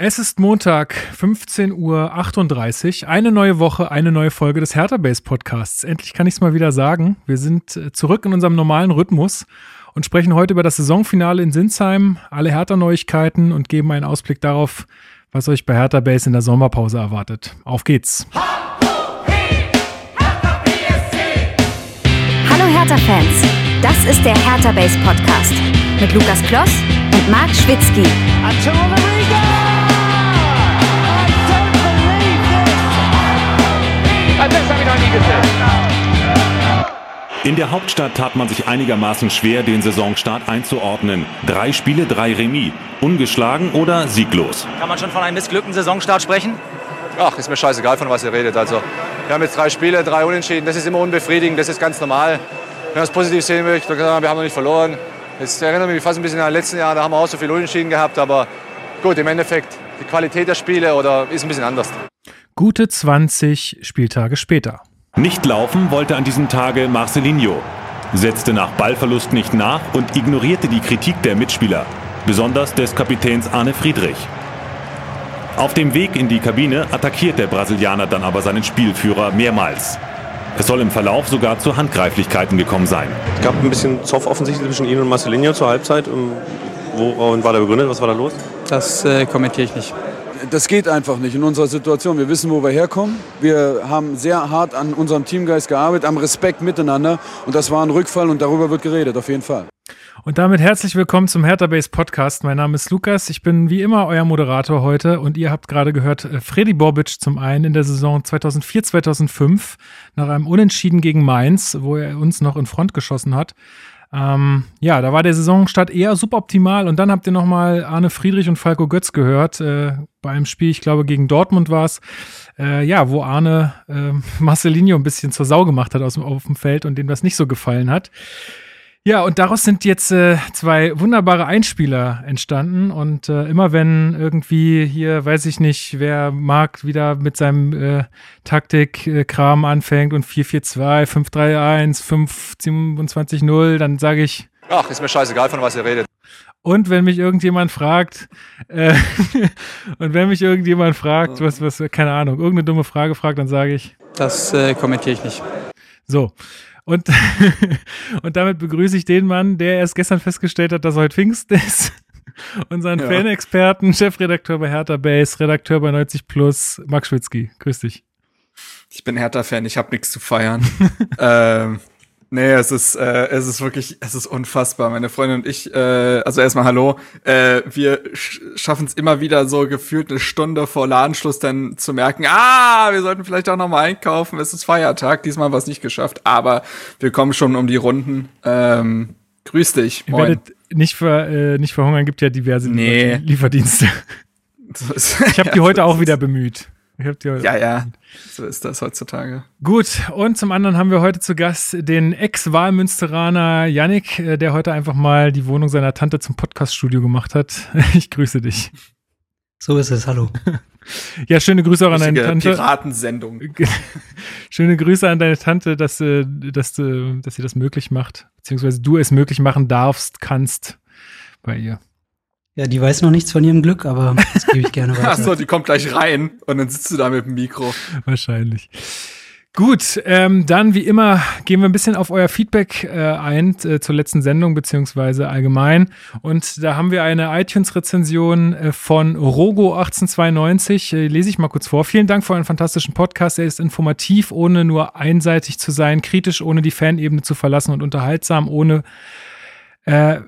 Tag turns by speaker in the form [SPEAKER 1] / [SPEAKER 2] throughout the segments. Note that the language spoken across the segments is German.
[SPEAKER 1] Es ist Montag, 15.38 Uhr. Eine neue Woche, eine neue Folge des Hertha Base Podcasts. Endlich kann ich es mal wieder sagen. Wir sind äh, zurück in unserem normalen Rhythmus und sprechen heute über das Saisonfinale in Sinsheim, alle Hertha-Neuigkeiten und geben einen Ausblick darauf, was euch bei Hertha Base in der Sommerpause erwartet. Auf geht's!
[SPEAKER 2] Hallo Hertha-Fans, das ist der Hertha Base Podcast mit Lukas Kloss und Marc Schwitzky.
[SPEAKER 3] In der Hauptstadt tat man sich einigermaßen schwer, den Saisonstart einzuordnen. Drei Spiele, drei Remis. Ungeschlagen oder sieglos?
[SPEAKER 4] Kann man schon von einem missglückten Saisonstart sprechen?
[SPEAKER 5] Ach, ist mir scheißegal, von was ihr redet. Also, wir haben jetzt drei Spiele, drei Unentschieden. Das ist immer unbefriedigend, das ist ganz normal. Wenn man es positiv sehen möchte, wir haben noch nicht verloren. Jetzt erinnere mich fast ein bisschen an die letzten Jahre, da haben wir auch so viel Unentschieden gehabt. Aber gut, im Endeffekt, die Qualität der Spiele oder ist ein bisschen anders.
[SPEAKER 1] Gute 20 Spieltage später.
[SPEAKER 3] Nicht laufen wollte an diesem Tage Marcelinho, setzte nach Ballverlust nicht nach und ignorierte die Kritik der Mitspieler, besonders des Kapitäns Arne Friedrich. Auf dem Weg in die Kabine attackiert der Brasilianer dann aber seinen Spielführer mehrmals. Es soll im Verlauf sogar zu Handgreiflichkeiten gekommen sein.
[SPEAKER 6] Es gab ein bisschen Zoff offensichtlich zwischen Ihnen und Marcelinho zur Halbzeit. Worauf war der begründet? Was war da los?
[SPEAKER 7] Das äh, kommentiere ich nicht.
[SPEAKER 8] Das geht einfach nicht in unserer Situation. Wir wissen, wo wir herkommen. Wir haben sehr hart an unserem Teamgeist gearbeitet, am Respekt miteinander. Und das war ein Rückfall und darüber wird geredet, auf jeden Fall.
[SPEAKER 1] Und damit herzlich willkommen zum Hertha Base Podcast. Mein Name ist Lukas. Ich bin wie immer euer Moderator heute und ihr habt gerade gehört äh, Freddy Bobic zum einen in der Saison 2004-2005 nach einem Unentschieden gegen Mainz, wo er uns noch in Front geschossen hat. Ähm, ja, da war der Saisonstart eher suboptimal und dann habt ihr nochmal Arne Friedrich und Falco Götz gehört, äh, bei einem Spiel, ich glaube gegen Dortmund war es, äh, ja, wo Arne äh, Marcelinho ein bisschen zur Sau gemacht hat aus dem, auf dem Feld und dem das nicht so gefallen hat. Ja, und daraus sind jetzt äh, zwei wunderbare Einspieler entstanden. Und äh, immer wenn irgendwie hier, weiß ich nicht, wer mag, wieder mit seinem äh, Taktik-Kram anfängt und 4-4-2, 5-3-1, 5-27-0, dann sage ich.
[SPEAKER 5] Ach, ist mir scheißegal, von was ihr redet.
[SPEAKER 1] Und wenn mich irgendjemand fragt, äh, und wenn mich irgendjemand fragt, was, was, keine Ahnung, irgendeine dumme Frage fragt, dann sage ich.
[SPEAKER 7] Das äh, kommentiere ich nicht.
[SPEAKER 1] So. Und, und damit begrüße ich den Mann, der erst gestern festgestellt hat, dass heute Pfingst ist. Unseren ja. Fanexperten, Chefredakteur bei Hertha Base, Redakteur bei 90 Plus, Max Schwitzky. Grüß dich.
[SPEAKER 7] Ich bin Hertha-Fan, ich habe nichts zu feiern. ähm, Nee, es ist, äh, es ist wirklich, es ist unfassbar. Meine Freundin und ich, äh, also erstmal hallo, äh, wir sch schaffen es immer wieder so gefühlt eine Stunde vor Ladenschluss dann zu merken, ah, wir sollten vielleicht auch noch mal einkaufen, es ist Feiertag, diesmal war es nicht geschafft, aber wir kommen schon um die Runden. Ähm, grüß dich,
[SPEAKER 1] moin. Ihr werdet nicht, ver, äh, nicht verhungern, gibt ja diverse
[SPEAKER 7] nee.
[SPEAKER 1] Lieferdienste. ich habe die heute auch wieder bemüht.
[SPEAKER 7] Ja, ja, so ist das heutzutage.
[SPEAKER 1] Gut, und zum anderen haben wir heute zu Gast den Ex-Wahlmünsteraner Yannick, äh, der heute einfach mal die Wohnung seiner Tante zum Podcaststudio gemacht hat. Ich grüße dich.
[SPEAKER 9] So ist es, hallo.
[SPEAKER 1] Ja, schöne Grüße auch an deine Tante.
[SPEAKER 7] Piratensendung.
[SPEAKER 1] schöne Grüße an deine Tante, dass, äh, dass, dass sie das möglich macht, beziehungsweise du es möglich machen darfst, kannst bei ihr.
[SPEAKER 9] Ja, die weiß noch nichts von ihrem Glück, aber das gebe ich gerne weiter.
[SPEAKER 7] Achso, die kommt gleich rein und dann sitzt du da mit dem Mikro.
[SPEAKER 1] Wahrscheinlich. Gut, ähm, dann wie immer gehen wir ein bisschen auf euer Feedback äh, ein äh, zur letzten Sendung beziehungsweise allgemein. Und da haben wir eine iTunes-Rezension äh, von Rogo1892. Äh, lese ich mal kurz vor. Vielen Dank für euren fantastischen Podcast. Er ist informativ, ohne nur einseitig zu sein, kritisch, ohne die Fanebene zu verlassen und unterhaltsam, ohne äh,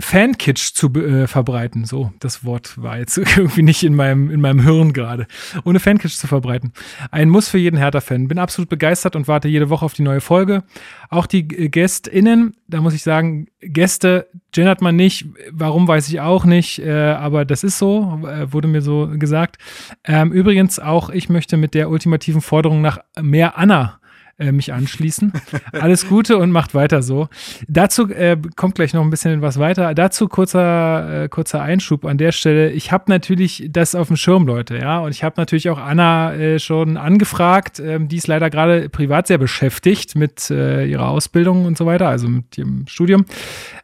[SPEAKER 1] Fankitsch zu äh, verbreiten. So, das Wort war jetzt irgendwie nicht in meinem, in meinem Hirn gerade. Ohne Fankitsch zu verbreiten. Ein Muss für jeden Hertha-Fan. Bin absolut begeistert und warte jede Woche auf die neue Folge. Auch die GästInnen, da muss ich sagen, Gäste gendert man nicht. Warum weiß ich auch nicht, äh, aber das ist so, äh, wurde mir so gesagt. Ähm, übrigens auch, ich möchte mit der ultimativen Forderung nach mehr Anna äh, mich anschließen. Alles Gute und macht weiter so. Dazu äh, kommt gleich noch ein bisschen was weiter. Dazu kurzer, äh, kurzer Einschub an der Stelle. Ich habe natürlich das auf dem Schirm, Leute, ja. Und ich habe natürlich auch Anna äh, schon angefragt. Ähm, die ist leider gerade privat sehr beschäftigt mit äh, ihrer Ausbildung und so weiter, also mit ihrem Studium,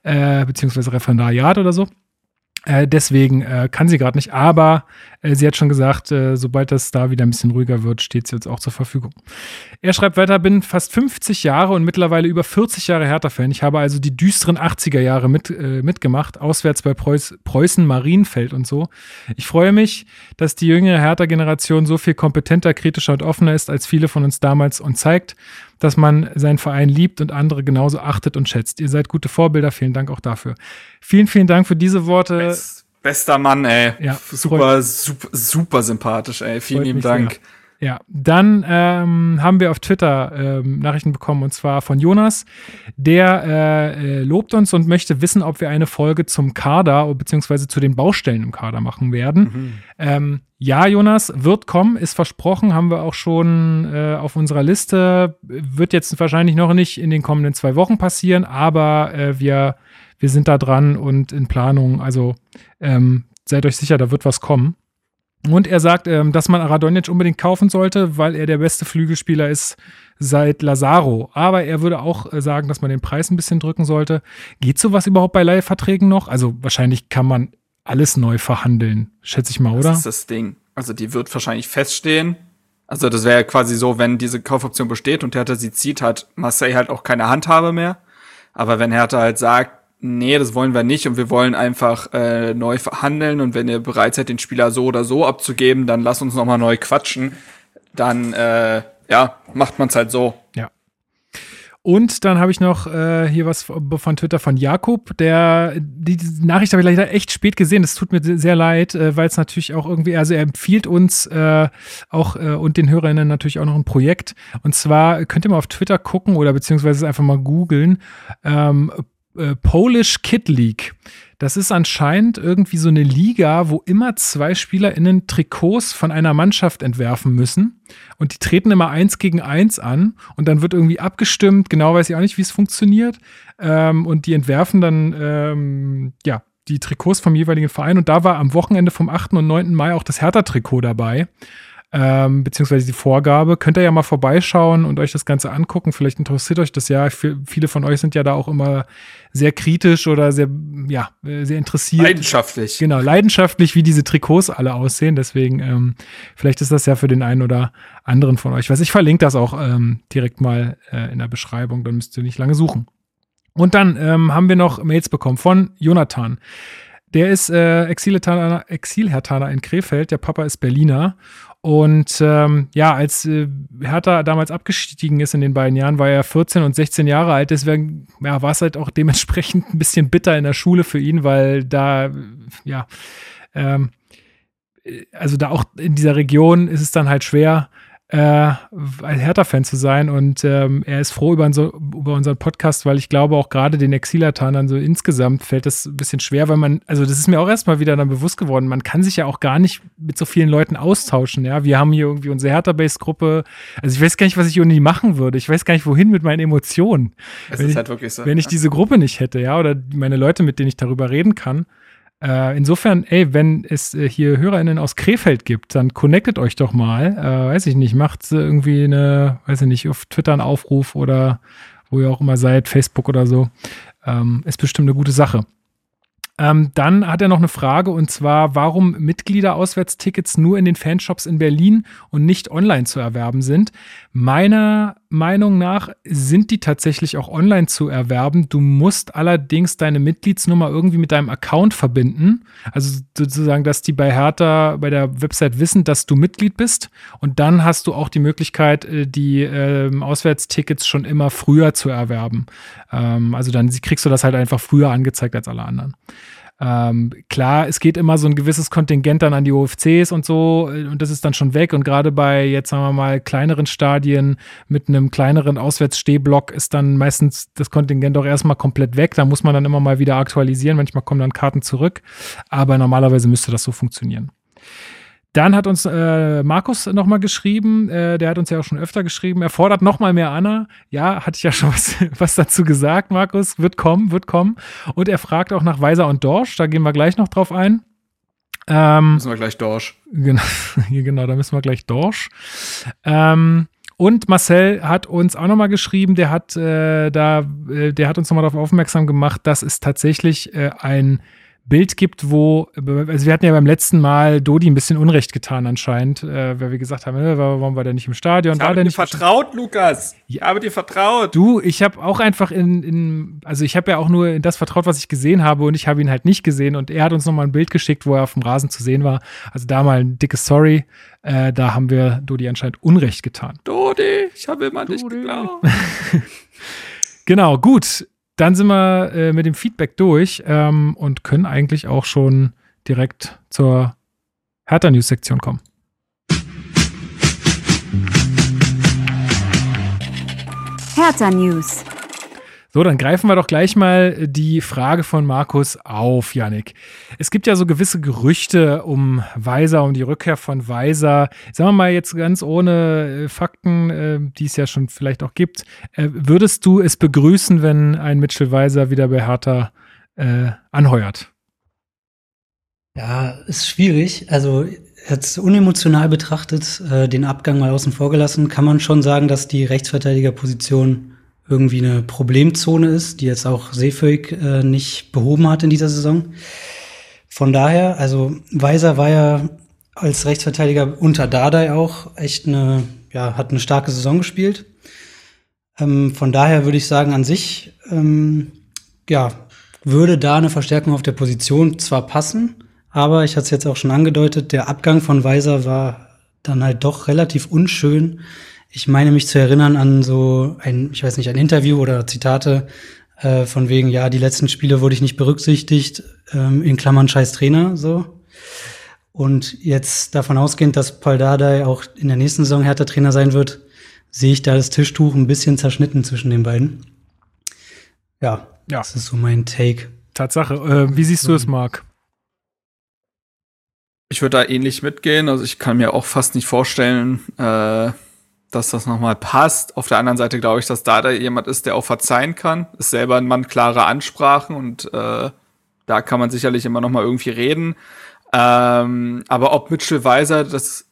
[SPEAKER 1] äh, beziehungsweise Referendariat oder so. Äh, deswegen äh, kann sie gerade nicht, aber äh, sie hat schon gesagt, äh, sobald das da wieder ein bisschen ruhiger wird, steht sie uns auch zur Verfügung. Er schreibt weiter, bin fast 50 Jahre und mittlerweile über 40 Jahre Hertha-Fan. Ich habe also die düsteren 80er Jahre mit, äh, mitgemacht, auswärts bei Preuß, Preußen, Marienfeld und so. Ich freue mich, dass die jüngere Hertha-Generation so viel kompetenter, kritischer und offener ist als viele von uns damals und zeigt, dass man seinen Verein liebt und andere genauso achtet und schätzt. Ihr seid gute Vorbilder. Vielen Dank auch dafür. Vielen, vielen Dank für diese Worte.
[SPEAKER 7] Best, bester Mann, ey.
[SPEAKER 1] Ja,
[SPEAKER 7] super, super, super sympathisch, ey. Vielen lieben Dank.
[SPEAKER 1] Sehr. Ja, dann ähm, haben wir auf Twitter ähm, Nachrichten bekommen und zwar von Jonas. Der äh, äh, lobt uns und möchte wissen, ob wir eine Folge zum Kader bzw. zu den Baustellen im Kader machen werden. Mhm. Ähm, ja, Jonas, wird kommen, ist versprochen, haben wir auch schon äh, auf unserer Liste. Wird jetzt wahrscheinlich noch nicht in den kommenden zwei Wochen passieren, aber äh, wir, wir sind da dran und in Planung. Also ähm, seid euch sicher, da wird was kommen. Und er sagt, ähm, dass man Radonjic unbedingt kaufen sollte, weil er der beste Flügelspieler ist seit Lazaro. Aber er würde auch äh, sagen, dass man den Preis ein bisschen drücken sollte. Geht sowas überhaupt bei Leihverträgen noch? Also wahrscheinlich kann man alles neu verhandeln, schätze ich mal, oder?
[SPEAKER 7] Das ist das Ding. Also die wird wahrscheinlich feststehen. Also das wäre quasi so, wenn diese Kaufoption besteht und Hertha sie zieht, hat Marseille halt auch keine Handhabe mehr. Aber wenn Hertha halt sagt, nee, das wollen wir nicht und wir wollen einfach äh, neu verhandeln und wenn ihr bereit seid, den Spieler so oder so abzugeben, dann lass uns nochmal neu quatschen. Dann, äh, ja, macht man's halt so.
[SPEAKER 1] Ja. Und dann habe ich noch äh, hier was von Twitter von Jakob, der die, die Nachricht habe ich leider echt spät gesehen. Das tut mir sehr leid, äh, weil es natürlich auch irgendwie, also er empfiehlt uns äh, auch äh, und den Hörerinnen natürlich auch noch ein Projekt. Und zwar könnt ihr mal auf Twitter gucken oder beziehungsweise einfach mal googeln. Ähm, äh, Polish Kid League. Das ist anscheinend irgendwie so eine Liga, wo immer zwei SpielerInnen Trikots von einer Mannschaft entwerfen müssen. Und die treten immer eins gegen eins an. Und dann wird irgendwie abgestimmt. Genau weiß ich auch nicht, wie es funktioniert. Ähm, und die entwerfen dann, ähm, ja, die Trikots vom jeweiligen Verein. Und da war am Wochenende vom 8. und 9. Mai auch das Hertha-Trikot dabei ähm, beziehungsweise die Vorgabe. Könnt ihr ja mal vorbeischauen und euch das Ganze angucken. Vielleicht interessiert euch das ja. Viele von euch sind ja da auch immer sehr kritisch oder sehr, ja, sehr interessiert.
[SPEAKER 7] Leidenschaftlich.
[SPEAKER 1] Genau, leidenschaftlich, wie diese Trikots alle aussehen. Deswegen, ähm, vielleicht ist das ja für den einen oder anderen von euch was. Ich verlinke das auch ähm, direkt mal äh, in der Beschreibung, dann müsst ihr nicht lange suchen. Und dann ähm, haben wir noch Mails bekommen von Jonathan. Der ist äh, Exilhertaner Exil in Krefeld, der Papa ist Berliner und ähm, ja, als äh, Hertha damals abgestiegen ist in den beiden Jahren, war er 14 und 16 Jahre alt. Deswegen ja, war es halt auch dementsprechend ein bisschen bitter in der Schule für ihn, weil da, ja, ähm, also da auch in dieser Region ist es dann halt schwer, äh, ein Hertha-Fan zu sein. Und ähm, er ist froh über, so, über, unseren Podcast, weil ich glaube auch gerade den Exilatanern so insgesamt fällt das ein bisschen schwer, weil man, also das ist mir auch erstmal wieder dann bewusst geworden, man kann sich ja auch gar nicht mit so vielen Leuten austauschen, ja, wir haben hier irgendwie unsere Hertha-Base-Gruppe, also ich weiß gar nicht, was ich ohne die machen würde, ich weiß gar nicht, wohin mit meinen Emotionen.
[SPEAKER 7] Es
[SPEAKER 1] wenn
[SPEAKER 7] ist
[SPEAKER 1] ich,
[SPEAKER 7] halt wirklich so.
[SPEAKER 1] Wenn ich diese Gruppe nicht hätte, ja, oder meine Leute, mit denen ich darüber reden kann, äh, insofern, ey, wenn es äh, hier HörerInnen aus Krefeld gibt, dann connectet euch doch mal. Äh, weiß ich nicht, macht irgendwie eine, weiß ich nicht, auf Twitter einen Aufruf oder wo ihr auch immer seid, Facebook oder so. Ähm, ist bestimmt eine gute Sache. Ähm, dann hat er noch eine Frage und zwar, warum Mitgliederauswärtstickets nur in den Fanshops in Berlin und nicht online zu erwerben sind. Meiner Meinung nach sind die tatsächlich auch online zu erwerben. Du musst allerdings deine Mitgliedsnummer irgendwie mit deinem Account verbinden. Also sozusagen, dass die bei Hertha bei der Website wissen, dass du Mitglied bist. Und dann hast du auch die Möglichkeit, äh, die äh, Auswärtstickets schon immer früher zu erwerben. Ähm, also dann kriegst du das halt einfach früher angezeigt als alle anderen. Ähm, klar, es geht immer so ein gewisses Kontingent dann an die OFCs und so äh, und das ist dann schon weg und gerade bei jetzt sagen wir mal kleineren Stadien mit einem kleineren Auswärtsstehblock ist dann meistens das Kontingent auch erstmal komplett weg. Da muss man dann immer mal wieder aktualisieren. Manchmal kommen dann Karten zurück, aber normalerweise müsste das so funktionieren. Dann hat uns äh, Markus nochmal geschrieben, äh, der hat uns ja auch schon öfter geschrieben, er fordert nochmal mehr Anna. Ja, hatte ich ja schon was, was dazu gesagt, Markus. Wird kommen, wird kommen. Und er fragt auch nach Weiser und Dorsch, da gehen wir gleich noch drauf ein.
[SPEAKER 7] Ähm, müssen wir gleich Dorsch.
[SPEAKER 1] Genau, genau, da müssen wir gleich Dorsch. Ähm, und Marcel hat uns auch nochmal geschrieben, der hat äh, da, äh, der hat uns nochmal darauf aufmerksam gemacht, dass es tatsächlich äh, ein Bild gibt, wo, also wir hatten ja beim letzten Mal Dodi ein bisschen Unrecht getan anscheinend, äh, weil wir gesagt haben, äh, warum war der nicht im Stadion?
[SPEAKER 7] Ich
[SPEAKER 1] war
[SPEAKER 7] habe dir
[SPEAKER 1] nicht
[SPEAKER 7] vertraut, Lukas. Ich habe dir vertraut.
[SPEAKER 1] Du, ich habe auch einfach in, in also ich habe ja auch nur in das vertraut, was ich gesehen habe und ich habe ihn halt nicht gesehen und er hat uns nochmal ein Bild geschickt, wo er auf dem Rasen zu sehen war. Also da mal ein dickes Sorry, äh, da haben wir Dodi anscheinend Unrecht getan.
[SPEAKER 7] Dodi, ich habe immer nicht geglaubt.
[SPEAKER 1] Genau, gut. Dann sind wir äh, mit dem Feedback durch ähm, und können eigentlich auch schon direkt zur Hertha News Sektion kommen.
[SPEAKER 2] Hertha News.
[SPEAKER 1] So, dann greifen wir doch gleich mal die Frage von Markus auf, Yannick. Es gibt ja so gewisse Gerüchte um Weiser, um die Rückkehr von Weiser. Sagen wir mal jetzt ganz ohne äh, Fakten, äh, die es ja schon vielleicht auch gibt. Äh, würdest du es begrüßen, wenn ein Mitchell Weiser wieder bei Hertha äh, anheuert?
[SPEAKER 9] Ja, ist schwierig. Also jetzt unemotional betrachtet, äh, den Abgang mal außen vor gelassen, kann man schon sagen, dass die Rechtsverteidigerposition irgendwie eine Problemzone ist, die jetzt auch Seeföig äh, nicht behoben hat in dieser Saison. Von daher, also Weiser war ja als Rechtsverteidiger unter Dardai auch echt eine, ja, hat eine starke Saison gespielt. Ähm, von daher würde ich sagen, an sich, ähm, ja, würde da eine Verstärkung auf der Position zwar passen, aber ich hatte es jetzt auch schon angedeutet, der Abgang von Weiser war dann halt doch relativ unschön. Ich meine mich zu erinnern an so ein, ich weiß nicht, ein Interview oder Zitate äh, von wegen, ja, die letzten Spiele wurde ich nicht berücksichtigt, ähm, in Klammern scheiß Trainer, so. Und jetzt davon ausgehend, dass Paul Dardai auch in der nächsten Saison härter Trainer sein wird, sehe ich da das Tischtuch ein bisschen zerschnitten zwischen den beiden. Ja,
[SPEAKER 1] Ja.
[SPEAKER 9] das ist so mein Take.
[SPEAKER 1] Tatsache. Äh, wie siehst du es, Marc?
[SPEAKER 7] Ich würde da ähnlich mitgehen. Also ich kann mir auch fast nicht vorstellen, äh, dass das nochmal passt. Auf der anderen Seite glaube ich, dass da da jemand ist, der auch verzeihen kann. Ist selber ein Mann klarer Ansprachen und äh, da kann man sicherlich immer nochmal irgendwie reden. Ähm, aber ob Mitchell Weiser das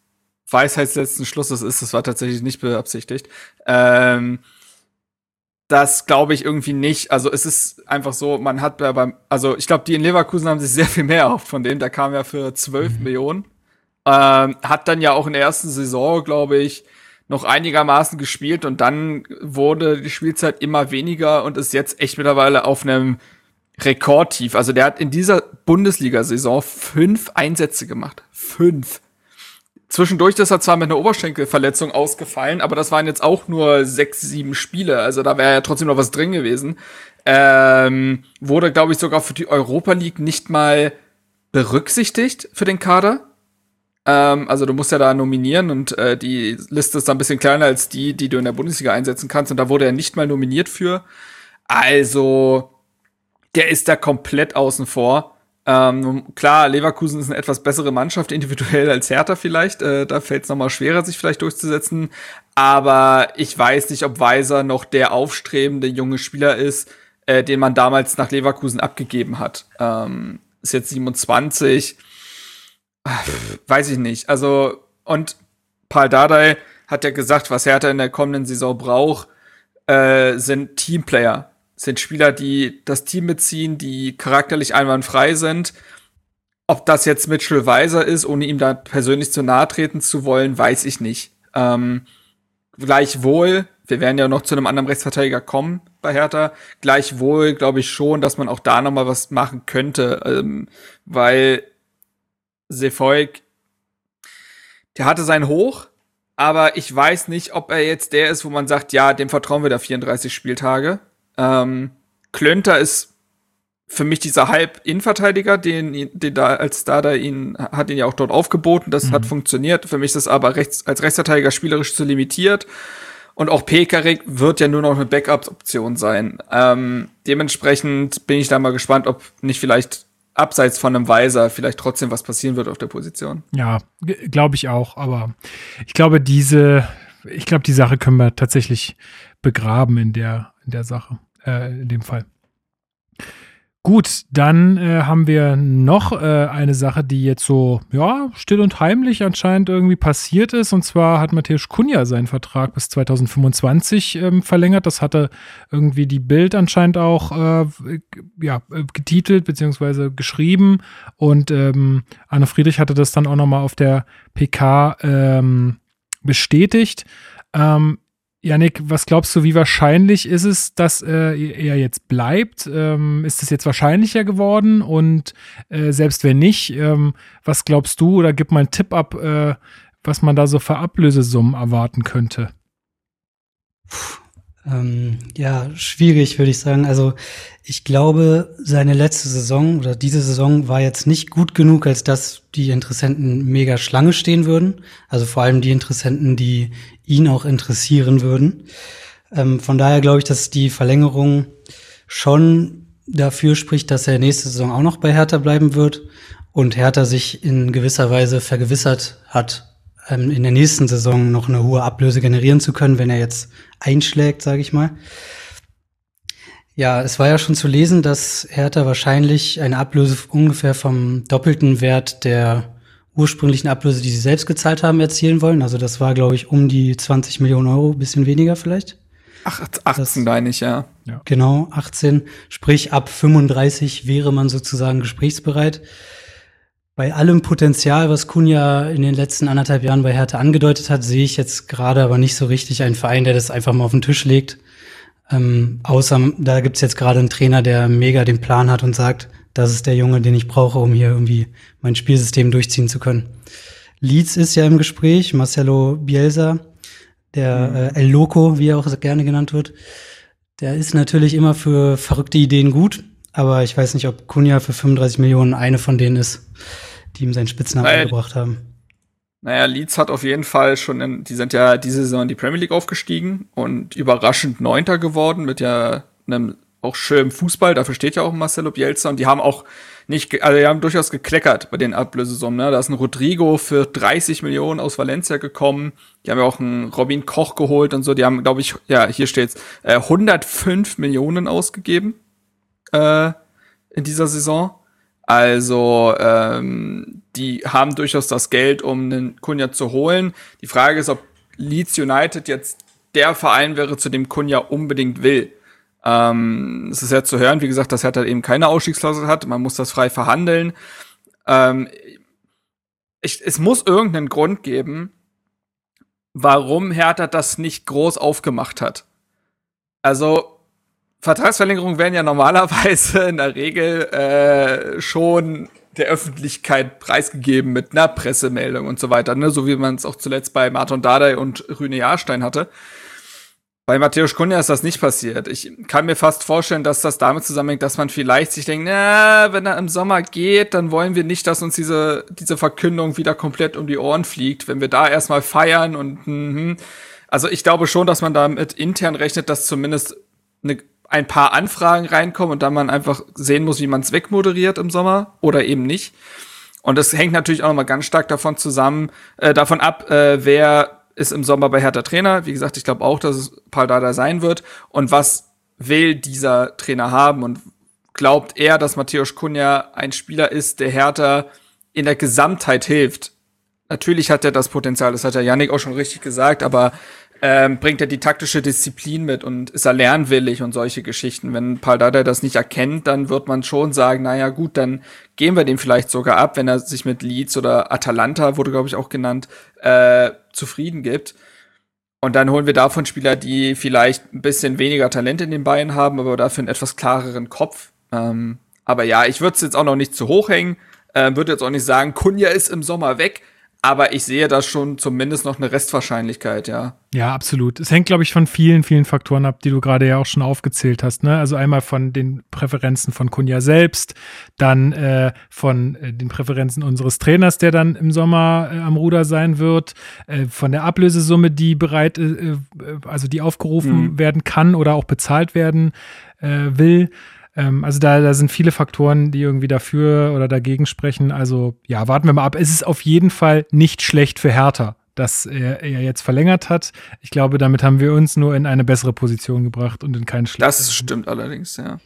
[SPEAKER 7] Weisheitsletzten Schlusses ist, das war tatsächlich nicht beabsichtigt. Ähm, das glaube ich irgendwie nicht. Also es ist einfach so, man hat bei- beim, also ich glaube, die in Leverkusen haben sich sehr viel mehr erhofft von dem. Der kam ja für 12 Millionen. Ähm, hat dann ja auch in der ersten Saison, glaube ich, noch einigermaßen gespielt und dann wurde die Spielzeit immer weniger und ist jetzt echt mittlerweile auf einem Rekordtief. Also der hat in dieser Bundesliga-Saison fünf Einsätze gemacht. Fünf. Zwischendurch ist er zwar mit einer Oberschenkelverletzung ausgefallen, aber das waren jetzt auch nur sechs, sieben Spiele. Also da wäre ja trotzdem noch was drin gewesen. Ähm, wurde, glaube ich, sogar für die Europa League nicht mal berücksichtigt für den Kader. Ähm, also du musst ja da nominieren und äh, die Liste ist dann ein bisschen kleiner als die, die du in der Bundesliga einsetzen kannst. Und da wurde er nicht mal nominiert für. Also, der ist da komplett außen vor. Ähm, klar, Leverkusen ist eine etwas bessere Mannschaft individuell als Hertha vielleicht. Äh, da fällt es nochmal schwerer, sich vielleicht durchzusetzen. Aber ich weiß nicht, ob Weiser noch der aufstrebende junge Spieler ist, äh, den man damals nach Leverkusen abgegeben hat. Ähm, ist jetzt 27. Weiß ich nicht. Also, und Paul Dardai hat ja gesagt, was Hertha in der kommenden Saison braucht, äh, sind Teamplayer. Sind Spieler, die das Team mitziehen, die charakterlich einwandfrei sind. Ob das jetzt Mitchell Weiser ist, ohne ihm da persönlich zu nahe treten zu wollen, weiß ich nicht. Ähm, gleichwohl, wir werden ja noch zu einem anderen Rechtsverteidiger kommen bei Hertha, gleichwohl glaube ich schon, dass man auch da noch mal was machen könnte, ähm, weil Sefolk, der hatte sein Hoch, aber ich weiß nicht, ob er jetzt der ist, wo man sagt, ja, dem vertrauen wir da 34 Spieltage. Ähm, Klönter ist für mich dieser Halb-Innenverteidiger, den, den da als Dada ihn hat ihn ja auch dort aufgeboten, das hat funktioniert. Für mich ist das aber rechts, als Rechtsverteidiger spielerisch zu limitiert. Und auch Pekarik wird ja nur noch eine Backup-Option sein. Ähm, dementsprechend bin ich da mal gespannt, ob nicht vielleicht abseits von einem Weiser vielleicht trotzdem was passieren wird auf der Position.
[SPEAKER 1] Ja, glaube ich auch. Aber ich glaube, diese, ich glaube, die Sache können wir tatsächlich begraben in der, in der Sache, äh, in dem Fall. Gut, dann äh, haben wir noch äh, eine Sache, die jetzt so, ja, still und heimlich anscheinend irgendwie passiert ist. Und zwar hat Matthäus Kunja seinen Vertrag bis 2025 ähm, verlängert. Das hatte irgendwie die Bild anscheinend auch äh, ja, äh, getitelt bzw. geschrieben. Und ähm, Anne Friedrich hatte das dann auch nochmal auf der PK ähm, bestätigt. Ähm, Janik, was glaubst du, wie wahrscheinlich ist es, dass äh, er jetzt bleibt? Ähm, ist es jetzt wahrscheinlicher geworden? Und äh, selbst wenn nicht, ähm, was glaubst du oder gib mal einen Tipp ab, äh, was man da so für Ablösesummen erwarten könnte?
[SPEAKER 9] Puh. Ähm, ja, schwierig, würde ich sagen. Also ich glaube, seine letzte Saison oder diese Saison war jetzt nicht gut genug, als dass die Interessenten mega Schlange stehen würden. Also vor allem die Interessenten, die ihn auch interessieren würden. Ähm, von daher glaube ich, dass die Verlängerung schon dafür spricht, dass er nächste Saison auch noch bei Hertha bleiben wird und Hertha sich in gewisser Weise vergewissert hat, ähm, in der nächsten Saison noch eine hohe Ablöse generieren zu können, wenn er jetzt einschlägt, sage ich mal. Ja, es war ja schon zu lesen, dass Hertha wahrscheinlich eine Ablöse ungefähr vom doppelten Wert der ursprünglichen Ablöse, die sie selbst gezahlt haben, erzielen wollen. Also das war, glaube ich, um die 20 Millionen Euro, bisschen weniger vielleicht.
[SPEAKER 7] Ach, 18 meine ich, ja.
[SPEAKER 9] ja. Genau, 18. Sprich, ab 35 wäre man sozusagen gesprächsbereit bei allem Potenzial, was Kunja in den letzten anderthalb Jahren bei Hertha angedeutet hat, sehe ich jetzt gerade aber nicht so richtig einen Verein, der das einfach mal auf den Tisch legt. Ähm, außer da gibt's jetzt gerade einen Trainer, der mega den Plan hat und sagt, das ist der Junge, den ich brauche, um hier irgendwie mein Spielsystem durchziehen zu können. Leeds ist ja im Gespräch, Marcelo Bielsa, der mhm. äh, El Loco, wie er auch gerne genannt wird. Der ist natürlich immer für verrückte Ideen gut, aber ich weiß nicht, ob Kunja für 35 Millionen eine von denen ist, die ihm seinen Spitznamen naja, gebracht haben.
[SPEAKER 7] Naja, Leeds hat auf jeden Fall schon, in, die sind ja diese Saison in die Premier League aufgestiegen und überraschend Neunter geworden mit ja einem auch schönen Fußball. Dafür steht ja auch Marcelo Bielsa und die haben auch nicht, also die haben durchaus gekleckert bei den Ablösesummen. Ne? Da ist ein Rodrigo für 30 Millionen aus Valencia gekommen. Die haben ja auch einen Robin Koch geholt und so. Die haben, glaube ich, ja, hier steht's, äh, 105 Millionen ausgegeben äh, in dieser Saison. Also ähm, die haben durchaus das Geld, um einen Kunja zu holen. Die Frage ist, ob Leeds United jetzt der Verein wäre, zu dem Kunja unbedingt will. Ähm, es ist ja zu hören, wie gesagt, dass Hertha eben keine Ausstiegsklausel hat. Man muss das frei verhandeln. Ähm, ich, es muss irgendeinen Grund geben, warum Hertha das nicht groß aufgemacht hat. Also Vertragsverlängerungen werden ja normalerweise in der Regel äh, schon der Öffentlichkeit preisgegeben mit einer Pressemeldung und so weiter, ne? so wie man es auch zuletzt bei Martin Dardai und Rüne Jahrstein hatte. Bei Matthäus Kunja ist das nicht passiert. Ich kann mir fast vorstellen, dass das damit zusammenhängt, dass man vielleicht sich denkt, na, wenn er im Sommer geht, dann wollen wir nicht, dass uns diese, diese Verkündung wieder komplett um die Ohren fliegt, wenn wir da erstmal feiern und, mh, also ich glaube schon, dass man damit intern rechnet, dass zumindest eine ein paar Anfragen reinkommen und dann man einfach sehen muss, wie man es wegmoderiert im Sommer oder eben nicht. Und das hängt natürlich auch nochmal ganz stark davon zusammen, äh, davon ab, äh, wer ist im Sommer bei Hertha Trainer. Wie gesagt, ich glaube auch, dass es Paul Dada sein wird. Und was will dieser Trainer haben? Und glaubt er, dass Matthäus Kunja ein Spieler ist, der Hertha in der Gesamtheit hilft? Natürlich hat er das Potenzial, das hat der Yannick auch schon richtig gesagt, aber ähm, bringt er die taktische Disziplin mit und ist er lernwillig und solche Geschichten. Wenn Paldada das nicht erkennt, dann wird man schon sagen, naja gut, dann gehen wir den vielleicht sogar ab, wenn er sich mit Leeds oder Atalanta, wurde glaube ich auch genannt, äh, zufrieden gibt. Und dann holen wir davon Spieler, die vielleicht ein bisschen weniger Talent in den Beinen haben, aber dafür einen etwas klareren Kopf. Ähm, aber ja, ich würde es jetzt auch noch nicht zu hoch hängen. Äh, würde jetzt auch nicht sagen, Kunja ist im Sommer weg. Aber ich sehe da schon zumindest noch eine Restwahrscheinlichkeit, ja.
[SPEAKER 1] Ja, absolut. Es hängt, glaube ich, von vielen, vielen Faktoren ab, die du gerade ja auch schon aufgezählt hast. Ne? Also einmal von den Präferenzen von Kunja selbst, dann äh, von äh, den Präferenzen unseres Trainers, der dann im Sommer äh, am Ruder sein wird, äh, von der Ablösesumme, die bereit, äh, äh, also die aufgerufen mhm. werden kann oder auch bezahlt werden will. Ähm, also da, da sind viele Faktoren, die irgendwie dafür oder dagegen sprechen. Also ja, warten wir mal ab. Es ist auf jeden Fall nicht schlecht für Hertha, dass er, er jetzt verlängert hat. Ich glaube, damit haben wir uns nur in eine bessere Position gebracht und in keine schlechte.
[SPEAKER 7] Das stimmt allerdings, ja.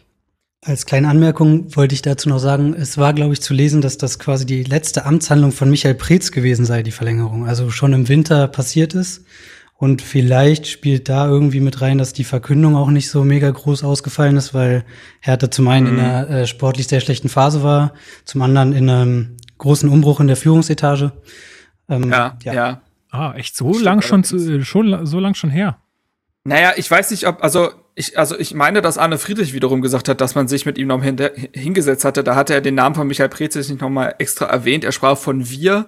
[SPEAKER 9] Als kleine Anmerkung wollte ich dazu noch sagen, es war, glaube ich, zu lesen, dass das quasi die letzte Amtshandlung von Michael Preetz gewesen sei, die Verlängerung. Also schon im Winter passiert ist. Und vielleicht spielt da irgendwie mit rein, dass die Verkündung auch nicht so mega groß ausgefallen ist, weil Hertha zum einen mhm. in einer äh, sportlich sehr schlechten Phase war, zum anderen in einem großen Umbruch in der Führungsetage.
[SPEAKER 7] Ähm, ja, ja, ja.
[SPEAKER 1] Ah, echt so Stimmt, lang schon, zu, schon, so lang schon her.
[SPEAKER 7] Naja, ich weiß nicht, ob, also ich, also ich meine, dass Arne Friedrich wiederum gesagt hat, dass man sich mit ihm noch hingesetzt hatte. Da hatte er den Namen von Michael Prezis nicht nochmal extra erwähnt. Er sprach von wir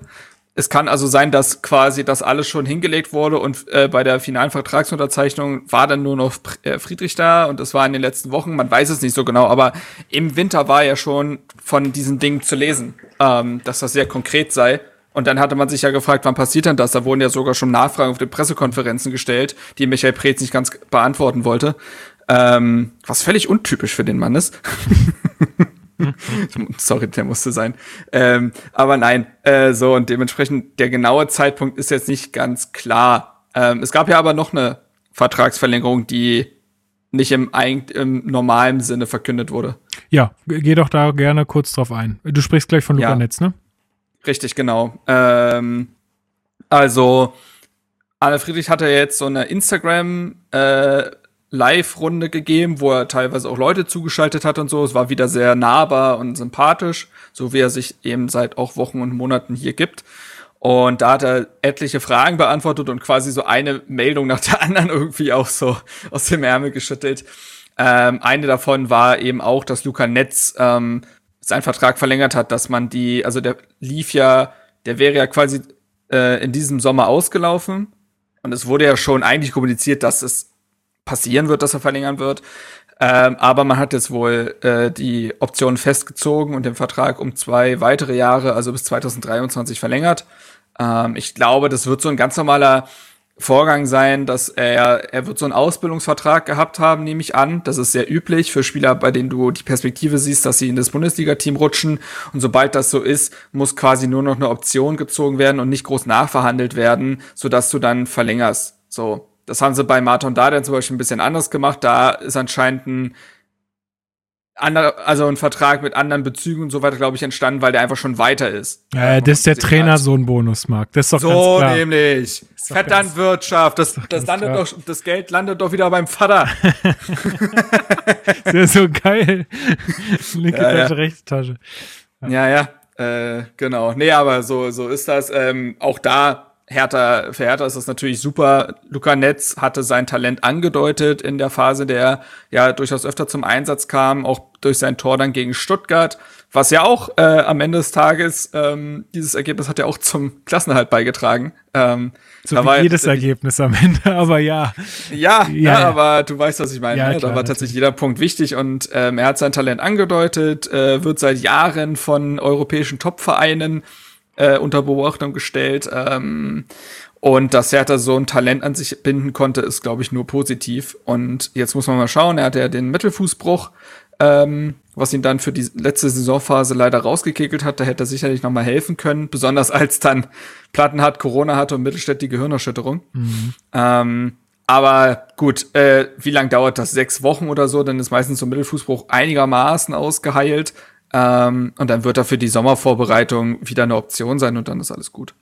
[SPEAKER 7] es kann also sein, dass quasi das alles schon hingelegt wurde und äh, bei der finalen Vertragsunterzeichnung war dann nur noch äh, Friedrich da und das war in den letzten Wochen, man weiß es nicht so genau, aber im Winter war ja schon von diesen Dingen zu lesen, ähm, dass das sehr konkret sei. Und dann hatte man sich ja gefragt, wann passiert denn das? Da wurden ja sogar schon Nachfragen auf den Pressekonferenzen gestellt, die Michael Preetz nicht ganz beantworten wollte. Ähm, was völlig untypisch für den Mann ist. Sorry, der musste sein. Ähm, aber nein, äh, so und dementsprechend der genaue Zeitpunkt ist jetzt nicht ganz klar. Ähm, es gab ja aber noch eine Vertragsverlängerung, die nicht im, im normalen Sinne verkündet wurde.
[SPEAKER 1] Ja, geh doch da gerne kurz drauf ein. Du sprichst gleich von Luca ja. Netz, ne?
[SPEAKER 7] Richtig, genau. Ähm, also, Anne Friedrich hatte jetzt so eine Instagram äh, Live-Runde gegeben, wo er teilweise auch Leute zugeschaltet hat und so. Es war wieder sehr nahbar und sympathisch, so wie er sich eben seit auch Wochen und Monaten hier gibt. Und da hat er etliche Fragen beantwortet und quasi so eine Meldung nach der anderen irgendwie auch so aus dem Ärmel geschüttelt. Ähm, eine davon war eben auch, dass Luca Netz ähm, seinen Vertrag verlängert hat, dass man die, also der lief ja, der wäre ja quasi äh, in diesem Sommer ausgelaufen. Und es wurde ja schon eigentlich kommuniziert, dass es passieren wird, dass er verlängern wird. Ähm, aber man hat jetzt wohl äh, die Option festgezogen und den Vertrag um zwei weitere Jahre, also bis 2023 verlängert. Ähm, ich glaube, das wird so ein ganz normaler Vorgang sein, dass er, er wird so einen Ausbildungsvertrag gehabt haben, nehme ich an. Das ist sehr üblich für Spieler, bei denen du die Perspektive siehst, dass sie in das Bundesliga-Team rutschen. Und sobald das so ist, muss quasi nur noch eine Option gezogen werden und nicht groß nachverhandelt werden, sodass du dann verlängerst. So. Das haben sie bei Martin Darden zum Beispiel ein bisschen anders gemacht. Da ist anscheinend ein anderer, also ein Vertrag mit anderen Bezügen und so weiter, glaube ich, entstanden, weil der einfach schon weiter ist.
[SPEAKER 1] Ja, das ist der Trainer so ein Bonus, Marc. Das ist doch
[SPEAKER 7] so
[SPEAKER 1] ganz
[SPEAKER 7] klar. nämlich. Vetternwirtschaft. Das, das landet klar. doch, das Geld landet doch wieder beim Vater.
[SPEAKER 1] das ist so geil. Linke ja, Tasche, ja. rechte Tasche.
[SPEAKER 7] Ja, ja. ja äh, genau. Nee, aber so, so ist das. Ähm, auch da Hertha, für Hertha ist das natürlich super. Luca Netz hatte sein Talent angedeutet in der Phase, der ja durchaus öfter zum Einsatz kam, auch durch sein Tor dann gegen Stuttgart, was ja auch äh, am Ende des Tages, ähm, dieses Ergebnis hat ja auch zum Klassenerhalt beigetragen. Ähm,
[SPEAKER 1] so wie war, jedes Ergebnis am Ende, aber ja.
[SPEAKER 7] Ja, ja, ja, aber du weißt, was ich meine. Ja, ne? klar, da war tatsächlich jeder Punkt wichtig und ähm, er hat sein Talent angedeutet, äh, wird seit Jahren von europäischen Topvereinen äh, unter Beobachtung gestellt. Ähm, und dass Hertha so ein Talent an sich binden konnte, ist, glaube ich, nur positiv. Und jetzt muss man mal schauen, er hatte ja den Mittelfußbruch, ähm, was ihn dann für die letzte Saisonphase leider rausgekegelt hat. Da hätte er sicherlich noch mal helfen können, besonders als dann Platten hat, Corona hatte und Mittelstädt die Gehirnerschütterung. Mhm. Ähm, aber gut, äh, wie lang dauert das? Sechs Wochen oder so? Dann ist meistens so ein Mittelfußbruch einigermaßen ausgeheilt. Ähm, und dann wird er für die Sommervorbereitung wieder eine Option sein und dann ist alles gut.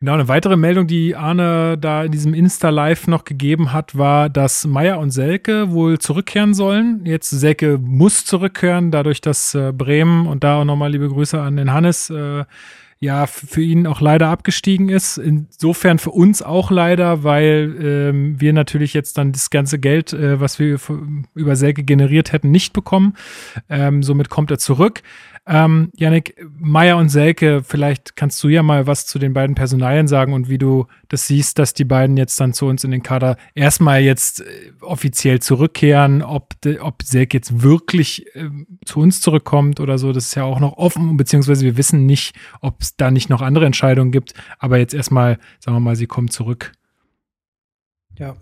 [SPEAKER 1] Genau, eine weitere Meldung, die Arne da in diesem Insta-Live noch gegeben hat, war, dass Meier und Selke wohl zurückkehren sollen. Jetzt Selke muss zurückkehren, dadurch, dass äh, Bremen und da auch nochmal liebe Grüße an den Hannes äh, ja für ihn auch leider abgestiegen ist. Insofern für uns auch leider, weil ähm, wir natürlich jetzt dann das ganze Geld, äh, was wir über Selke generiert hätten, nicht bekommen. Ähm, somit kommt er zurück. Ähm, Janik, Meier und Selke, vielleicht kannst du ja mal was zu den beiden Personalien sagen und wie du das siehst, dass die beiden jetzt dann zu uns in den Kader erstmal jetzt äh, offiziell zurückkehren, ob, ob Selke jetzt wirklich äh, zu uns zurückkommt oder so, das ist ja auch noch offen, beziehungsweise wir wissen nicht, ob es da nicht noch andere Entscheidungen gibt, aber jetzt erstmal, sagen wir mal, sie kommen zurück.
[SPEAKER 9] Ja,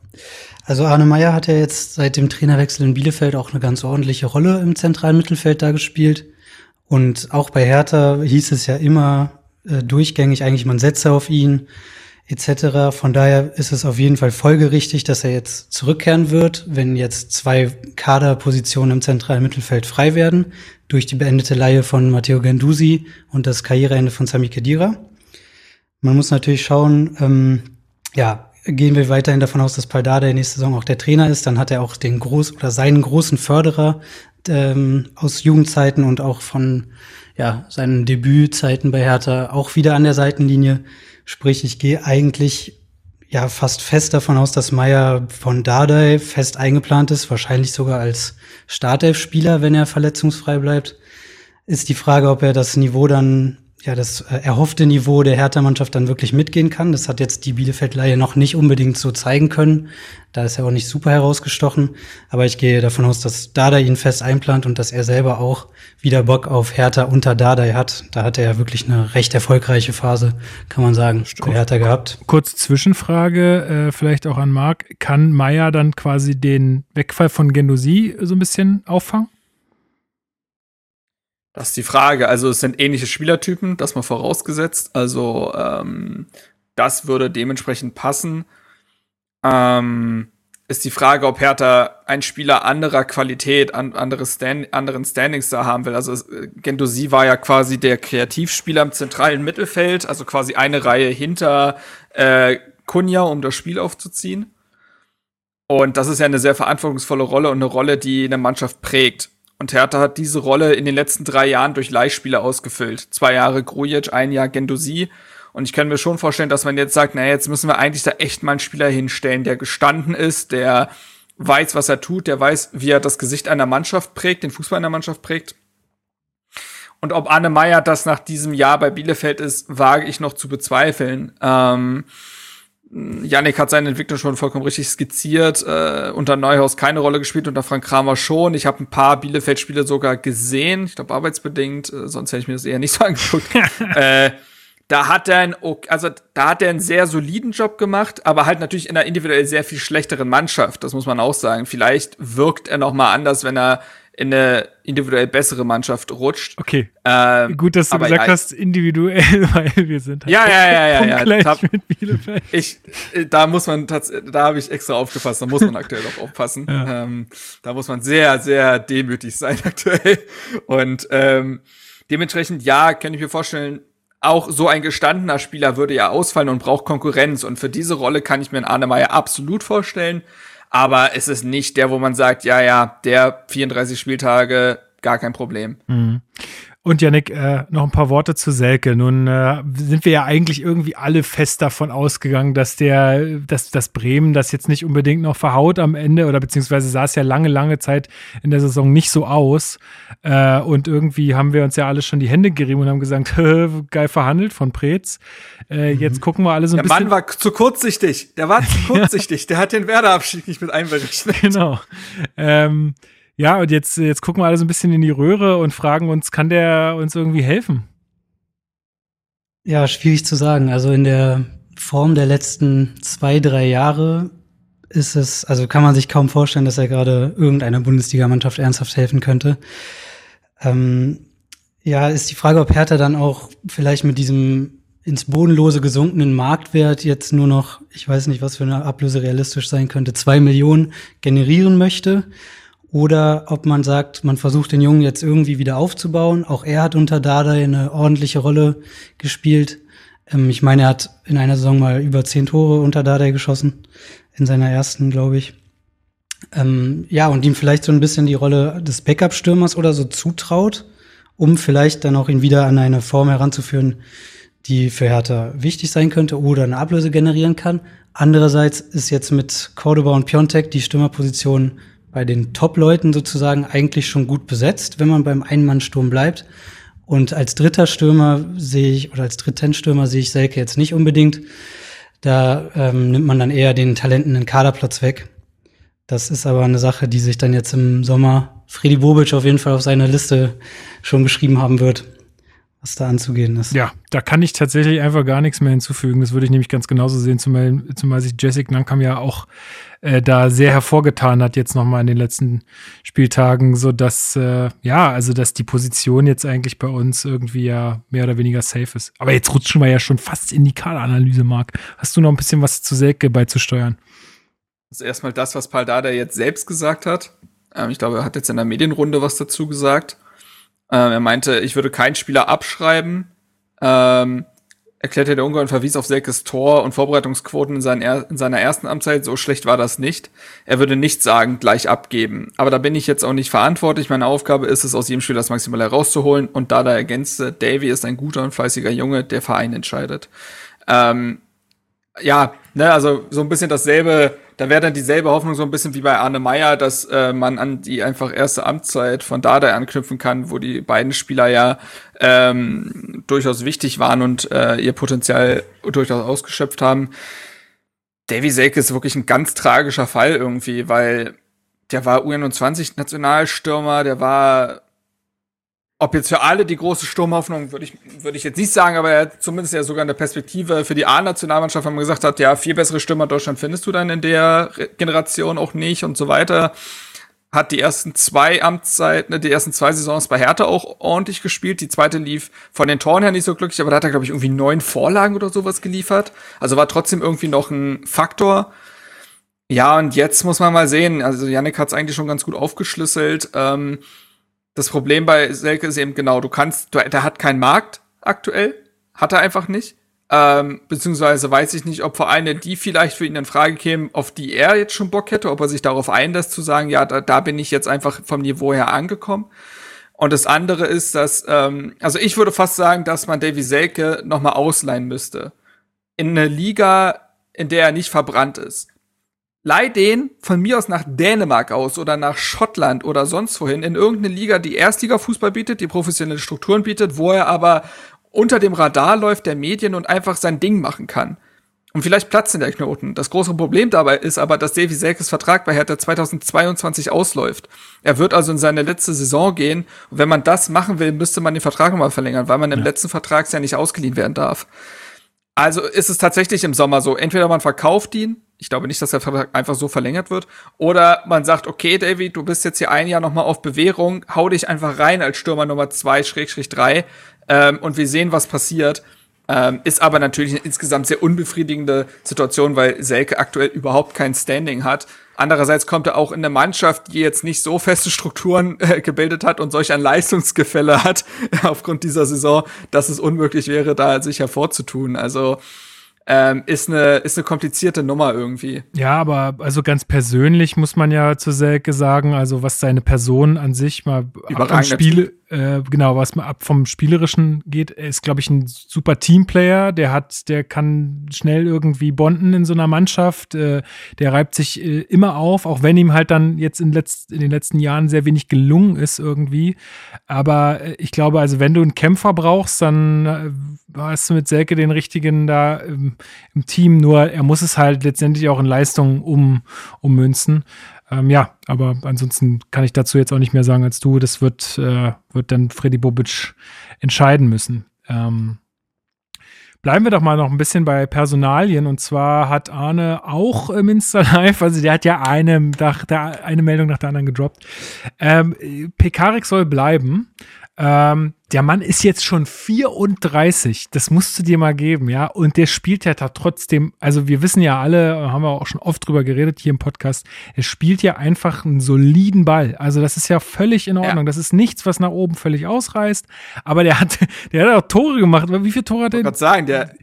[SPEAKER 9] also Arne Meyer hat ja jetzt seit dem Trainerwechsel in Bielefeld auch eine ganz ordentliche Rolle im zentralen Mittelfeld da gespielt. Und auch bei Hertha hieß es ja immer äh, durchgängig eigentlich, man setze auf ihn. etc. Von daher ist es auf jeden Fall folgerichtig, dass er jetzt zurückkehren wird, wenn jetzt zwei Kaderpositionen im zentralen Mittelfeld frei werden, durch die beendete Leihe von Matteo Gandusi und das Karriereende von Sami Khedira. Man muss natürlich schauen, ähm, ja, gehen wir weiterhin davon aus, dass Paldada in nächste Saison auch der Trainer ist, dann hat er auch den groß oder seinen großen Förderer ähm, aus Jugendzeiten und auch von ja, seinen Debützeiten bei Hertha auch wieder an der Seitenlinie. Sprich, ich gehe eigentlich ja fast fest davon aus, dass Meier von Dardai fest eingeplant ist, wahrscheinlich sogar als Startelf-Spieler, wenn er verletzungsfrei bleibt. Ist die Frage, ob er das Niveau dann ja, das äh, erhoffte Niveau der Hertha-Mannschaft dann wirklich mitgehen kann. Das hat jetzt die Bielefeld-Leihe noch nicht unbedingt so zeigen können. Da ist er auch nicht super herausgestochen. Aber ich gehe davon aus, dass Dada ihn fest einplant und dass er selber auch wieder Bock auf Hertha unter Dada hat. Da hat er ja wirklich eine recht erfolgreiche Phase, kann man sagen, bei Hertha gehabt.
[SPEAKER 1] Kurz Zwischenfrage, äh, vielleicht auch an Marc. Kann Meier dann quasi den Wegfall von Genosi so ein bisschen auffangen?
[SPEAKER 7] Das ist die Frage. Also es sind ähnliche Spielertypen, das mal vorausgesetzt. Also ähm, das würde dementsprechend passen. Ähm, ist die Frage, ob Hertha einen Spieler anderer Qualität, an, andere Stand, anderen Standings da haben will. Also Gendosi war ja quasi der Kreativspieler im zentralen Mittelfeld, also quasi eine Reihe hinter äh, Kunja, um das Spiel aufzuziehen. Und das ist ja eine sehr verantwortungsvolle Rolle und eine Rolle, die eine Mannschaft prägt. Und Hertha hat diese Rolle in den letzten drei Jahren durch Leihspieler ausgefüllt. Zwei Jahre Grujic, ein Jahr Gendosi. Und ich kann mir schon vorstellen, dass man jetzt sagt, naja, jetzt müssen wir eigentlich da echt mal einen Spieler hinstellen, der gestanden ist, der weiß, was er tut, der weiß, wie er das Gesicht einer Mannschaft prägt, den Fußball einer Mannschaft prägt. Und ob Anne Meyer das nach diesem Jahr bei Bielefeld ist, wage ich noch zu bezweifeln. Ähm, Yannick hat seine Entwicklung schon vollkommen richtig skizziert. Äh, unter Neuhaus keine Rolle gespielt, unter Frank Kramer schon. Ich habe ein paar Bielefeld-Spiele sogar gesehen. Ich glaube, arbeitsbedingt, äh, sonst hätte ich mir das eher nicht so angeguckt. äh, da hat er einen, also da hat er einen sehr soliden Job gemacht, aber halt natürlich in einer individuell sehr viel schlechteren Mannschaft. Das muss man auch sagen. Vielleicht wirkt er noch mal anders, wenn er in eine individuell bessere Mannschaft rutscht.
[SPEAKER 1] Okay. Ähm, Gut, dass du gesagt ja, hast, individuell, weil wir sind
[SPEAKER 7] halt ja, ja, ja, ja, ja. Hab, mit Bielefeld. Ich, äh, da muss man tatsächlich, da habe ich extra aufgepasst, da muss man aktuell auch aufpassen. Ja. Ähm, da muss man sehr, sehr demütig sein aktuell. Und ähm, dementsprechend, ja, kann ich mir vorstellen, auch so ein gestandener Spieler würde ja ausfallen und braucht Konkurrenz. Und für diese Rolle kann ich mir einen Arne Meyer absolut vorstellen aber es ist nicht der, wo man sagt, ja, ja, der 34 Spieltage, gar kein Problem.
[SPEAKER 1] Mhm. Und Janik, äh, noch ein paar Worte zu Selke. Nun äh, sind wir ja eigentlich irgendwie alle fest davon ausgegangen, dass der, dass das Bremen das jetzt nicht unbedingt noch verhaut am Ende oder beziehungsweise sah es ja lange, lange Zeit in der Saison nicht so aus. Äh, und irgendwie haben wir uns ja alle schon die Hände gerieben und haben gesagt, geil verhandelt von Preetz. Äh, mhm. Jetzt gucken wir alle so ein
[SPEAKER 7] der
[SPEAKER 1] bisschen.
[SPEAKER 7] Der Mann war zu kurzsichtig. Der war zu kurzsichtig. der hat den Werder-Abschied nicht mit einberechnet.
[SPEAKER 1] Genau. Ähm, ja, und jetzt, jetzt gucken wir alle so ein bisschen in die Röhre und fragen uns, kann der uns irgendwie helfen?
[SPEAKER 9] Ja, schwierig zu sagen. Also in der Form der letzten zwei, drei Jahre ist es, also kann man sich kaum vorstellen, dass er gerade irgendeiner Bundesligamannschaft ernsthaft helfen könnte. Ähm, ja, ist die Frage, ob Hertha dann auch vielleicht mit diesem ins Bodenlose gesunkenen Marktwert jetzt nur noch, ich weiß nicht, was für eine Ablöse realistisch sein könnte, zwei Millionen generieren möchte oder ob man sagt, man versucht den Jungen jetzt irgendwie wieder aufzubauen. Auch er hat unter Dada eine ordentliche Rolle gespielt. Ähm, ich meine, er hat in einer Saison mal über zehn Tore unter Dada geschossen. In seiner ersten, glaube ich. Ähm, ja, und ihm vielleicht so ein bisschen die Rolle des Backup-Stürmers oder so zutraut, um vielleicht dann auch ihn wieder an eine Form heranzuführen, die für Hertha wichtig sein könnte oder eine Ablöse generieren kann. Andererseits ist jetzt mit Cordoba und Piontek die Stürmerposition bei den Top-Leuten sozusagen eigentlich schon gut besetzt, wenn man beim Einmannsturm bleibt. Und als dritter Stürmer sehe ich, oder als dritten Stürmer sehe ich Selke jetzt nicht unbedingt. Da ähm, nimmt man dann eher den Talenten in Kaderplatz weg. Das ist aber eine Sache, die sich dann jetzt im Sommer Freddy Bobic auf jeden Fall auf seine Liste schon geschrieben haben wird. Was da anzugehen ist.
[SPEAKER 1] Ja, da kann ich tatsächlich einfach gar nichts mehr hinzufügen. Das würde ich nämlich ganz genauso sehen, zumal, zumal sich Jessica Nankam ja auch äh, da sehr hervorgetan hat jetzt nochmal in den letzten Spieltagen, so dass äh, ja, also dass die Position jetzt eigentlich bei uns irgendwie ja mehr oder weniger safe ist. Aber jetzt rutschen wir ja schon fast in die Kaderanalyse, Marc. Hast du noch ein bisschen was zu Selke beizusteuern?
[SPEAKER 7] Das ist erstmal das, was Paul Dada jetzt selbst gesagt hat. Ähm, ich glaube, er hat jetzt in der Medienrunde was dazu gesagt. Ähm, er meinte, ich würde keinen Spieler abschreiben. Ähm, erklärte der Ungar und verwies auf Selkes Tor und Vorbereitungsquoten in, er in seiner ersten Amtszeit. So schlecht war das nicht. Er würde nicht sagen, gleich abgeben. Aber da bin ich jetzt auch nicht verantwortlich. Meine Aufgabe ist es, aus jedem Spieler das Maximale herauszuholen. Und da da ergänzte, Davy ist ein guter und fleißiger Junge, der Verein entscheidet. Ähm, ja, ne, also so ein bisschen dasselbe, da wäre dann dieselbe Hoffnung so ein bisschen wie bei Arne Meyer, dass äh, man an die einfach erste Amtszeit von Dada anknüpfen kann, wo die beiden Spieler ja ähm, durchaus wichtig waren und äh, ihr Potenzial durchaus ausgeschöpft haben. Davy Selke ist wirklich ein ganz tragischer Fall irgendwie, weil der war U21-Nationalstürmer, der war ob jetzt für alle die große Sturmhoffnung, würde ich, würde ich jetzt nicht sagen, aber er hat zumindest ja sogar eine Perspektive für die A-Nationalmannschaft, wenn man gesagt hat, ja, vier bessere Stürmer in Deutschland findest du dann in der Generation auch nicht und so weiter. Hat die ersten zwei Amtszeiten, ne, die ersten zwei Saisons bei Hertha auch ordentlich gespielt. Die zweite lief von den Toren her nicht so glücklich, aber da hat er, glaube ich, irgendwie neun Vorlagen oder sowas geliefert. Also war trotzdem irgendwie noch ein Faktor. Ja, und jetzt muss man mal sehen. Also Yannick hat es eigentlich schon ganz gut aufgeschlüsselt. Ähm, das Problem bei Selke ist eben genau, du kannst, du, der hat keinen Markt aktuell, hat er einfach nicht. Ähm, beziehungsweise weiß ich nicht, ob Vereine, die vielleicht für ihn in Frage kämen, auf die er jetzt schon Bock hätte, ob er sich darauf einlässt, zu sagen, ja, da, da bin ich jetzt einfach vom Niveau her angekommen. Und das andere ist, dass, ähm, also ich würde fast sagen, dass man Davy Selke nochmal ausleihen müsste. In eine Liga, in der er nicht verbrannt ist leih den von mir aus nach Dänemark aus oder nach Schottland oder sonst wohin in irgendeine Liga, die Erstliga-Fußball bietet, die professionelle Strukturen bietet, wo er aber unter dem Radar läuft der Medien und einfach sein Ding machen kann. Und vielleicht platzt in der Knoten. Das große Problem dabei ist aber, dass Davy Selkes Vertrag bei Hertha 2022 ausläuft. Er wird also in seine letzte Saison gehen. Und wenn man das machen will, müsste man den Vertrag nochmal verlängern, weil man im letzten Vertrag ja nicht ausgeliehen werden darf. Also ist es tatsächlich im Sommer so. Entweder man verkauft ihn, ich glaube nicht, dass der Vertrag einfach so verlängert wird. Oder man sagt, okay, David, du bist jetzt hier ein Jahr nochmal auf Bewährung, hau dich einfach rein als Stürmer Nummer zwei, Schrägstrich drei, ähm, und wir sehen, was passiert. Ähm, ist aber natürlich eine insgesamt sehr unbefriedigende Situation, weil Selke aktuell überhaupt kein Standing hat. Andererseits kommt er auch in eine Mannschaft, die jetzt nicht so feste Strukturen äh, gebildet hat und solch ein Leistungsgefälle hat aufgrund dieser Saison, dass es unmöglich wäre, da sich hervorzutun. Also ähm, ist eine ist eine komplizierte Nummer irgendwie.
[SPEAKER 1] Ja, aber also ganz persönlich muss man ja zu Selke sagen, also was seine Person an sich mal ab Spiel, äh, genau, was mal ab vom Spielerischen geht, ist, glaube ich, ein super Teamplayer. Der hat, der kann schnell irgendwie bonden in so einer Mannschaft. Äh, der reibt sich äh, immer auf, auch wenn ihm halt dann jetzt in, letzt, in den letzten Jahren sehr wenig gelungen ist irgendwie. Aber äh, ich glaube, also wenn du einen Kämpfer brauchst, dann äh, hast du mit Selke den richtigen da im, im Team. Nur er muss es halt letztendlich auch in Leistung um, ummünzen. Ähm, ja, aber ansonsten kann ich dazu jetzt auch nicht mehr sagen als du. Das wird, äh, wird dann Freddy Bobic entscheiden müssen. Ähm, bleiben wir doch mal noch ein bisschen bei Personalien. Und zwar hat Arne auch im Insta Live, also der hat ja eine, nach der, eine Meldung nach der anderen gedroppt. Ähm, Pekarik soll bleiben. Ähm, der Mann ist jetzt schon 34. Das musst du dir mal geben, ja. Und der spielt ja da trotzdem, also wir wissen ja alle, haben wir auch schon oft drüber geredet hier im Podcast, er spielt ja einfach einen soliden Ball. Also das ist ja völlig in Ordnung. Ja. Das ist nichts, was nach oben völlig ausreißt. Aber der hat, der hat auch Tore gemacht. Wie viele Tore hat er? Ich
[SPEAKER 7] wollte sagen, der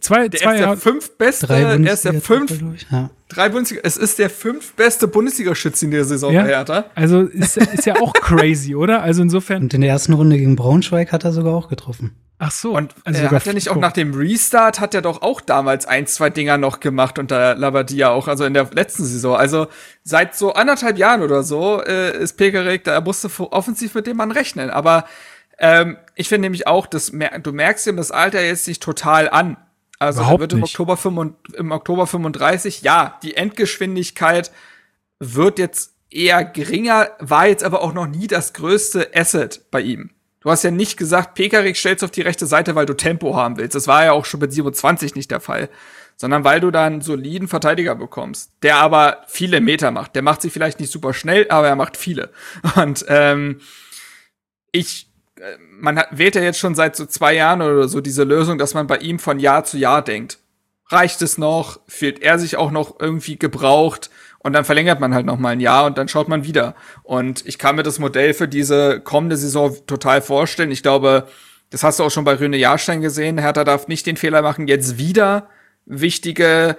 [SPEAKER 1] zwei, der zwei
[SPEAKER 7] ist der fünf beste, er ist der fünf, ja. drei Bundesliga, es ist der fünf beste Bundesliga-Schütze in der Saison
[SPEAKER 1] ja, bei Hertha. Also ist, ist ja auch crazy, oder? Also insofern.
[SPEAKER 9] Und in der ersten Runde gegen Braunschweig hat er sogar auch getroffen.
[SPEAKER 1] Ach so.
[SPEAKER 7] Und also äh, hat er nicht auch nach dem Restart, hat er doch auch damals ein, zwei Dinger noch gemacht unter Labadia auch, also in der letzten Saison. Also seit so anderthalb Jahren oder so äh, ist Pekarek, da musste offensiv mit dem Mann rechnen. Aber ähm, ich finde nämlich auch, dass du merkst ihm das Alter jetzt nicht total an. Also er wird im Oktober, 5, im Oktober 35, ja, die Endgeschwindigkeit wird jetzt eher geringer, war jetzt aber auch noch nie das größte Asset bei ihm. Du hast ja nicht gesagt, Pekarik stellst auf die rechte Seite, weil du Tempo haben willst. Das war ja auch schon mit 27 nicht der Fall. Sondern weil du da einen soliden Verteidiger bekommst, der aber viele Meter macht. Der macht sie vielleicht nicht super schnell, aber er macht viele. Und ähm, ich, man hat, wählt ja jetzt schon seit so zwei Jahren oder so diese Lösung, dass man bei ihm von Jahr zu Jahr denkt. Reicht es noch? Fühlt er sich auch noch irgendwie gebraucht? Und dann verlängert man halt noch mal ein Jahr und dann schaut man wieder. Und ich kann mir das Modell für diese kommende Saison total vorstellen. Ich glaube, das hast du auch schon bei Röne Jahrstein gesehen. Hertha darf nicht den Fehler machen, jetzt wieder wichtige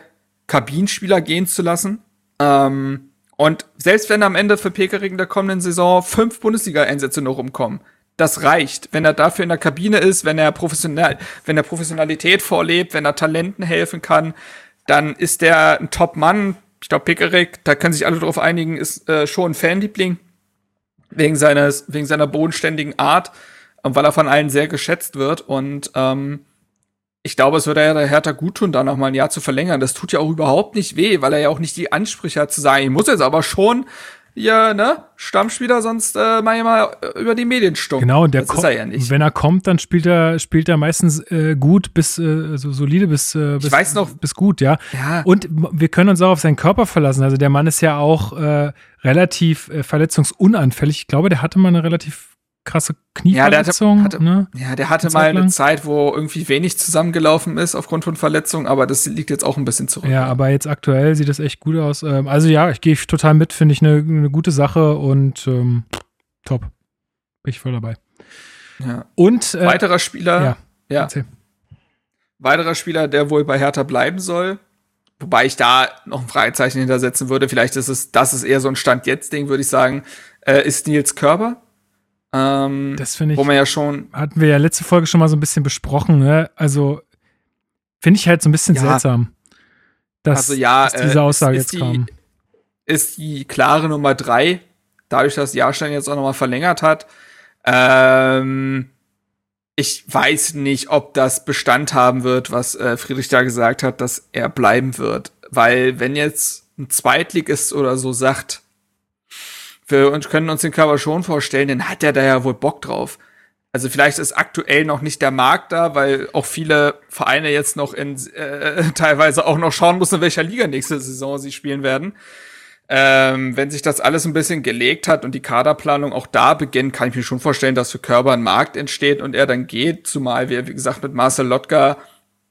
[SPEAKER 7] Kabinenspieler gehen zu lassen. Ähm, und selbst wenn am Ende für Pekering der kommenden Saison fünf Bundesliga-Einsätze noch rumkommen, das reicht. Wenn er dafür in der Kabine ist, wenn er professionell, wenn er Professionalität vorlebt, wenn er Talenten helfen kann, dann ist der ein Top-Mann, ich glaube, Pickerick, da können sich alle darauf einigen, ist äh, schon ein Fanliebling. Wegen seines, wegen seiner bodenständigen Art, äh, weil er von allen sehr geschätzt wird. Und ähm, ich glaube, es würde ja der Hertha gut tun, da noch mal ein Jahr zu verlängern. Das tut ja auch überhaupt nicht weh, weil er ja auch nicht die Ansprüche hat zu sagen, ich muss jetzt aber schon ja, ne, Stammspieler, sonst äh, mach ich mal äh, über die Medien stumm.
[SPEAKER 1] Genau, und der das ist er ja nicht. Wenn er kommt, dann spielt er, spielt er meistens äh, gut bis äh, so solide bis, äh, bis,
[SPEAKER 7] ich weiß noch,
[SPEAKER 1] bis gut, ja.
[SPEAKER 7] ja.
[SPEAKER 1] Und wir können uns auch auf seinen Körper verlassen. Also der Mann ist ja auch äh, relativ äh, verletzungsunanfällig. Ich glaube, der hatte mal eine relativ krasse Knieverletzung.
[SPEAKER 7] Ja, der hatte,
[SPEAKER 1] ne?
[SPEAKER 7] ja, der hatte mal eine Zeit, wo irgendwie wenig zusammengelaufen ist aufgrund von Verletzungen, aber das liegt jetzt auch ein bisschen zurück.
[SPEAKER 1] Ja, aber jetzt aktuell sieht das echt gut aus. Ähm, also ja, ich gehe total mit, finde ich eine, eine gute Sache und ähm, top. Bin ich voll dabei.
[SPEAKER 7] Ja.
[SPEAKER 1] Und
[SPEAKER 7] äh, weiterer Spieler,
[SPEAKER 1] ja,
[SPEAKER 7] ja. weiterer Spieler, der wohl bei Hertha bleiben soll, wobei ich da noch ein Fragezeichen hintersetzen würde. Vielleicht ist es, das ist eher so ein Stand jetzt Ding, würde ich sagen, äh, ist Nils Körber
[SPEAKER 1] ähm, das finde ich.
[SPEAKER 7] Wo man ja schon.
[SPEAKER 1] Hatten wir ja letzte Folge schon mal so ein bisschen besprochen, ne? Also finde ich halt so ein bisschen ja. seltsam, dass,
[SPEAKER 7] also ja,
[SPEAKER 1] dass diese Aussage
[SPEAKER 7] äh,
[SPEAKER 1] jetzt
[SPEAKER 7] die,
[SPEAKER 1] kam.
[SPEAKER 7] Ist die klare Nummer drei, dadurch, dass Jahrstein jetzt auch nochmal verlängert hat. Ähm, ich weiß nicht, ob das Bestand haben wird, was äh, Friedrich da gesagt hat, dass er bleiben wird. Weil wenn jetzt ein Zweitligist oder so sagt, wir können uns den Körper schon vorstellen, dann hat er da ja wohl Bock drauf. Also vielleicht ist aktuell noch nicht der Markt da, weil auch viele Vereine jetzt noch in äh, teilweise auch noch schauen müssen, in welcher Liga nächste Saison sie spielen werden. Ähm, wenn sich das alles ein bisschen gelegt hat und die Kaderplanung auch da beginnt, kann ich mir schon vorstellen, dass für Körper ein Markt entsteht und er dann geht, zumal wir, wie gesagt, mit Marcel Lotka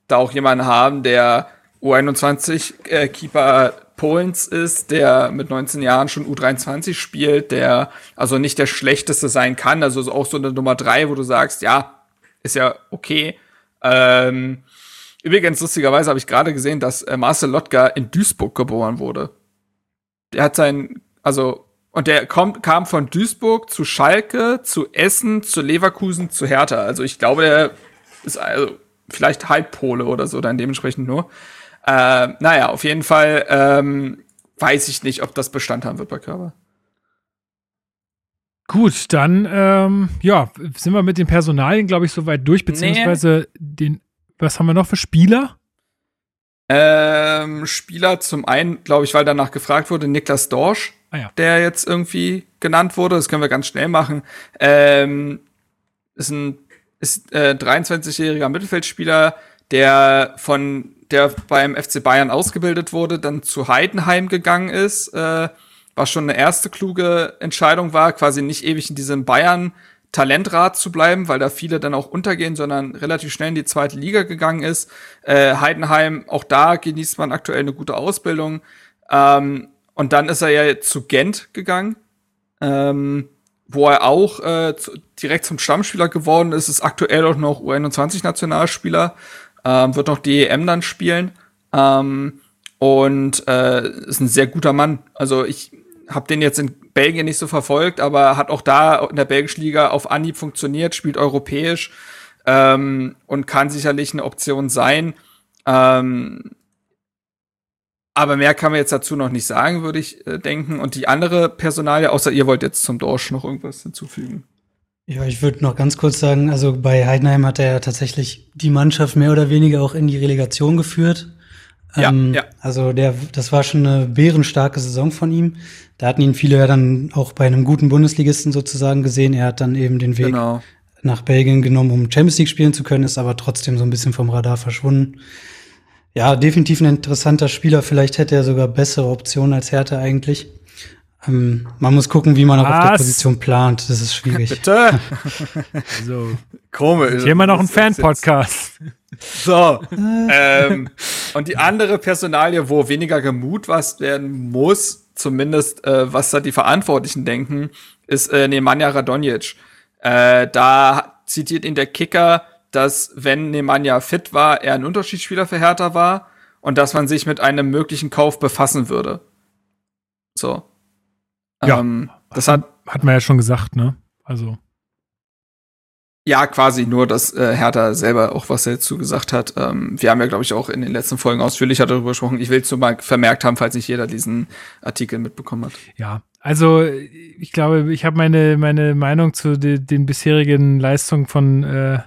[SPEAKER 7] da auch jemanden haben, der U21-Keeper äh, Polens ist, der mit 19 Jahren schon U23 spielt, der also nicht der schlechteste sein kann, also auch so eine Nummer drei, wo du sagst, ja, ist ja okay. Ähm, übrigens, lustigerweise habe ich gerade gesehen, dass äh, Marcel Lotka in Duisburg geboren wurde. Der hat sein, also, und der kommt, kam von Duisburg zu Schalke, zu Essen, zu Leverkusen, zu Hertha. Also ich glaube, der ist also vielleicht Halbpole oder so, dann dementsprechend nur. Äh, naja, auf jeden Fall ähm, weiß ich nicht, ob das Bestand haben wird bei Körper.
[SPEAKER 1] Gut, dann ähm, ja, sind wir mit den Personalien, glaube ich, soweit durch, beziehungsweise nee. den, was haben wir noch für Spieler?
[SPEAKER 7] Ähm, Spieler zum einen, glaube ich, weil danach gefragt wurde, Niklas Dorsch,
[SPEAKER 1] ah, ja.
[SPEAKER 7] der jetzt irgendwie genannt wurde. Das können wir ganz schnell machen. Ähm, ist ein ist, äh, 23-jähriger Mittelfeldspieler, der von der beim FC Bayern ausgebildet wurde, dann zu Heidenheim gegangen ist, äh, was schon eine erste kluge Entscheidung war, quasi nicht ewig in diesem Bayern Talentrat zu bleiben, weil da viele dann auch untergehen, sondern relativ schnell in die zweite Liga gegangen ist. Äh, Heidenheim, auch da genießt man aktuell eine gute Ausbildung. Ähm, und dann ist er ja zu Gent gegangen, ähm, wo er auch äh, zu, direkt zum Stammspieler geworden ist, ist aktuell auch noch U21-Nationalspieler ähm, wird noch die EM dann spielen. Ähm, und äh, ist ein sehr guter Mann. Also ich habe den jetzt in Belgien nicht so verfolgt, aber hat auch da in der belgischen Liga auf Anhieb funktioniert, spielt europäisch ähm, und kann sicherlich eine Option sein. Ähm, aber mehr kann man jetzt dazu noch nicht sagen, würde ich äh, denken. Und die andere Personalie, außer ihr wollt jetzt zum Dorsch noch irgendwas hinzufügen.
[SPEAKER 9] Ja, ich würde noch ganz kurz sagen, also bei Heidenheim hat er ja tatsächlich die Mannschaft mehr oder weniger auch in die Relegation geführt.
[SPEAKER 7] Ja, ähm, ja.
[SPEAKER 9] Also der, das war schon eine bärenstarke Saison von ihm. Da hatten ihn viele ja dann auch bei einem guten Bundesligisten sozusagen gesehen. Er hat dann eben den Weg
[SPEAKER 7] genau.
[SPEAKER 9] nach Belgien genommen, um Champions League spielen zu können, ist aber trotzdem so ein bisschen vom Radar verschwunden. Ja, definitiv ein interessanter Spieler. Vielleicht hätte er sogar bessere Optionen als Hertha eigentlich. Ähm, man muss gucken, wie man auch auf der Position plant. Das ist schwierig.
[SPEAKER 7] Bitte?
[SPEAKER 1] so.
[SPEAKER 7] Komisch.
[SPEAKER 1] Hier immer noch ein Fan-Podcast.
[SPEAKER 7] So. ähm, und die andere Personalie, wo weniger gemutmaßt werden muss, zumindest äh, was da die Verantwortlichen denken, ist äh, Nemanja Radonjic. Äh, da zitiert ihn der Kicker, dass wenn Nemanja fit war, er ein Unterschiedsspieler für Hertha war und dass man sich mit einem möglichen Kauf befassen würde. So.
[SPEAKER 1] Ja, ähm, das hat, hat man ja schon gesagt, ne? Also.
[SPEAKER 7] Ja, quasi nur, dass äh, Hertha selber auch was dazu gesagt hat. Ähm, wir haben ja, glaube ich, auch in den letzten Folgen ausführlicher darüber gesprochen. Ich will es nur mal vermerkt haben, falls nicht jeder diesen Artikel mitbekommen hat.
[SPEAKER 1] Ja, also ich glaube, ich habe meine, meine Meinung zu de, den bisherigen Leistungen von äh, äh,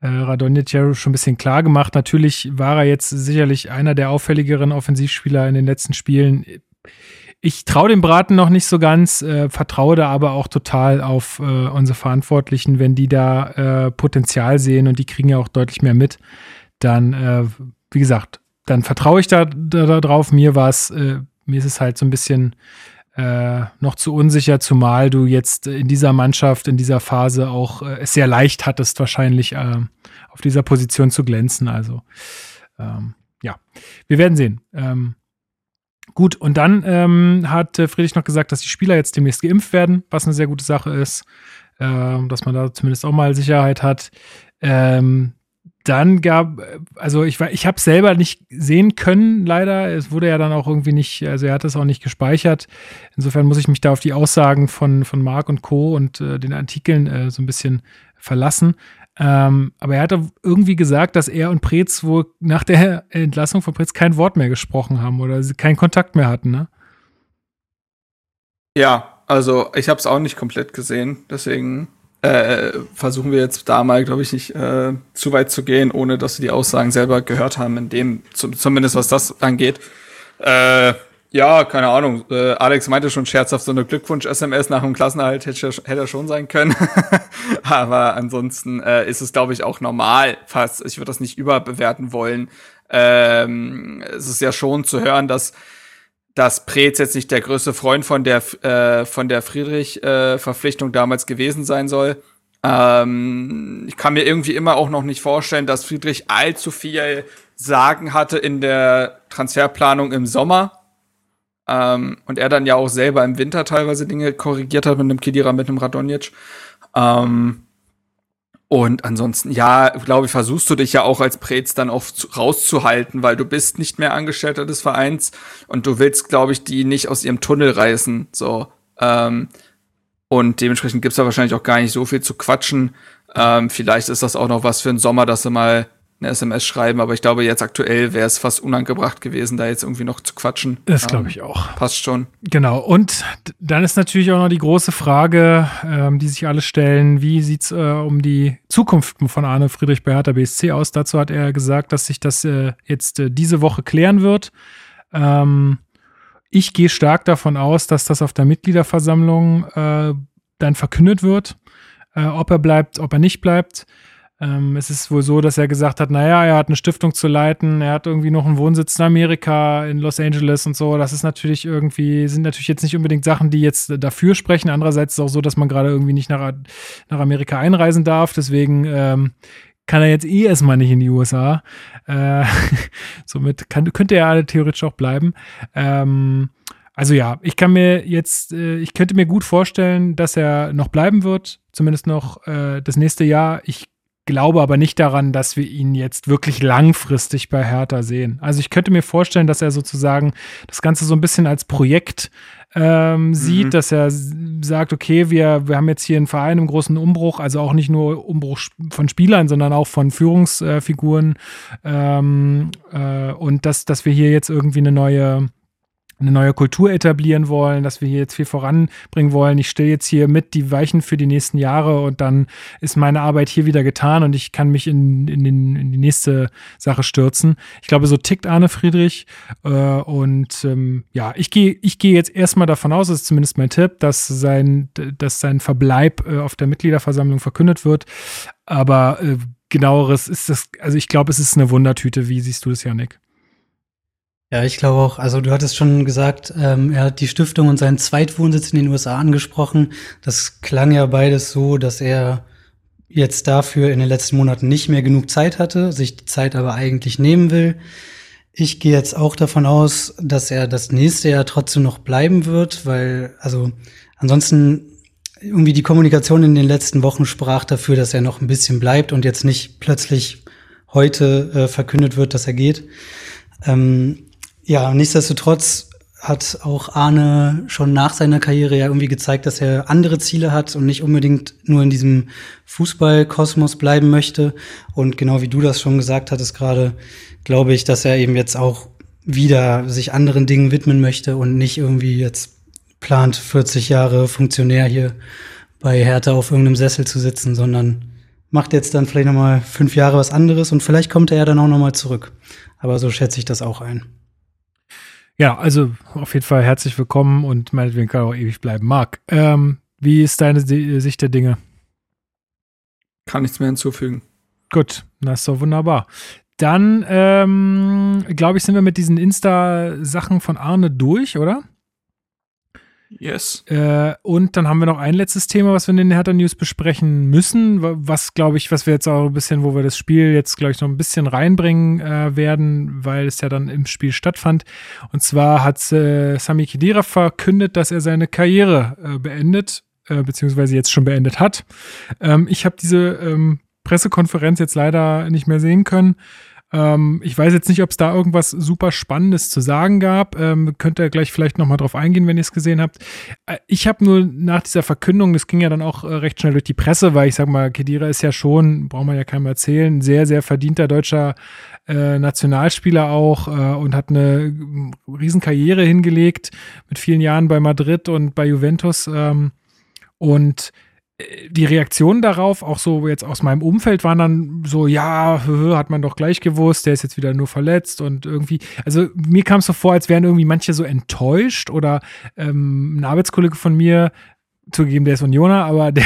[SPEAKER 1] Radonjic schon ein bisschen klar gemacht. Natürlich war er jetzt sicherlich einer der auffälligeren Offensivspieler in den letzten Spielen ich traue dem Braten noch nicht so ganz, äh, vertraue da aber auch total auf äh, unsere Verantwortlichen, wenn die da äh, Potenzial sehen und die kriegen ja auch deutlich mehr mit, dann, äh, wie gesagt, dann vertraue ich da, da, da, drauf. Mir war es, äh, mir ist es halt so ein bisschen äh, noch zu unsicher, zumal du jetzt in dieser Mannschaft, in dieser Phase auch es sehr leicht hattest, wahrscheinlich auf dieser Position zu glänzen. Also ähm, ja, wir werden sehen. Ähm, Gut, und dann ähm, hat äh, Friedrich noch gesagt, dass die Spieler jetzt demnächst geimpft werden, was eine sehr gute Sache ist, äh, dass man da zumindest auch mal Sicherheit hat. Ähm, dann gab, also ich, ich habe selber nicht sehen können, leider. Es wurde ja dann auch irgendwie nicht, also er hat es auch nicht gespeichert. Insofern muss ich mich da auf die Aussagen von, von Marc und Co. und äh, den Artikeln äh, so ein bisschen verlassen. Ähm, aber er hat irgendwie gesagt, dass er und Preetz wohl nach der Entlassung von Preetz kein Wort mehr gesprochen haben oder keinen Kontakt mehr hatten, ne?
[SPEAKER 7] Ja, also ich habe es auch nicht komplett gesehen, deswegen äh, versuchen wir jetzt da mal, glaube ich, nicht äh, zu weit zu gehen, ohne dass sie die Aussagen selber gehört haben, in dem, zumindest was das angeht. Äh, ja, keine Ahnung. Äh, Alex meinte schon scherzhaft, so eine Glückwunsch-SMS nach dem Klassenerhalt hätte, hätte er schon sein können. Aber ansonsten äh, ist es, glaube ich, auch normal fast. Ich würde das nicht überbewerten wollen. Ähm, es ist ja schon zu hören, dass dass Preetz jetzt nicht der größte Freund von der äh, von der Friedrich-Verpflichtung äh, damals gewesen sein soll. Ähm, ich kann mir irgendwie immer auch noch nicht vorstellen, dass Friedrich allzu viel Sagen hatte in der Transferplanung im Sommer ähm, und er dann ja auch selber im Winter teilweise Dinge korrigiert hat mit einem Kidira, mit einem Radonjic. Ähm, und ansonsten, ja, glaube ich, versuchst du dich ja auch als Prez dann auch rauszuhalten, weil du bist nicht mehr Angestellter des Vereins und du willst, glaube ich, die nicht aus ihrem Tunnel reißen. So. Ähm, und dementsprechend gibt's da wahrscheinlich auch gar nicht so viel zu quatschen. Ähm, vielleicht ist das auch noch was für den Sommer, dass du mal eine SMS schreiben, aber ich glaube, jetzt aktuell wäre es fast unangebracht gewesen, da jetzt irgendwie noch zu quatschen.
[SPEAKER 1] Das glaube ich auch.
[SPEAKER 7] Ähm, passt schon.
[SPEAKER 1] Genau. Und dann ist natürlich auch noch die große Frage, ähm, die sich alle stellen, wie sieht es äh, um die Zukunft von Arne Friedrich bei Hertha BSC aus? Dazu hat er gesagt, dass sich das äh, jetzt äh, diese Woche klären wird. Ähm, ich gehe stark davon aus, dass das auf der Mitgliederversammlung äh, dann verkündet wird, äh, ob er bleibt, ob er nicht bleibt. Ähm, es ist wohl so, dass er gesagt hat, naja, er hat eine Stiftung zu leiten, er hat irgendwie noch einen Wohnsitz in Amerika, in Los Angeles und so. Das ist natürlich irgendwie, sind natürlich jetzt nicht unbedingt Sachen, die jetzt dafür sprechen. Andererseits ist es auch so, dass man gerade irgendwie nicht nach, nach Amerika einreisen darf. Deswegen ähm, kann er jetzt eh erstmal nicht in die USA. Äh, somit kann, könnte er theoretisch auch bleiben. Ähm, also ja, ich kann mir jetzt, äh, ich könnte mir gut vorstellen, dass er noch bleiben wird, zumindest noch äh, das nächste Jahr. Ich glaube aber nicht daran, dass wir ihn jetzt wirklich langfristig bei Hertha sehen. Also ich könnte mir vorstellen, dass er sozusagen das Ganze so ein bisschen als Projekt ähm, sieht, mhm. dass er sagt, okay, wir, wir haben jetzt hier einen Verein im großen Umbruch, also auch nicht nur Umbruch von Spielern, sondern auch von Führungsfiguren ähm, äh, und dass, dass wir hier jetzt irgendwie eine neue eine neue Kultur etablieren wollen, dass wir hier jetzt viel voranbringen wollen. Ich stelle jetzt hier mit die Weichen für die nächsten Jahre und dann ist meine Arbeit hier wieder getan und ich kann mich in, in, den, in die nächste Sache stürzen. Ich glaube, so tickt Arne Friedrich. Äh, und ähm, ja, ich gehe ich gehe jetzt erstmal davon aus, das ist zumindest mein Tipp, dass sein, dass sein Verbleib äh, auf der Mitgliederversammlung verkündet wird. Aber äh, genaueres ist das, also ich glaube, es ist eine Wundertüte. Wie siehst du das, Janik?
[SPEAKER 9] Ja, ich glaube auch. Also du hattest schon gesagt, ähm, er hat die Stiftung und seinen Zweitwohnsitz in den USA angesprochen. Das klang ja beides so, dass er jetzt dafür in den letzten Monaten nicht mehr genug Zeit hatte, sich die Zeit aber eigentlich nehmen will. Ich gehe jetzt auch davon aus, dass er das nächste Jahr trotzdem noch bleiben wird, weil, also ansonsten irgendwie die Kommunikation in den letzten Wochen sprach dafür, dass er noch ein bisschen bleibt und jetzt nicht plötzlich heute äh, verkündet wird, dass er geht. Ähm, ja, nichtsdestotrotz hat auch Arne schon nach seiner Karriere ja irgendwie gezeigt, dass er andere Ziele hat und nicht unbedingt nur in diesem Fußballkosmos bleiben möchte. Und genau wie du das schon gesagt hattest gerade, glaube ich, dass er eben jetzt auch wieder sich anderen Dingen widmen möchte und nicht irgendwie jetzt plant, 40 Jahre Funktionär hier bei Hertha auf irgendeinem Sessel zu sitzen, sondern macht jetzt dann vielleicht noch mal fünf Jahre was anderes und vielleicht kommt er ja dann auch noch mal zurück. Aber so schätze ich das auch ein.
[SPEAKER 1] Ja, also auf jeden Fall herzlich willkommen und meinetwegen kann auch ewig bleiben. Marc, ähm, wie ist deine Sicht der Dinge?
[SPEAKER 7] Kann nichts mehr hinzufügen.
[SPEAKER 1] Gut, das ist doch wunderbar. Dann, ähm, glaube ich, sind wir mit diesen Insta-Sachen von Arne durch, oder?
[SPEAKER 7] Yes.
[SPEAKER 1] Äh, und dann haben wir noch ein letztes Thema, was wir in den Hertha News besprechen müssen, was glaube ich, was wir jetzt auch ein bisschen, wo wir das Spiel jetzt glaube ich noch ein bisschen reinbringen äh, werden, weil es ja dann im Spiel stattfand. Und zwar hat äh, Sami Khedira verkündet, dass er seine Karriere äh, beendet, äh, beziehungsweise jetzt schon beendet hat. Ähm, ich habe diese ähm, Pressekonferenz jetzt leider nicht mehr sehen können. Ähm, ich weiß jetzt nicht, ob es da irgendwas super Spannendes zu sagen gab. Ähm, könnt ihr gleich vielleicht nochmal drauf eingehen, wenn ihr es gesehen habt. Äh, ich habe nur nach dieser Verkündung, das ging ja dann auch äh, recht schnell durch die Presse, weil ich sag mal, Kedira ist ja schon, braucht man ja keinem erzählen, sehr, sehr verdienter deutscher äh, Nationalspieler auch äh, und hat eine Riesenkarriere hingelegt mit vielen Jahren bei Madrid und bei Juventus. Ähm, und die Reaktionen darauf, auch so jetzt aus meinem Umfeld, waren dann so, ja, hat man doch gleich gewusst, der ist jetzt wieder nur verletzt und irgendwie, also mir kam es so vor, als wären irgendwie manche so enttäuscht oder ähm, ein Arbeitskollege von mir zugegeben, der ist Unioner, aber der,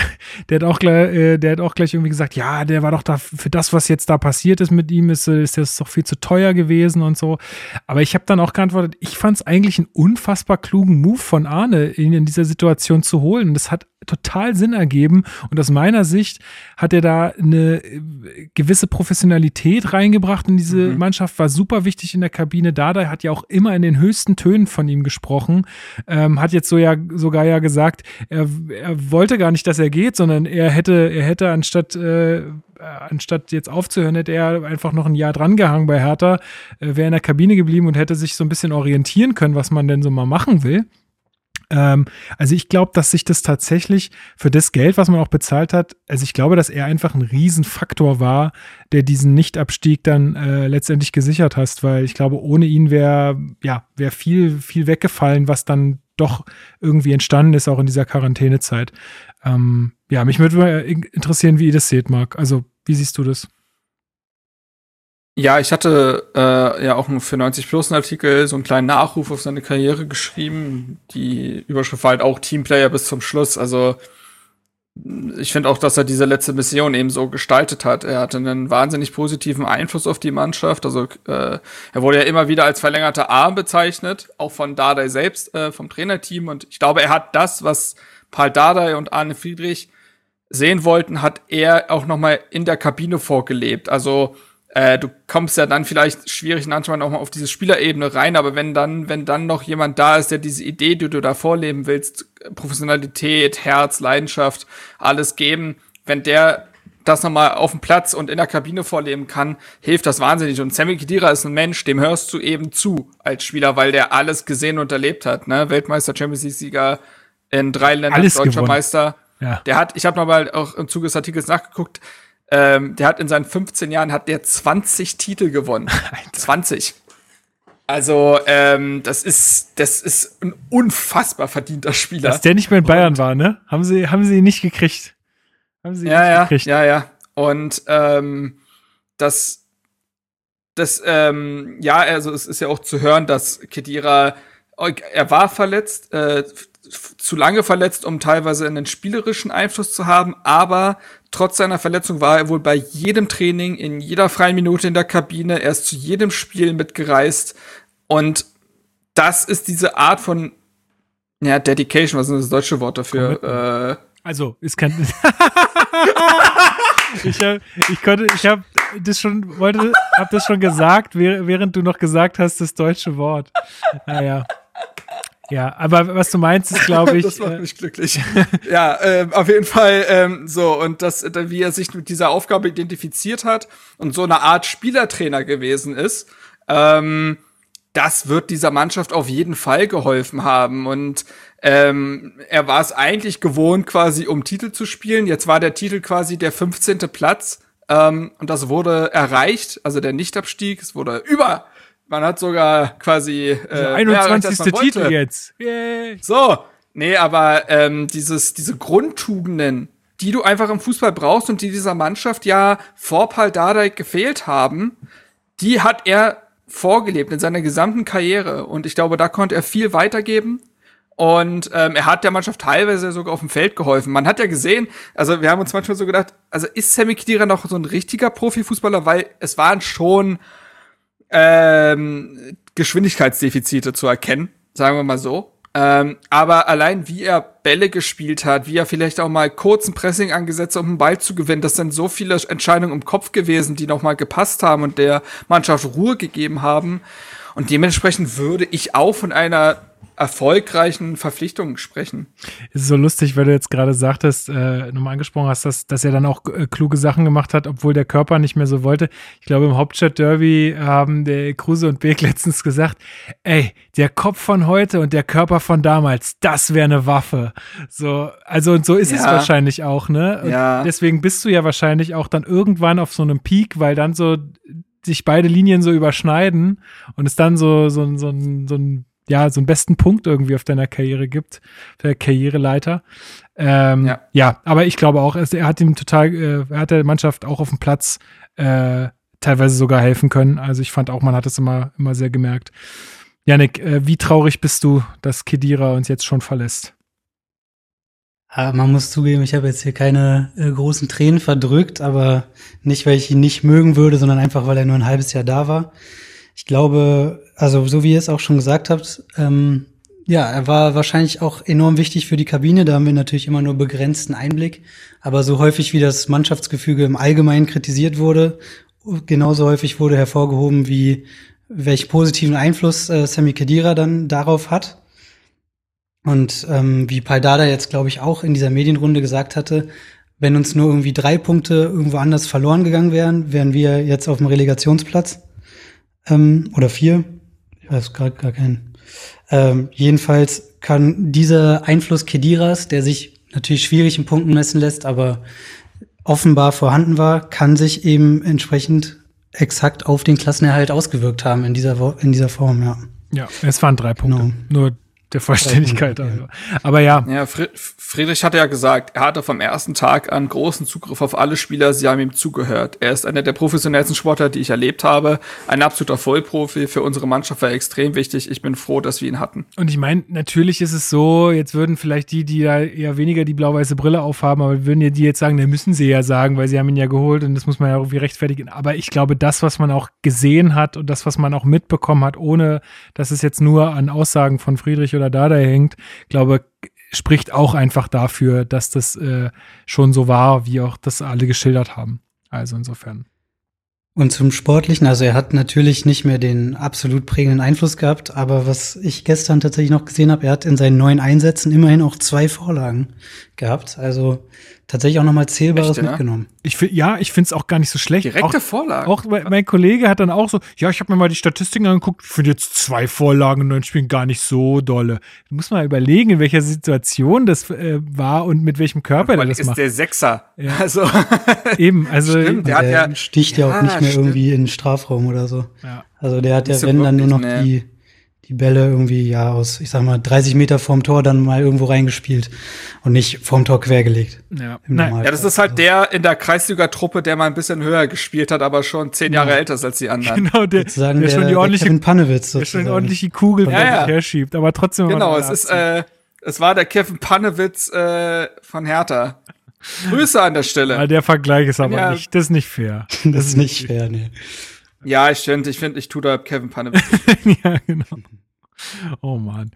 [SPEAKER 1] der, hat auch gleich, äh, der hat auch gleich irgendwie gesagt, ja, der war doch da für das, was jetzt da passiert ist mit ihm, ist, ist das doch viel zu teuer gewesen und so. Aber ich habe dann auch geantwortet, ich fand es eigentlich einen unfassbar klugen Move von Arne, ihn in dieser Situation zu holen. Und das hat total Sinn ergeben. Und aus meiner Sicht hat er da eine äh, gewisse Professionalität reingebracht in diese mhm. Mannschaft, war super wichtig in der Kabine. Dada hat ja auch immer in den höchsten Tönen von ihm gesprochen, ähm, hat jetzt so ja sogar ja gesagt, er, er wollte gar nicht, dass er geht, sondern er hätte, er hätte anstatt äh, anstatt jetzt aufzuhören, hätte er einfach noch ein Jahr drangehangen bei Hertha, äh, wäre in der Kabine geblieben und hätte sich so ein bisschen orientieren können, was man denn so mal machen will. Ähm, also ich glaube, dass sich das tatsächlich für das Geld, was man auch bezahlt hat, also ich glaube, dass er einfach ein Riesenfaktor war, der diesen Nichtabstieg dann äh, letztendlich gesichert hast, weil ich glaube, ohne ihn wäre ja wäre viel viel weggefallen, was dann doch irgendwie entstanden ist, auch in dieser Quarantänezeit. Ähm, ja, mich würde interessieren, wie ihr das seht, Marc. Also wie siehst du das?
[SPEAKER 7] Ja, ich hatte äh, ja auch für 90 Plus einen Artikel, so einen kleinen Nachruf auf seine Karriere geschrieben. Die Überschrift war halt auch Teamplayer bis zum Schluss. Also ich finde auch, dass er diese letzte Mission eben so gestaltet hat. Er hatte einen wahnsinnig positiven Einfluss auf die Mannschaft. Also äh, er wurde ja immer wieder als verlängerter Arm bezeichnet, auch von Dardai selbst, äh, vom Trainerteam. Und ich glaube, er hat das, was Paul Dardai und Arne Friedrich sehen wollten, hat er auch noch mal in der Kabine vorgelebt. Also äh, du kommst ja dann vielleicht schwierig manchmal auch mal auf diese Spielerebene rein, aber wenn dann, wenn dann noch jemand da ist, der diese Idee, die du da vorleben willst, Professionalität, Herz, Leidenschaft, alles geben, wenn der das nochmal auf dem Platz und in der Kabine vorleben kann, hilft das wahnsinnig. Und Sammy Khedira ist ein Mensch, dem hörst du eben zu als Spieler, weil der alles gesehen und erlebt hat. Ne? Weltmeister, Champions League-Sieger in drei Ländern,
[SPEAKER 1] alles
[SPEAKER 7] deutscher
[SPEAKER 1] gewonnen.
[SPEAKER 7] Meister.
[SPEAKER 1] Ja.
[SPEAKER 7] Der hat, ich habe nochmal auch im Zuge des Artikels nachgeguckt, ähm, der hat in seinen 15 Jahren hat der 20 Titel gewonnen. 20. Also, ähm, das ist, das ist ein unfassbar verdienter Spieler.
[SPEAKER 1] Dass der nicht mehr in Bayern und, war, ne? Haben sie, haben sie ihn nicht gekriegt.
[SPEAKER 7] Haben sie ja, nicht ja, gekriegt. Ja, ja. Und ähm, das, das, ähm, ja, also es ist ja auch zu hören, dass Kedira, er war verletzt, äh, zu lange verletzt, um teilweise einen spielerischen Einfluss zu haben, aber trotz seiner Verletzung war er wohl bei jedem Training, in jeder freien Minute in der Kabine, er ist zu jedem Spiel mitgereist und das ist diese Art von ja, Dedication, was ist das deutsche Wort dafür?
[SPEAKER 1] Äh, also, ist kein ich hab, ich konnte, ich habe das schon, wollte, hab das schon gesagt, während du noch gesagt hast, das deutsche Wort. Naja. Ja, aber was du meinst, ist, glaube ich.
[SPEAKER 7] das macht äh, mich glücklich. ja, äh, auf jeden Fall ähm, so. Und das, wie er sich mit dieser Aufgabe identifiziert hat und so eine Art Spielertrainer gewesen ist, ähm, das wird dieser Mannschaft auf jeden Fall geholfen haben. Und ähm, er war es eigentlich gewohnt, quasi um Titel zu spielen. Jetzt war der Titel quasi der 15. Platz. Ähm, und das wurde erreicht, also der Nichtabstieg. Es wurde über. Man hat sogar quasi
[SPEAKER 1] äh, also 21. Ja, Titel jetzt.
[SPEAKER 7] Yay. So, nee, aber ähm, dieses diese Grundtugenden, die du einfach im Fußball brauchst und die dieser Mannschaft ja vor Paul Dardai gefehlt haben, die hat er vorgelebt in seiner gesamten Karriere. Und ich glaube, da konnte er viel weitergeben. Und ähm, er hat der Mannschaft teilweise sogar auf dem Feld geholfen. Man hat ja gesehen, also wir haben uns manchmal so gedacht, also ist Sammy Khedira noch so ein richtiger Profifußballer, weil es waren schon ähm, Geschwindigkeitsdefizite zu erkennen, sagen wir mal so. Ähm, aber allein wie er Bälle gespielt hat, wie er vielleicht auch mal kurzen Pressing angesetzt hat, um einen Ball zu gewinnen, das sind so viele Entscheidungen im Kopf gewesen, die noch mal gepasst haben und der Mannschaft Ruhe gegeben haben. Und dementsprechend würde ich auch von einer erfolgreichen Verpflichtungen sprechen.
[SPEAKER 1] Es ist so lustig, weil du jetzt gerade sagtest, äh, nochmal angesprochen hast, dass, dass er dann auch äh, kluge Sachen gemacht hat, obwohl der Körper nicht mehr so wollte. Ich glaube, im Hauptstadt-Derby haben der Kruse und Beek letztens gesagt, ey, der Kopf von heute und der Körper von damals, das wäre eine Waffe. So, also und so ist ja. es wahrscheinlich auch, ne? Und ja. Deswegen bist du ja wahrscheinlich auch dann irgendwann auf so einem Peak, weil dann so sich beide Linien so überschneiden und es dann so, so, so, so ein ja, so einen besten Punkt irgendwie auf deiner Karriere gibt, der Karriereleiter. Ähm, ja. ja, aber ich glaube auch, er hat ihm total, äh, er hat der Mannschaft auch auf dem Platz äh, teilweise sogar helfen können. Also ich fand auch, man hat es immer, immer sehr gemerkt. Janik, äh, wie traurig bist du, dass Kedira uns jetzt schon verlässt?
[SPEAKER 9] Ja, man muss zugeben, ich habe jetzt hier keine äh, großen Tränen verdrückt, aber nicht, weil ich ihn nicht mögen würde, sondern einfach, weil er nur ein halbes Jahr da war. Ich glaube, also so wie ihr es auch schon gesagt habt, ähm, ja, er war wahrscheinlich auch enorm wichtig für die Kabine. Da haben wir natürlich immer nur begrenzten Einblick. Aber so häufig wie das Mannschaftsgefüge im Allgemeinen kritisiert wurde, genauso häufig wurde hervorgehoben, wie welch positiven Einfluss äh, Sammy Kedira dann darauf hat. Und ähm, wie Paldada jetzt, glaube ich, auch in dieser Medienrunde gesagt hatte, wenn uns nur irgendwie drei Punkte irgendwo anders verloren gegangen wären, wären wir jetzt auf dem Relegationsplatz ähm, oder vier. Ich weiß gerade gar keinen. Ähm, jedenfalls kann dieser Einfluss Kediras, der sich natürlich schwierig in Punkten messen lässt, aber offenbar vorhanden war, kann sich eben entsprechend exakt auf den Klassenerhalt ausgewirkt haben in dieser, in dieser Form, ja.
[SPEAKER 1] Ja, es waren drei Punkte. Genau. Nur der Vollständigkeit. Also. Aber ja.
[SPEAKER 7] Ja, Friedrich hatte ja gesagt, er hatte vom ersten Tag an großen Zugriff auf alle Spieler, sie haben ihm zugehört. Er ist einer der professionellsten Sportler, die ich erlebt habe. Ein absoluter Vollprofi. Für unsere Mannschaft war extrem wichtig. Ich bin froh, dass wir ihn hatten.
[SPEAKER 1] Und ich meine, natürlich ist es so, jetzt würden vielleicht die, die da eher weniger die blau-weiße Brille aufhaben, aber würden ja die jetzt sagen, da müssen sie ja sagen, weil sie haben ihn ja geholt und das muss man ja irgendwie rechtfertigen. Aber ich glaube, das, was man auch gesehen hat und das, was man auch mitbekommen hat, ohne dass es jetzt nur an Aussagen von Friedrich oder Dada hängt, glaube, spricht auch einfach dafür, dass das äh, schon so war, wie auch das alle geschildert haben. Also insofern.
[SPEAKER 9] Und zum Sportlichen, also er hat natürlich nicht mehr den absolut prägenden Einfluss gehabt, aber was ich gestern tatsächlich noch gesehen habe, er hat in seinen neuen Einsätzen immerhin auch zwei Vorlagen gehabt. Also tatsächlich auch nochmal Zählbares Echt, mitgenommen.
[SPEAKER 1] Ich find, ja, ich finde es auch gar nicht so schlecht.
[SPEAKER 7] Direkte
[SPEAKER 1] auch,
[SPEAKER 7] Vorlagen.
[SPEAKER 1] Auch mein Kollege hat dann auch so, ja, ich habe mir mal die Statistiken angeguckt, ich finde jetzt zwei Vorlagen in neun Spielen gar nicht so dolle. Du musst mal überlegen, in welcher Situation das äh, war und mit welchem Körper der das
[SPEAKER 7] ist
[SPEAKER 1] macht.
[SPEAKER 7] der Sechser. Ja. Also
[SPEAKER 1] eben, also
[SPEAKER 9] stimmt, der, hat ja sticht ja, auch nicht mehr stimmt. irgendwie in den Strafraum oder so.
[SPEAKER 1] Ja.
[SPEAKER 9] Also der hat ja, wenn dann nur noch
[SPEAKER 7] nee.
[SPEAKER 9] die, die Bälle irgendwie ja aus, ich sag mal, 30 Meter vorm Tor dann mal irgendwo reingespielt und nicht vorm Tor quergelegt.
[SPEAKER 1] Ja. Nein.
[SPEAKER 7] Ja, das ist halt der in der Kreisliga-Truppe, der mal ein bisschen höher gespielt hat, aber schon zehn Jahre älter ist als die anderen.
[SPEAKER 1] Genau, der,
[SPEAKER 9] Sozusagen
[SPEAKER 1] der,
[SPEAKER 9] der,
[SPEAKER 1] schon die
[SPEAKER 9] der
[SPEAKER 1] ordentliche,
[SPEAKER 9] Kevin Panewitz
[SPEAKER 1] der schon
[SPEAKER 9] sozusagen.
[SPEAKER 1] die ordentliche Kugel
[SPEAKER 9] Ja,
[SPEAKER 7] ja.
[SPEAKER 1] herschiebt, aber trotzdem.
[SPEAKER 7] Genau, es ist, äh, es war der Kevin Panewitz äh, von Hertha. Grüße an der Stelle.
[SPEAKER 1] der Vergleich ist aber
[SPEAKER 7] Ja.
[SPEAKER 1] nicht, das ist nicht fair.
[SPEAKER 9] Das ist nicht fair, nee.
[SPEAKER 7] Ja, ich finde, ich finde, ich tue da Kevin Panewitz.
[SPEAKER 1] ja, genau. Oh Mann.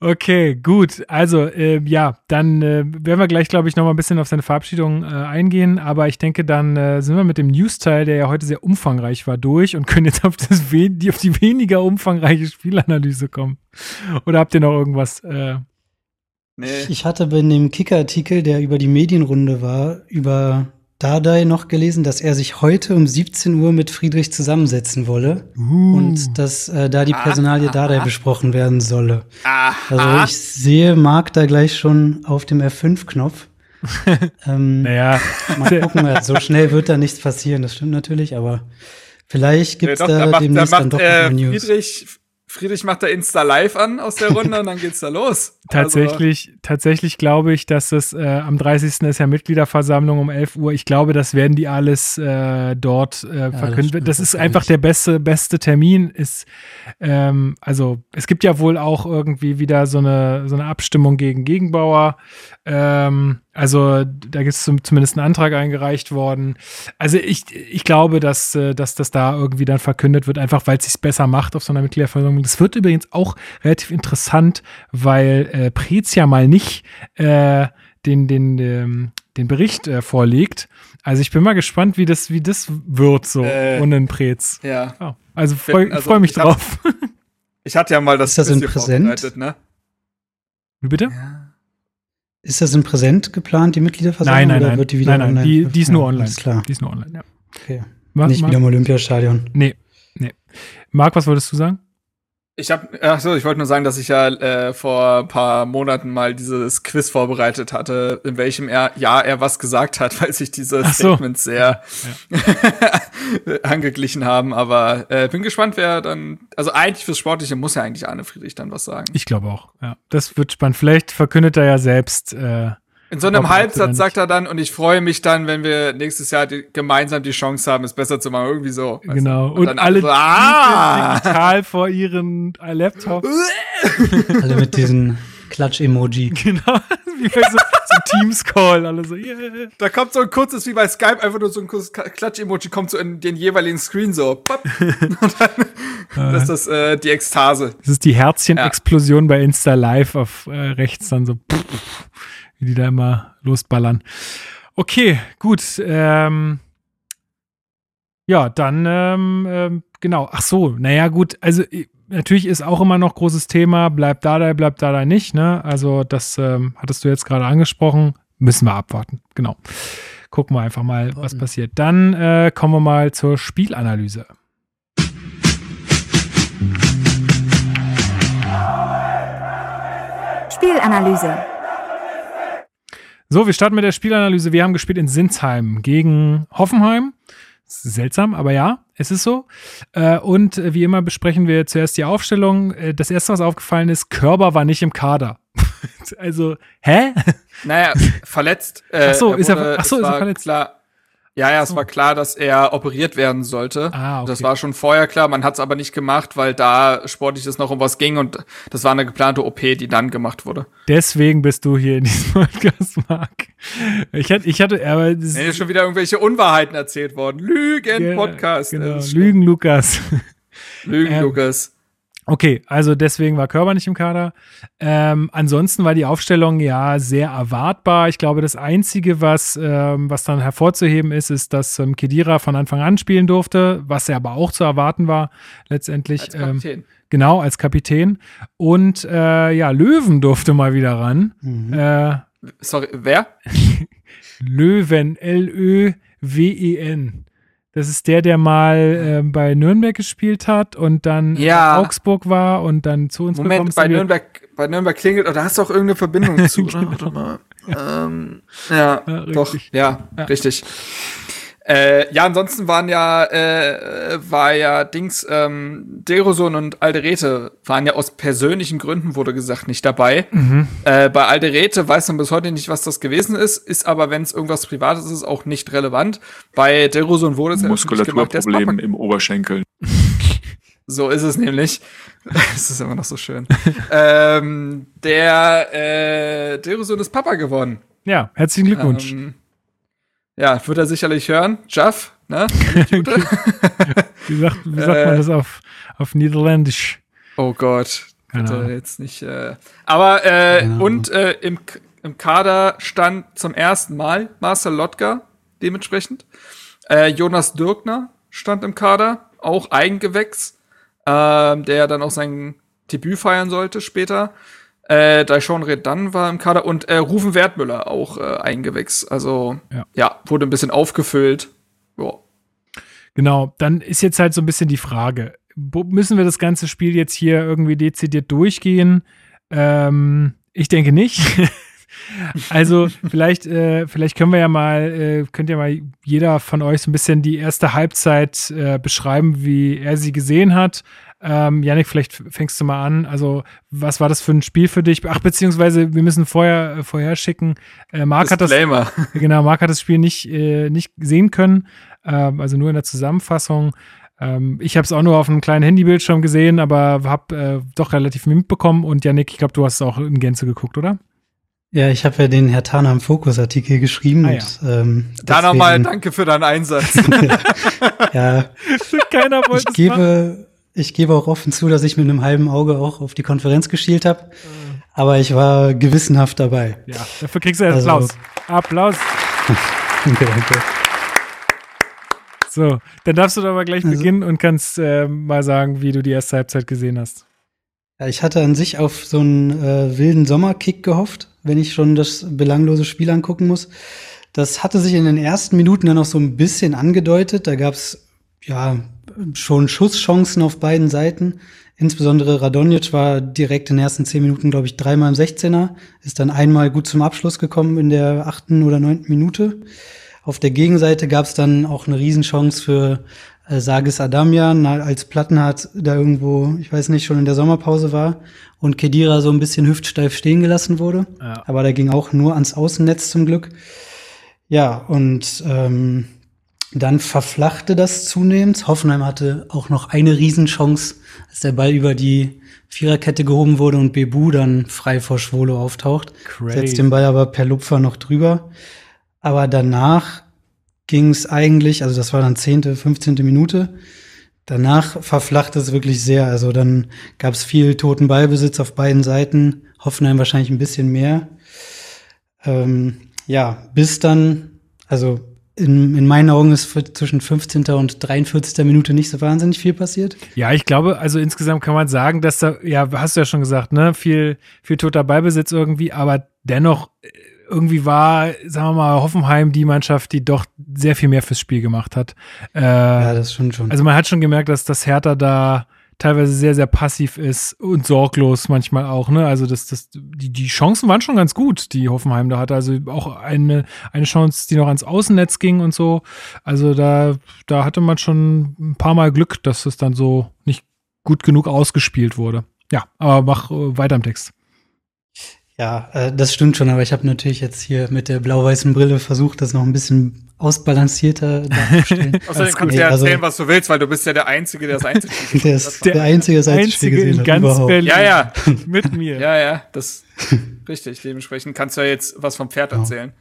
[SPEAKER 1] Okay, gut. Also, äh, ja, dann äh, werden wir gleich, glaube ich, noch mal ein bisschen auf seine Verabschiedung äh, eingehen. Aber ich denke, dann äh, sind wir mit dem News-Teil, der ja heute sehr umfangreich war, durch und können jetzt auf, das we die, auf die weniger umfangreiche Spielanalyse kommen. Oder habt ihr noch irgendwas? Äh,
[SPEAKER 7] Nee.
[SPEAKER 9] Ich hatte bei dem Kicker-Artikel, der über die Medienrunde war, über Dardai noch gelesen, dass er sich heute um 17 Uhr mit Friedrich zusammensetzen wolle und dass äh, da die Personalie Dardai besprochen werden solle. Also ich sehe Marc da gleich schon auf dem F5-Knopf. ähm,
[SPEAKER 1] naja,
[SPEAKER 9] mal gucken, ja, so schnell wird da nichts passieren, das stimmt natürlich, aber vielleicht
[SPEAKER 7] Nee,
[SPEAKER 9] gibt's
[SPEAKER 7] doch,
[SPEAKER 9] da,
[SPEAKER 7] da macht, da
[SPEAKER 9] demnächst dann
[SPEAKER 7] macht
[SPEAKER 9] doch
[SPEAKER 7] äh,
[SPEAKER 9] News.
[SPEAKER 7] Friedrich, macht da Insta live an aus der Runde und dann geht's da los.
[SPEAKER 1] Tatsächlich, tatsächlich glaube ich, dass es äh, am 30. ist ja Mitgliederversammlung um 11 Uhr. Ich glaube, das werden die alles äh, dort äh, verkünden.
[SPEAKER 9] stimmt
[SPEAKER 1] Das, ist einfach der beste, beste Termin. Ist, ähm, also es gibt ja wohl auch irgendwie wieder so eine, so eine Abstimmung gegen Gegenbauer. Ähm, also da ist zum, zumindest ein Antrag eingereicht worden. Also ich, ich glaube, dass, äh, dass das da irgendwie dann verkündet wird, einfach weil es sich besser macht auf so einer Mitgliederversammlung. Das wird übrigens auch relativ interessant, weil äh, Preetz ja mal nicht äh, den, den, ähm, den Bericht äh, vorlegt. Also ich bin mal gespannt, wie das, wie das wird, so
[SPEAKER 7] Äh,
[SPEAKER 1] ohne einen Preetz.
[SPEAKER 7] Ja.
[SPEAKER 1] Ja. Also freu,
[SPEAKER 7] Also,
[SPEAKER 1] ich freue mich
[SPEAKER 7] ich hab-
[SPEAKER 1] drauf.
[SPEAKER 7] Ich hatte ja mal das
[SPEAKER 9] Ist das in Präsent?
[SPEAKER 7] ne?
[SPEAKER 1] Wie bitte?
[SPEAKER 9] Ist das in Präsent geplant, die Mitgliederversammlung?
[SPEAKER 1] Nein, nein,
[SPEAKER 9] oder
[SPEAKER 1] nein.
[SPEAKER 9] Wird die wieder
[SPEAKER 1] nein, nein,
[SPEAKER 9] online?
[SPEAKER 1] die, die ist nur online.
[SPEAKER 9] Ist klar.
[SPEAKER 1] Die ist nur online, ja.
[SPEAKER 9] Okay.
[SPEAKER 1] Ma-
[SPEAKER 9] Nicht
[SPEAKER 1] Ma-
[SPEAKER 9] wieder im Olympiastadion.
[SPEAKER 1] Nee, nee. Marc, was wolltest du sagen?
[SPEAKER 7] Ich habe, ach so, ich wollte nur sagen, dass ich ja äh, vor ein paar Monaten mal dieses Quiz vorbereitet hatte, in welchem er, Jahr er was gesagt hat, weil sich diese
[SPEAKER 1] so.
[SPEAKER 7] Statements sehr angeglichen haben. Aber äh, bin gespannt, wer dann, also eigentlich fürs Sportliche muss ja eigentlich Arne Friedrich dann was sagen.
[SPEAKER 1] Ich glaube auch. Ja, das wird spannend. Vielleicht verkündet er ja selbst. Äh,
[SPEAKER 7] In so einem Halbsatz sagt er dann, und ich freue mich dann, wenn wir nächstes Jahr die, gemeinsam die Chance haben, es besser zu machen. Irgendwie so.
[SPEAKER 1] genau. Und,
[SPEAKER 7] dann
[SPEAKER 1] alle
[SPEAKER 7] so, ah!
[SPEAKER 1] digital vor ihren Laptops.
[SPEAKER 9] Alle mit diesen Klatsch-Emoji.
[SPEAKER 1] genau. Wie bei so, so Teams-Call. Alle so, yeah.
[SPEAKER 7] Da kommt so ein kurzes, wie bei Skype, einfach nur so ein kurzes Klatsch-Emoji, kommt so in den jeweiligen Screen so. Pop. Und dann, das ist das, äh, die Ekstase.
[SPEAKER 1] Das ist die Herzchen-Explosion bei Insta Live auf äh, rechts dann so, wie die da immer losballern. Okay, gut. Ähm, ja, dann, ähm, ähm, genau. Ach so, naja, gut. Also, natürlich ist auch immer noch großes Thema, bleibt da, da, bleibt da, da nicht. Ne? Also, das ähm, hattest du jetzt gerade angesprochen. Müssen wir abwarten. Genau. Gucken wir einfach mal, was passiert. Dann äh, kommen wir mal zur Spielanalyse.
[SPEAKER 2] Spielanalyse.
[SPEAKER 1] So, wir starten mit der Spielanalyse. Wir haben gespielt in Sinsheim gegen Hoffenheim. Seltsam, aber ja, es ist so. Äh, und wie immer besprechen wir zuerst die Aufstellung. Äh, das erste, was aufgefallen ist, Körber war nicht im Kader. also, hä?
[SPEAKER 7] Naja, verletzt. Äh,
[SPEAKER 1] Ach so, ist er-
[SPEAKER 7] wurde-
[SPEAKER 1] ach so, ist er verletzt?
[SPEAKER 7] Klar, ja, ja, es war klar, dass er operiert werden sollte.
[SPEAKER 1] Ah, okay.
[SPEAKER 7] Das war schon vorher klar, man hat es aber nicht gemacht, weil da sportlich es noch um was ging und das war eine geplante OP, die dann gemacht wurde.
[SPEAKER 1] Deswegen bist du hier in diesem Podcast, Marc. Ich hatte, ich hatte, aber das
[SPEAKER 7] Nee, schon wieder irgendwelche Unwahrheiten erzählt worden. Lügen, Podcast.
[SPEAKER 1] Genau,
[SPEAKER 7] ist schlimm.
[SPEAKER 1] Lügen, Lukas.
[SPEAKER 7] Lügen,
[SPEAKER 1] Ähm,
[SPEAKER 7] Lukas.
[SPEAKER 1] Okay, also deswegen war Körber nicht im Kader. Ähm, ansonsten war die Aufstellung ja sehr erwartbar. Ich glaube, das Einzige, was, ähm, was dann hervorzuheben ist, ist, dass ähm, Kedira von Anfang an spielen durfte, was ja aber auch zu erwarten war letztendlich.
[SPEAKER 7] Als Kapitän.
[SPEAKER 1] Ähm, genau, als Kapitän. Und äh, ja, Löwen durfte mal wieder ran. Äh,
[SPEAKER 7] Sorry, wer?
[SPEAKER 1] Löwen, L-Ö-W-E-N. Das ist der, der mal äh, bei Nürnberg gespielt hat und dann
[SPEAKER 7] Ja.
[SPEAKER 1] in Augsburg war und dann zu uns
[SPEAKER 7] Moment,
[SPEAKER 1] ist.
[SPEAKER 7] bei Nürnberg, bei Nürnberg klingelt, oder hast du auch irgendeine Verbindung zu? oder? Warte mal. Ähm, ja,
[SPEAKER 1] Ja,
[SPEAKER 7] doch, ja,
[SPEAKER 1] Ja.
[SPEAKER 7] richtig. Äh, ja, ansonsten waren ja, äh, war ja Dings, ähm, Deroson und Alderete waren ja aus persönlichen Gründen, wurde gesagt, nicht dabei.
[SPEAKER 1] Mhm.
[SPEAKER 7] Äh, bei Alderete weiß man bis heute nicht, was das gewesen ist, ist aber, wenn es irgendwas Privates ist, auch nicht relevant. Bei Deroson wurde es ja
[SPEAKER 10] Muskulaturproblem im Oberschenkel.
[SPEAKER 7] So ist es nämlich. Es ist immer noch so schön. ähm, der äh, Deroson ist Papa geworden.
[SPEAKER 1] Ja, herzlichen Glückwunsch.
[SPEAKER 7] Ähm, ja, wird er sicherlich hören. Jaff, ne?
[SPEAKER 1] wie sagt, wie sagt man
[SPEAKER 7] äh,
[SPEAKER 1] das auf, auf Niederländisch?
[SPEAKER 7] Oh Gott.
[SPEAKER 1] Ahnung.
[SPEAKER 7] jetzt nicht. Äh, aber äh,
[SPEAKER 9] Ahnung.
[SPEAKER 7] und äh, im, im Kader stand zum ersten Mal Marcel Lotka dementsprechend. Äh, Jonas Dürkner stand im Kader, auch Eigengewächs, ähm, der dann auch sein Debüt feiern sollte später. Äh, Daishon Redan war im Kader und äh, Rufen Wertmüller auch äh, Eigengewächs. Also
[SPEAKER 1] Ja.
[SPEAKER 7] ja. wurde ein bisschen aufgefüllt. Ja.
[SPEAKER 1] Genau, dann ist jetzt halt so ein bisschen die Frage, müssen wir das ganze Spiel jetzt hier irgendwie dezidiert durchgehen? Ähm, ich denke nicht. also vielleicht, äh, vielleicht können wir ja mal, äh, könnt ihr mal jeder von euch so ein bisschen die erste Halbzeit äh, beschreiben, wie er sie gesehen hat. Ähm, Janik, vielleicht fängst du mal an. Also, was war das für ein Spiel für dich? Ach, beziehungsweise, wir müssen vorher, äh, vorher schicken. Äh, Marc hat das. Genau, Marc hat das Spiel nicht, äh, nicht sehen können, ähm, also nur in der Zusammenfassung. Ähm, ich habe es auch nur auf einem kleinen Handybildschirm gesehen, aber habe äh, doch relativ viel mitbekommen. Und Janik, ich glaube, du hast es auch in Gänze geguckt, oder?
[SPEAKER 9] Ja, ich habe ja den Herr Tana im Fokus-Artikel geschrieben.
[SPEAKER 1] Ah,
[SPEAKER 9] und, ähm,
[SPEAKER 7] Da nochmal danke für deinen Einsatz.
[SPEAKER 9] Ja,
[SPEAKER 1] Keiner wollte
[SPEAKER 9] ich gebe, ich gebe auch offen zu, dass ich mit einem halben Auge auch auf die Konferenz geschielt habe. Aber ich war gewissenhaft dabei.
[SPEAKER 1] Ja, dafür kriegst du einen
[SPEAKER 9] Also-
[SPEAKER 1] Applaus. Applaus.
[SPEAKER 9] Danke, danke.
[SPEAKER 1] So, dann darfst du doch mal gleich
[SPEAKER 9] Also-
[SPEAKER 1] beginnen und kannst äh, mal sagen, wie du die erste Halbzeit gesehen hast.
[SPEAKER 9] Ja, ich hatte an sich auf so einen äh, wilden Sommerkick gehofft, wenn ich schon das belanglose Spiel angucken muss. Das hatte sich in den ersten Minuten dann noch so ein bisschen angedeutet. Da gab's ja schon Schusschancen auf beiden Seiten. Insbesondere Radonjic war direkt in den ersten zehn Minuten, glaube ich, dreimal im 16er, ist dann einmal gut zum Abschluss gekommen in der achten oder neunten Minute. Auf der Gegenseite gab's dann auch eine Riesenchance für äh, Sagis Adamian, als Plattenhardt da irgendwo, ich weiß nicht, schon in der Sommerpause war und Kedira so ein bisschen hüftsteif stehen gelassen wurde.
[SPEAKER 1] Ja.
[SPEAKER 9] Aber da ging auch nur ans Außennetz zum Glück. Ja, und ähm, dann verflachte das zunehmend. Hoffenheim hatte auch noch eine Riesenchance, als der Ball über die Viererkette gehoben wurde und Bebu dann frei vor Schwolo auftaucht.
[SPEAKER 1] Crazy.
[SPEAKER 9] Setzt den Ball aber per Lupfer noch drüber. Aber danach ging es eigentlich, also das war dann zehnte, 15. Minute. Danach verflachte es wirklich sehr. Also dann gab es viel toten Ballbesitz auf beiden Seiten. Hoffenheim wahrscheinlich ein bisschen mehr. Ähm, ja, bis dann, also in, in meinen Augen ist zwischen 15. und 43. Minute nicht so wahnsinnig viel passiert.
[SPEAKER 1] Ja, ich glaube, also insgesamt kann man sagen, dass da, ja, hast du ja schon gesagt, ne, viel, viel toter Ballbesitz irgendwie, aber dennoch äh, irgendwie war, sagen wir mal, Hoffenheim die Mannschaft, die doch sehr viel mehr fürs Spiel gemacht hat. Äh,
[SPEAKER 9] Ja, das schon schon.
[SPEAKER 1] also man hat schon gemerkt, dass das Hertha da teilweise sehr, sehr passiv ist und sorglos manchmal auch, ne? Also das, das, die, die Chancen waren schon ganz gut, die Hoffenheim da hatte. Also auch eine, eine Chance, die noch ans Außennetz ging und so. Also da, da hatte man schon ein paar Mal Glück, dass es dann so nicht gut genug ausgespielt wurde. Ja, aber mach äh, weiter im Text.
[SPEAKER 9] Ja, äh, das stimmt schon, aber ich habe natürlich jetzt hier mit der blau-weißen Brille versucht, das noch ein bisschen ausbalancierter darzustellen.
[SPEAKER 7] Außerdem kannst du ja
[SPEAKER 9] also-
[SPEAKER 7] erzählen, was du willst, weil du bist ja der Einzige, der das Einzelspiel
[SPEAKER 9] Der ist der, Einzige, der das Einzige
[SPEAKER 1] Einzige
[SPEAKER 9] gesehen
[SPEAKER 1] in
[SPEAKER 9] hat
[SPEAKER 1] ganz
[SPEAKER 9] überhaupt.
[SPEAKER 1] Berlin.
[SPEAKER 7] Ja, ja.
[SPEAKER 1] Mit mir.
[SPEAKER 7] Ja, ja, das richtig. Dementsprechend kannst du ja jetzt was vom Pferd erzählen.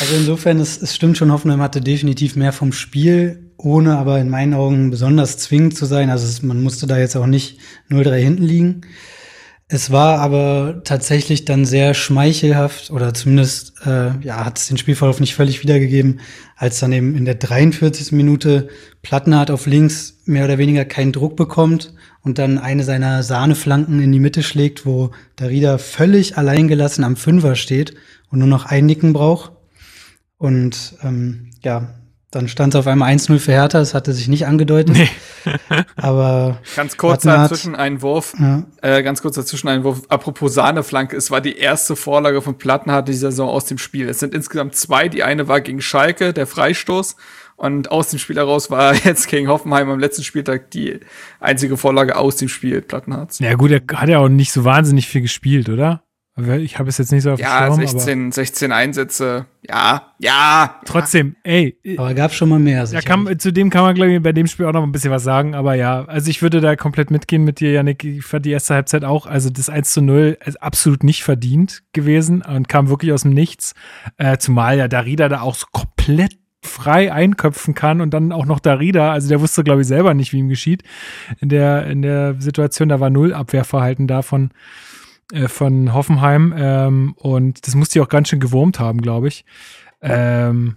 [SPEAKER 9] Also insofern, es, es stimmt schon, Hoffenheim hatte definitiv mehr vom Spiel, ohne aber in meinen Augen besonders zwingend zu sein. Also es, man musste da jetzt auch nicht 0-3 hinten liegen. Es war aber tatsächlich dann sehr schmeichelhaft oder zumindest äh, ja, hat es den Spielverlauf nicht völlig wiedergegeben, als dann eben in der 43. Minute Plattenhardt auf links mehr oder weniger keinen Druck bekommt und dann eine seiner Sahneflanken in die Mitte schlägt, wo Darida völlig alleingelassen am Fünfer steht und nur noch einnicken braucht. Und ähm, ja, Dann stand es auf einmal 1-0 für Hertha, das hatte sich nicht angedeutet. Nee. aber
[SPEAKER 7] ganz kurz dazwischen Einwurf, ja. äh, ganz kurz dazwischen Einwurf. Apropos Sahneflanke, es war die erste Vorlage von Plattenhardt die Saison aus dem Spiel. Es sind insgesamt zwei. Die eine war gegen Schalke, der Freistoß. Und aus dem Spiel heraus war jetzt gegen Hoffenheim am letzten Spieltag die einzige Vorlage aus dem Spiel Plattenhardt.
[SPEAKER 1] Ja gut, er hat ja auch nicht so wahnsinnig viel gespielt, oder? Ich habe es jetzt nicht so auf dem
[SPEAKER 7] Ja, Schirm, 16, 16 Einsätze. Ja, ja.
[SPEAKER 1] Trotzdem, ey.
[SPEAKER 9] Aber gab schon mal mehr.
[SPEAKER 1] Ja, kann, zu dem kann man, glaube ich, bei dem Spiel auch noch ein bisschen was sagen. Aber ja, also ich würde da komplett mitgehen mit dir, Janik. Ich fand die erste Halbzeit auch, also das 1 zu 0 ist absolut nicht verdient gewesen und kam wirklich aus dem Nichts. Äh, zumal ja Darida da auch so komplett frei einköpfen kann und dann auch noch Darida, also der wusste, glaube ich, selber nicht, wie ihm geschieht. In der, in der Situation, da war null Abwehrverhalten davon. Von äh, von Hoffenheim. Ähm, und das musste ich auch ganz schön gewurmt haben, glaube ich. Ähm,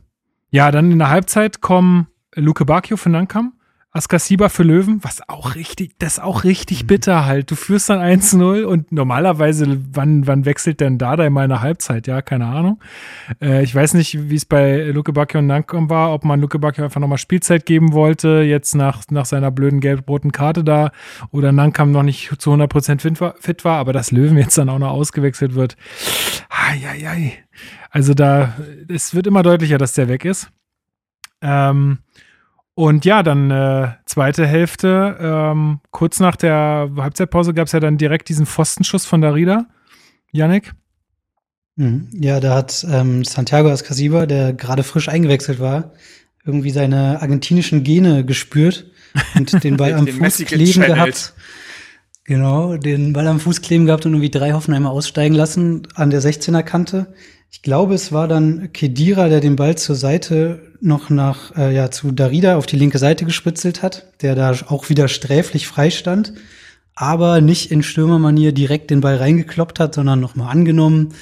[SPEAKER 1] ja, dann in der Halbzeit kommen Luke Bacchio von Nankam Askasiba für Löwen, was auch richtig, das ist auch richtig mhm. bitter halt. Du führst dann 1-0 und normalerweise, wann, wann wechselt denn Dada in meiner Halbzeit? Ja, keine Ahnung. Äh, ich weiß nicht, wie es bei Luke Bacchio und Nankam war, ob man Luke Bacchio einfach nochmal Spielzeit geben wollte, jetzt nach, nach seiner blöden gelb-roten Karte da oder Nankam noch nicht zu 100% fit war, fit war, aber dass Löwen jetzt dann auch noch ausgewechselt wird. Ai, Also da, es wird immer deutlicher, dass der weg ist. Ähm, und ja, dann äh, zweite Hälfte, ähm, kurz nach der Halbzeitpause gab es ja dann direkt diesen Pfostenschuss von Darida. Yannick?
[SPEAKER 9] Mhm. Ja, da hat ähm, Santiago Ascasiba, der gerade frisch eingewechselt war, irgendwie seine argentinischen Gene gespürt und den Ball am Fuß kleben gehabt. Genau, den Ball am Fuß kleben gehabt und irgendwie drei Hoffenheimer aussteigen lassen an der 16er Kante. Ich glaube, es war dann Kedira, der den Ball zur Seite noch nach, äh, ja, zu Darida auf die linke Seite gespitzelt hat, der da auch wieder sträflich freistand, aber nicht in Stürmermanier direkt den Ball reingekloppt hat, sondern nochmal angenommen,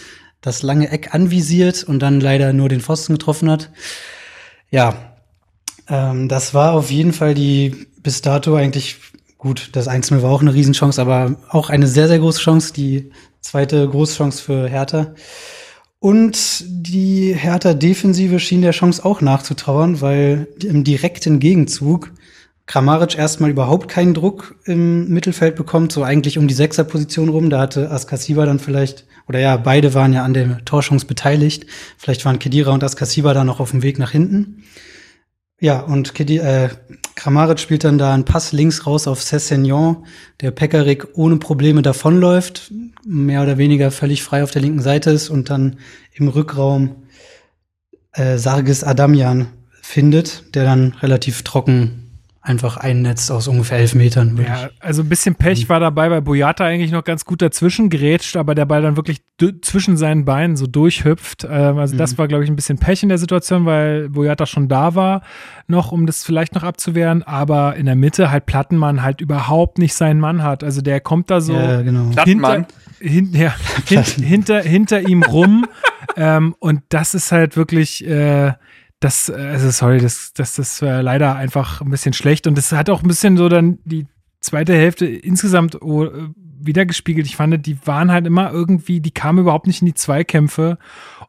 [SPEAKER 9] das lange Eck anvisiert und dann leider nur den Pfosten getroffen hat. Ja, ähm, das war auf jeden Fall die bis dato eigentlich gut. Das 1-0 war auch eine Riesenchance, aber auch eine sehr, sehr große Chance, die zweite Großchance für Hertha. Und die Hertha-Defensive schien der Chance auch nachzutrauern, weil im direkten Gegenzug Kramaric erstmal überhaupt keinen Druck im Mittelfeld bekommt, so eigentlich um die Sechserposition rum. Da hatte Askasiba dann vielleicht, oder ja, beide waren ja an der Torchance beteiligt. Vielleicht waren Kedira und Askasiba dann noch auf dem Weg nach hinten. Ja, und Kedi, äh, Kramaric spielt dann da einen Pass links raus auf Cessignon, der Pekarik ohne Probleme davonläuft, mehr oder weniger völlig frei auf der linken Seite ist und dann im Rückraum äh, Sargis Adamian findet, der dann relativ trocken einfach einnetzt aus ungefähr elf Metern.
[SPEAKER 1] Ja, also ein bisschen Pech mhm. war dabei, weil Boyata eigentlich noch ganz gut dazwischen gerätscht, aber der Ball dann wirklich zwischen seinen Beinen so durchhüpft. Ähm, also mhm. das war, glaube ich, ein bisschen Pech in der Situation, weil Boyata schon da war, noch, um das vielleicht noch abzuwehren, aber in der Mitte halt Plattenmann halt überhaupt nicht seinen Mann hat. Also der kommt da so
[SPEAKER 9] ja, genau.
[SPEAKER 1] hinter, hin, ja, hin, hinter, hinter ihm rum ähm, und das ist halt wirklich äh, das, also sorry, das, das, das war leider einfach ein bisschen schlecht und das hat auch ein bisschen so dann die zweite Hälfte insgesamt oh, wiedergespiegelt. Ich fand, die waren halt immer irgendwie, die kamen überhaupt nicht in die Zweikämpfe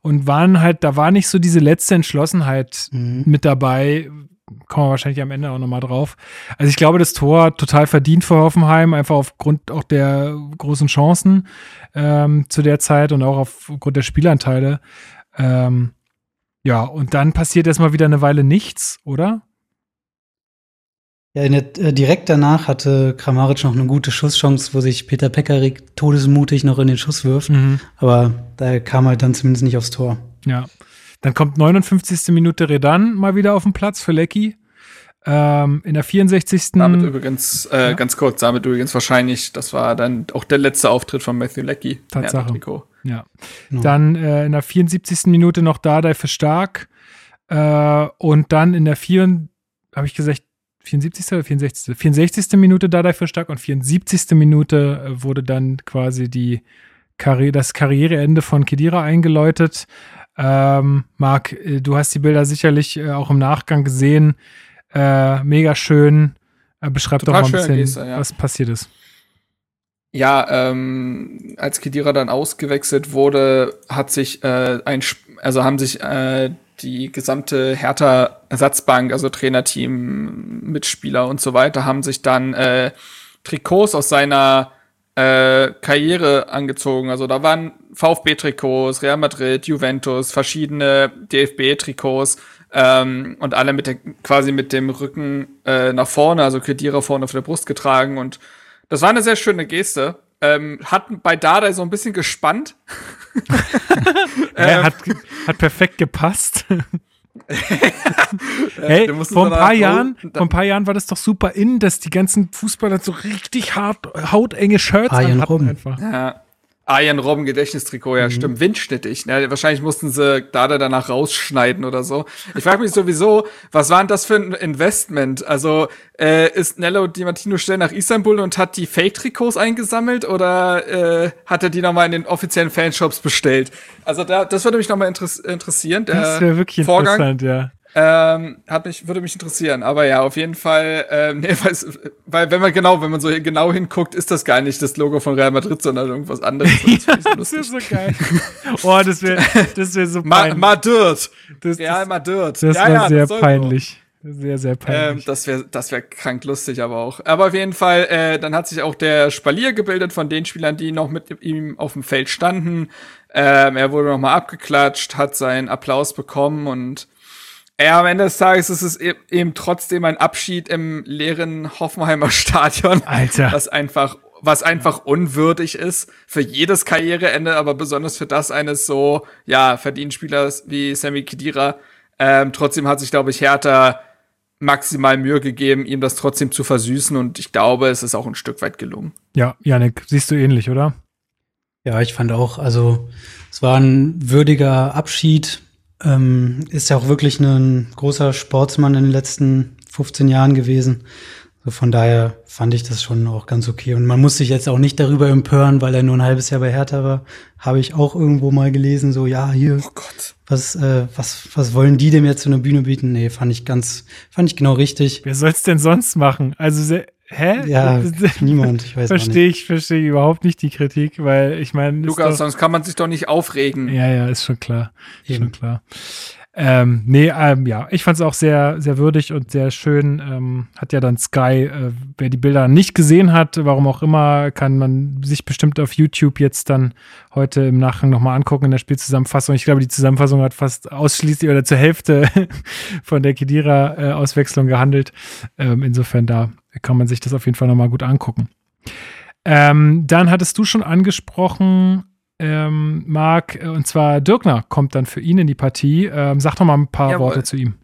[SPEAKER 1] und waren halt, da war nicht so diese letzte Entschlossenheit mhm. mit dabei. Kommen wir wahrscheinlich am Ende auch nochmal drauf. Also ich glaube, das Tor total verdient für Hoffenheim, einfach aufgrund auch der großen Chancen ähm, zu der Zeit und auch aufgrund der Spielanteile. Ähm, ja, und dann passiert erstmal wieder eine Weile nichts, oder?
[SPEAKER 9] Ja, der, äh, direkt danach hatte Kramaric noch eine gute Schusschance, wo sich Peter Pekarik todesmutig noch in den Schuss wirft. Mhm. Aber da kam halt dann zumindest nicht aufs Tor.
[SPEAKER 1] Ja. Dann kommt 59. Minute Redan mal wieder auf den Platz für Lecky. Ähm, in der 64.
[SPEAKER 7] Damit übrigens, äh, ja. ganz kurz, damit übrigens wahrscheinlich, das war dann auch der letzte Auftritt von Matthew Lecky.
[SPEAKER 1] Tatsache. Ja. No. Dann äh, in der 74. Minute noch Dardai für Stark. Äh, und dann in der 4, habe ich gesagt, 74. oder 64. 64. Minute Dardai für Stark und 74. Minute äh, wurde dann quasi die Karri das Karriereende von Kedira eingeläutet. Ähm, Marc, äh, du hast die Bilder sicherlich äh, auch im Nachgang gesehen. Äh, mega schön. Äh, beschreib Total doch mal ein bisschen, Geste, ja. was passiert ist.
[SPEAKER 7] Ja, ähm, als Kedira dann ausgewechselt wurde, hat sich äh, ein, also haben sich äh, die gesamte Hertha Ersatzbank, also Trainerteam, Mitspieler und so weiter, haben sich dann äh, Trikots aus seiner äh, Karriere angezogen. Also da waren VfB-Trikots, Real Madrid, Juventus, verschiedene DFB-Trikots ähm, und alle mit der, quasi mit dem Rücken äh, nach vorne, also Kedira vorne auf der Brust getragen. Und das war eine sehr schöne Geste. Ähm, hat bei Dada so ein bisschen gespannt.
[SPEAKER 1] ähm, hat, hat perfekt gepasst. hey, vor ein paar Jahren, vor ein paar Jahren war das doch super in, dass die ganzen Fußballer so richtig hart, hautenge Shirts hatten einfach.
[SPEAKER 7] Ja. Arjen Robben Gedächtnistrikot, ja, stimmt. Windschnittig. Ne? Wahrscheinlich mussten sie Dada danach rausschneiden oder so. Ich frage mich sowieso, was war denn das für ein Investment? Also äh, ist Nello Di Martino schnell nach Istanbul und hat die Fake-Trikots eingesammelt oder äh, hat er die nochmal in den offiziellen Fanshops bestellt? Also da, das würde mich nochmal interess interessieren. Der
[SPEAKER 1] Das wäre wirklich
[SPEAKER 7] Vorgang.
[SPEAKER 1] interessant, ja.
[SPEAKER 7] Ähm, hat mich, würde mich interessieren. Aber ja, auf jeden Fall, ähm, nee, weil, weil wenn man genau, wenn man so genau hinguckt, ist das gar nicht das Logo von Real Madrid, sondern irgendwas anderes. Das so
[SPEAKER 1] Das wäre
[SPEAKER 7] lustig.
[SPEAKER 1] so geil. Oh, das wäre das wär so
[SPEAKER 7] Ma
[SPEAKER 1] peinlich.
[SPEAKER 7] Madrid.
[SPEAKER 1] das
[SPEAKER 7] Real
[SPEAKER 1] das,
[SPEAKER 7] Madrid.
[SPEAKER 1] das
[SPEAKER 7] ja,
[SPEAKER 1] wäre
[SPEAKER 7] ja,
[SPEAKER 1] sehr
[SPEAKER 7] das
[SPEAKER 1] peinlich. Sehr, sehr
[SPEAKER 7] Ähm,
[SPEAKER 1] peinlich.
[SPEAKER 7] das wäre das wär krank lustig, aber auch. Aber auf jeden Fall, äh, dann hat sich auch der Spalier gebildet von den Spielern, die noch mit ihm auf dem Feld standen. Ähm, er wurde nochmal abgeklatscht, hat seinen Applaus bekommen und ja, am Ende des Tages ist es e- eben trotzdem ein Abschied im leeren Hoffenheimer Stadion.
[SPEAKER 1] Alter.
[SPEAKER 7] Was einfach, was einfach unwürdig ist für jedes Karriereende, aber besonders für das eines so, ja, Verdienspielers wie Sammy Khedira. Ähm, trotzdem hat sich, glaube ich, Hertha maximal Mühe gegeben, ihm das trotzdem zu versüßen und ich glaube, es ist auch ein Stück weit gelungen.
[SPEAKER 1] Ja, Janik, siehst du ähnlich, oder?
[SPEAKER 9] Ja, ich fand auch, also es war ein würdiger Abschied. Ähm, ist ja auch wirklich ein großer Sportsmann in den letzten 15 Jahren gewesen. So von daher fand ich das schon auch ganz okay. Und man muss sich jetzt auch nicht darüber empören, weil er nur ein halbes Jahr bei Hertha war. Habe ich auch irgendwo mal gelesen, so ja, hier,
[SPEAKER 7] Oh Gott.
[SPEAKER 9] was, äh, was, was wollen die dem jetzt zu einer Bühne bieten? Nee, fand ich ganz, fand ich genau richtig.
[SPEAKER 1] Wer soll's denn sonst machen? Also, se- hä?
[SPEAKER 9] Ja, niemand, ich weiß.
[SPEAKER 1] Verstehe ich, verstehe ich überhaupt nicht die Kritik, weil ich meine,
[SPEAKER 7] Lukas,
[SPEAKER 1] doch-
[SPEAKER 7] sonst kann man sich doch nicht aufregen.
[SPEAKER 1] Ja, ja, ist schon klar. Ist
[SPEAKER 9] Eben.
[SPEAKER 1] Schon klar. Ähm, nee, ähm, ja, ich fand es auch sehr, sehr würdig und sehr schön. Ähm, hat ja dann Sky, äh, wer die Bilder nicht gesehen hat, warum auch immer, kann man sich bestimmt auf YouTube jetzt dann heute im Nachgang nochmal angucken in der Spielzusammenfassung. Ich glaube, die Zusammenfassung hat fast ausschließlich oder zur Hälfte von der Kedira-Auswechslung gehandelt. Ähm, insofern da kann man sich das auf jeden Fall nochmal gut angucken. Ähm, dann hattest du schon angesprochen, ähm, Marc, äh, und zwar Dirkner kommt dann für ihn in die Partie. Ähm, sag doch mal ein paar
[SPEAKER 7] Jawohl.
[SPEAKER 1] Worte zu ihm.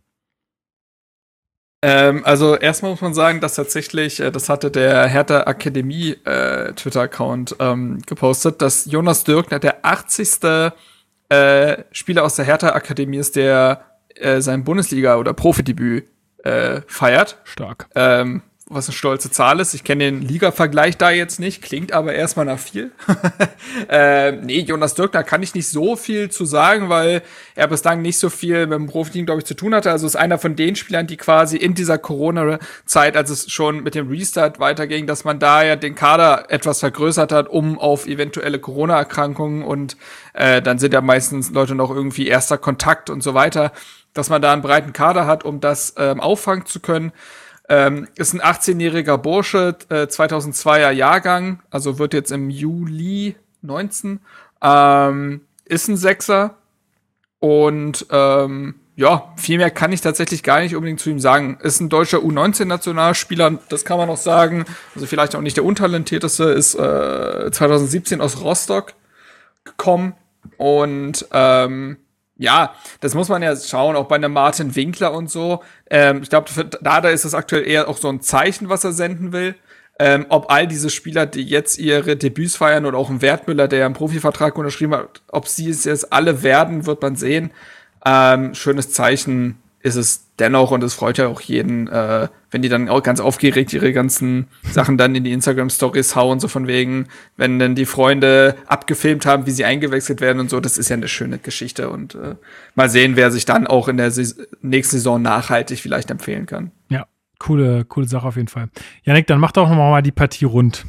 [SPEAKER 7] Ähm, also erstmal muss man sagen, dass tatsächlich, äh, das hatte der Hertha Akademie äh, Twitter-Account ähm, gepostet, dass Jonas Dirkner der 80. Äh, Spieler aus der Hertha Akademie ist, der äh, sein Bundesliga- oder Profidebüt äh, feiert.
[SPEAKER 1] Stark.
[SPEAKER 7] Ähm, was eine stolze Zahl ist. Ich kenne den Liga-Vergleich da jetzt nicht, klingt aber erstmal nach viel. äh, nee, Jonas Dirkner kann ich nicht so viel zu sagen, weil er bislang nicht so viel mit dem Profiteam, glaube ich, zu tun hatte. Also ist einer von den Spielern, die quasi in dieser Corona-Zeit, als es schon mit dem Restart weiterging, dass man da ja den Kader etwas vergrößert hat, um auf eventuelle Corona-Erkrankungen und äh, dann sind ja meistens Leute noch irgendwie erster Kontakt und so weiter, dass man da einen breiten Kader hat, um das ähm, auffangen zu können. Ähm, ist ein 18-jähriger Bursche, äh, 2002er Jahrgang, also wird jetzt im Juli 19. Ähm, ist ein Sechser und ähm, ja, viel mehr kann ich tatsächlich gar nicht unbedingt zu ihm sagen. Ist ein deutscher U19-Nationalspieler, das kann man auch sagen. Also vielleicht auch nicht der untalentierteste, ist äh, 2017 aus Rostock gekommen und ähm, ja, das muss man ja schauen, auch bei einem Martin Winkler und so. Ähm, ich glaube, für Dada ist das aktuell eher auch so ein Zeichen, was er senden will. Ähm, ob all diese Spieler, die jetzt ihre Debüts feiern oder auch ein Wertmüller, der ja einen Profivertrag unterschrieben hat, ob sie es jetzt alle werden, wird man sehen. Ähm, schönes Zeichen ist es dennoch und es freut ja auch jeden, äh, wenn die dann auch ganz aufgeregt ihre ganzen Sachen dann in die Instagram-Stories hauen, so von wegen, wenn dann die Freunde abgefilmt haben, wie sie eingewechselt werden und so. Das ist ja eine schöne Geschichte und äh, mal sehen, wer sich dann auch in der Saison, nächsten Saison nachhaltig vielleicht empfehlen kann.
[SPEAKER 1] Ja, coole, coole Sache auf jeden Fall. Janik, dann mach doch noch mal die Partie rund.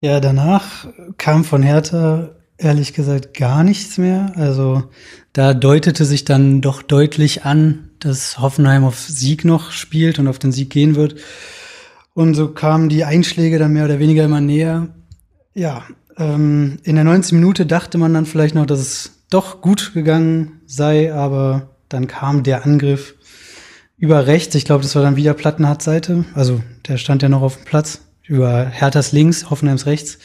[SPEAKER 9] Ja, danach kam von Hertha ehrlich gesagt gar nichts mehr. Also da deutete sich dann doch deutlich an, dass Hoffenheim auf Sieg noch spielt und auf den Sieg gehen wird. Und so kamen die Einschläge dann mehr oder weniger immer näher. Ja, ähm, in der 19. Minute dachte man dann vielleicht noch, dass es doch gut gegangen sei, aber dann kam der Angriff über rechts. Ich glaube, das war dann wieder Plattenhardt Seite. Also der stand ja noch auf dem Platz. Über Herthas links, Hoffenheims rechts.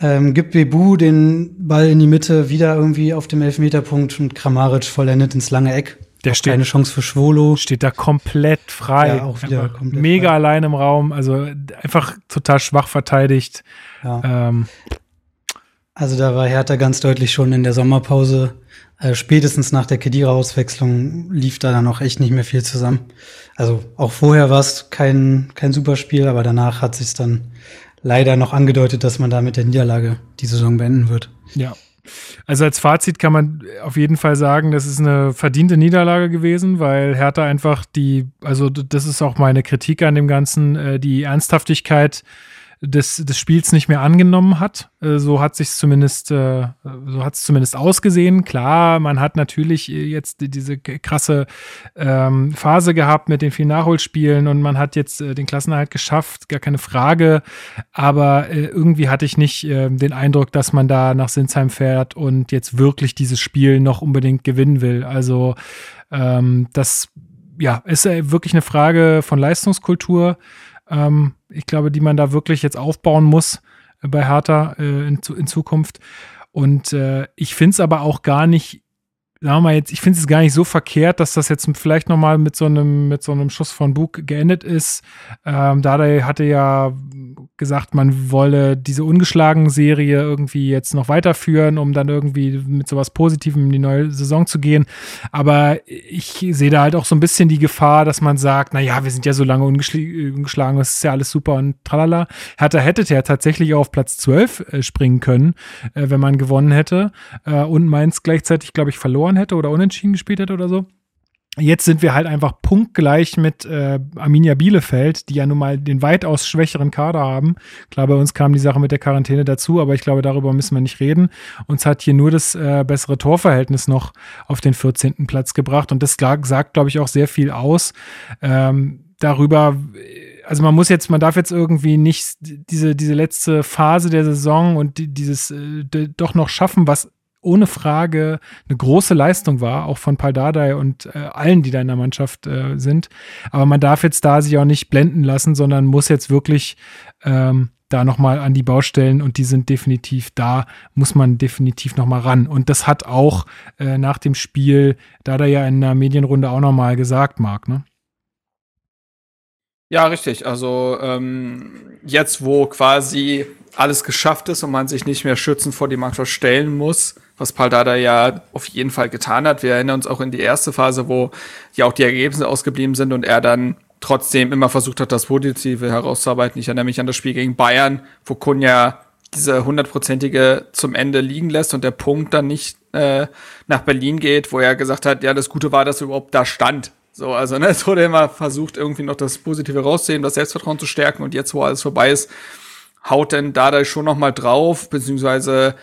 [SPEAKER 9] Ähm, gibt Bebu den Ball in die Mitte, wieder irgendwie auf dem Elfmeterpunkt und Kramaric vollendet ins lange Eck.
[SPEAKER 1] Der steht,
[SPEAKER 9] keine Chance für Schwolo.
[SPEAKER 1] steht da komplett frei.
[SPEAKER 9] Ja, auch wieder komplett
[SPEAKER 1] Mega
[SPEAKER 9] frei.
[SPEAKER 1] allein im Raum, also einfach total schwach verteidigt.
[SPEAKER 9] Ja.
[SPEAKER 1] Ähm,
[SPEAKER 9] Also da war Hertha ganz deutlich schon in der Sommerpause. Äh, spätestens nach der Kedira-Auswechslung lief da dann auch echt nicht mehr viel zusammen. Also auch vorher war es kein, kein Superspiel, aber danach hat sich dann leider noch angedeutet, dass man da mit der Niederlage die Saison beenden wird.
[SPEAKER 1] Ja. Also als Fazit kann man auf jeden Fall sagen, das ist eine verdiente Niederlage gewesen, weil Hertha einfach die, also das ist auch meine Kritik an dem Ganzen, äh, die Ernsthaftigkeit des, des Spiels nicht mehr angenommen hat. Äh, So hat sich zumindest, äh, so hat es zumindest ausgesehen. Klar, man hat natürlich jetzt die- diese krasse ähm, Phase gehabt mit den vielen Nachholspielen und man hat jetzt äh, den Klassenerhalt geschafft, gar keine Frage. Aber äh, irgendwie hatte ich nicht äh, den Eindruck, dass man da nach Sinsheim fährt und jetzt wirklich dieses Spiel noch unbedingt gewinnen will. Also ähm, das ja, ist äh, wirklich eine Frage von Leistungskultur. Ähm, ich glaube, die man da wirklich jetzt aufbauen muss äh, bei Hertha äh, in, in Zukunft. Und äh, ich finde es aber auch gar nicht, sagen wir mal jetzt, ich finde es gar nicht so verkehrt, dass das jetzt vielleicht nochmal mit so einem, mit so einem Schuss von Bug geendet ist. Ähm, Dardai hatte ja gesagt, man wolle diese ungeschlagen Serie irgendwie jetzt noch weiterführen, um dann irgendwie mit sowas Positivem in die neue Saison zu gehen. Aber ich sehe da halt auch so ein bisschen die Gefahr, dass man sagt, na ja, wir sind ja so lange ungeschl- ungeschlagen, das ist ja alles super und tralala. Hertha hätte ja tatsächlich auf Platz 12 äh, springen können, äh, wenn man gewonnen hätte äh, und Mainz gleichzeitig, glaube ich, verloren hätte oder unentschieden gespielt hätte oder so. Jetzt sind wir halt einfach punktgleich mit äh, Arminia Bielefeld, die ja nun mal den weitaus schwächeren Kader haben. Klar, bei uns kam die Sache mit der Quarantäne dazu, aber ich glaube, darüber müssen wir nicht reden. Uns hat hier nur das äh, bessere Torverhältnis noch auf den 14. Platz gebracht und das sagt, glaube ich, auch sehr viel aus. Ähm, darüber, also man muss jetzt, man darf jetzt irgendwie nicht diese, diese letzte Phase der Saison und die, dieses äh, doch noch schaffen, was ohne Frage eine große Leistung war, auch von Paldadei und äh, allen, die da in der Mannschaft äh, sind. Aber man darf jetzt da sich auch nicht blenden lassen, sondern muss jetzt wirklich ähm, da nochmal an die Baustellen und die sind definitiv da, muss man definitiv nochmal ran. Und das hat auch äh, nach dem Spiel, da ja in der Medienrunde auch nochmal gesagt, Marc, ne?
[SPEAKER 7] Ja, richtig. Also ähm, jetzt, wo quasi alles geschafft ist und man sich nicht mehr schützend vor die Mannschaft stellen muss, was Paldada ja auf jeden Fall getan hat. Wir erinnern uns auch in die erste Phase, wo ja auch die Ergebnisse ausgeblieben sind und er dann trotzdem immer versucht hat, das Positive herauszuarbeiten. Ich erinnere mich an das Spiel gegen Bayern, wo Kunja diese hundertprozentige zum Ende liegen lässt und der Punkt dann nicht äh, nach Berlin geht, wo er gesagt hat, ja, das Gute war, dass er überhaupt da stand. So, also ne, es wurde immer versucht, irgendwie noch das Positive rauszunehmen, das Selbstvertrauen zu stärken und jetzt, wo alles vorbei ist, haut denn Dada schon noch mal drauf, beziehungsweise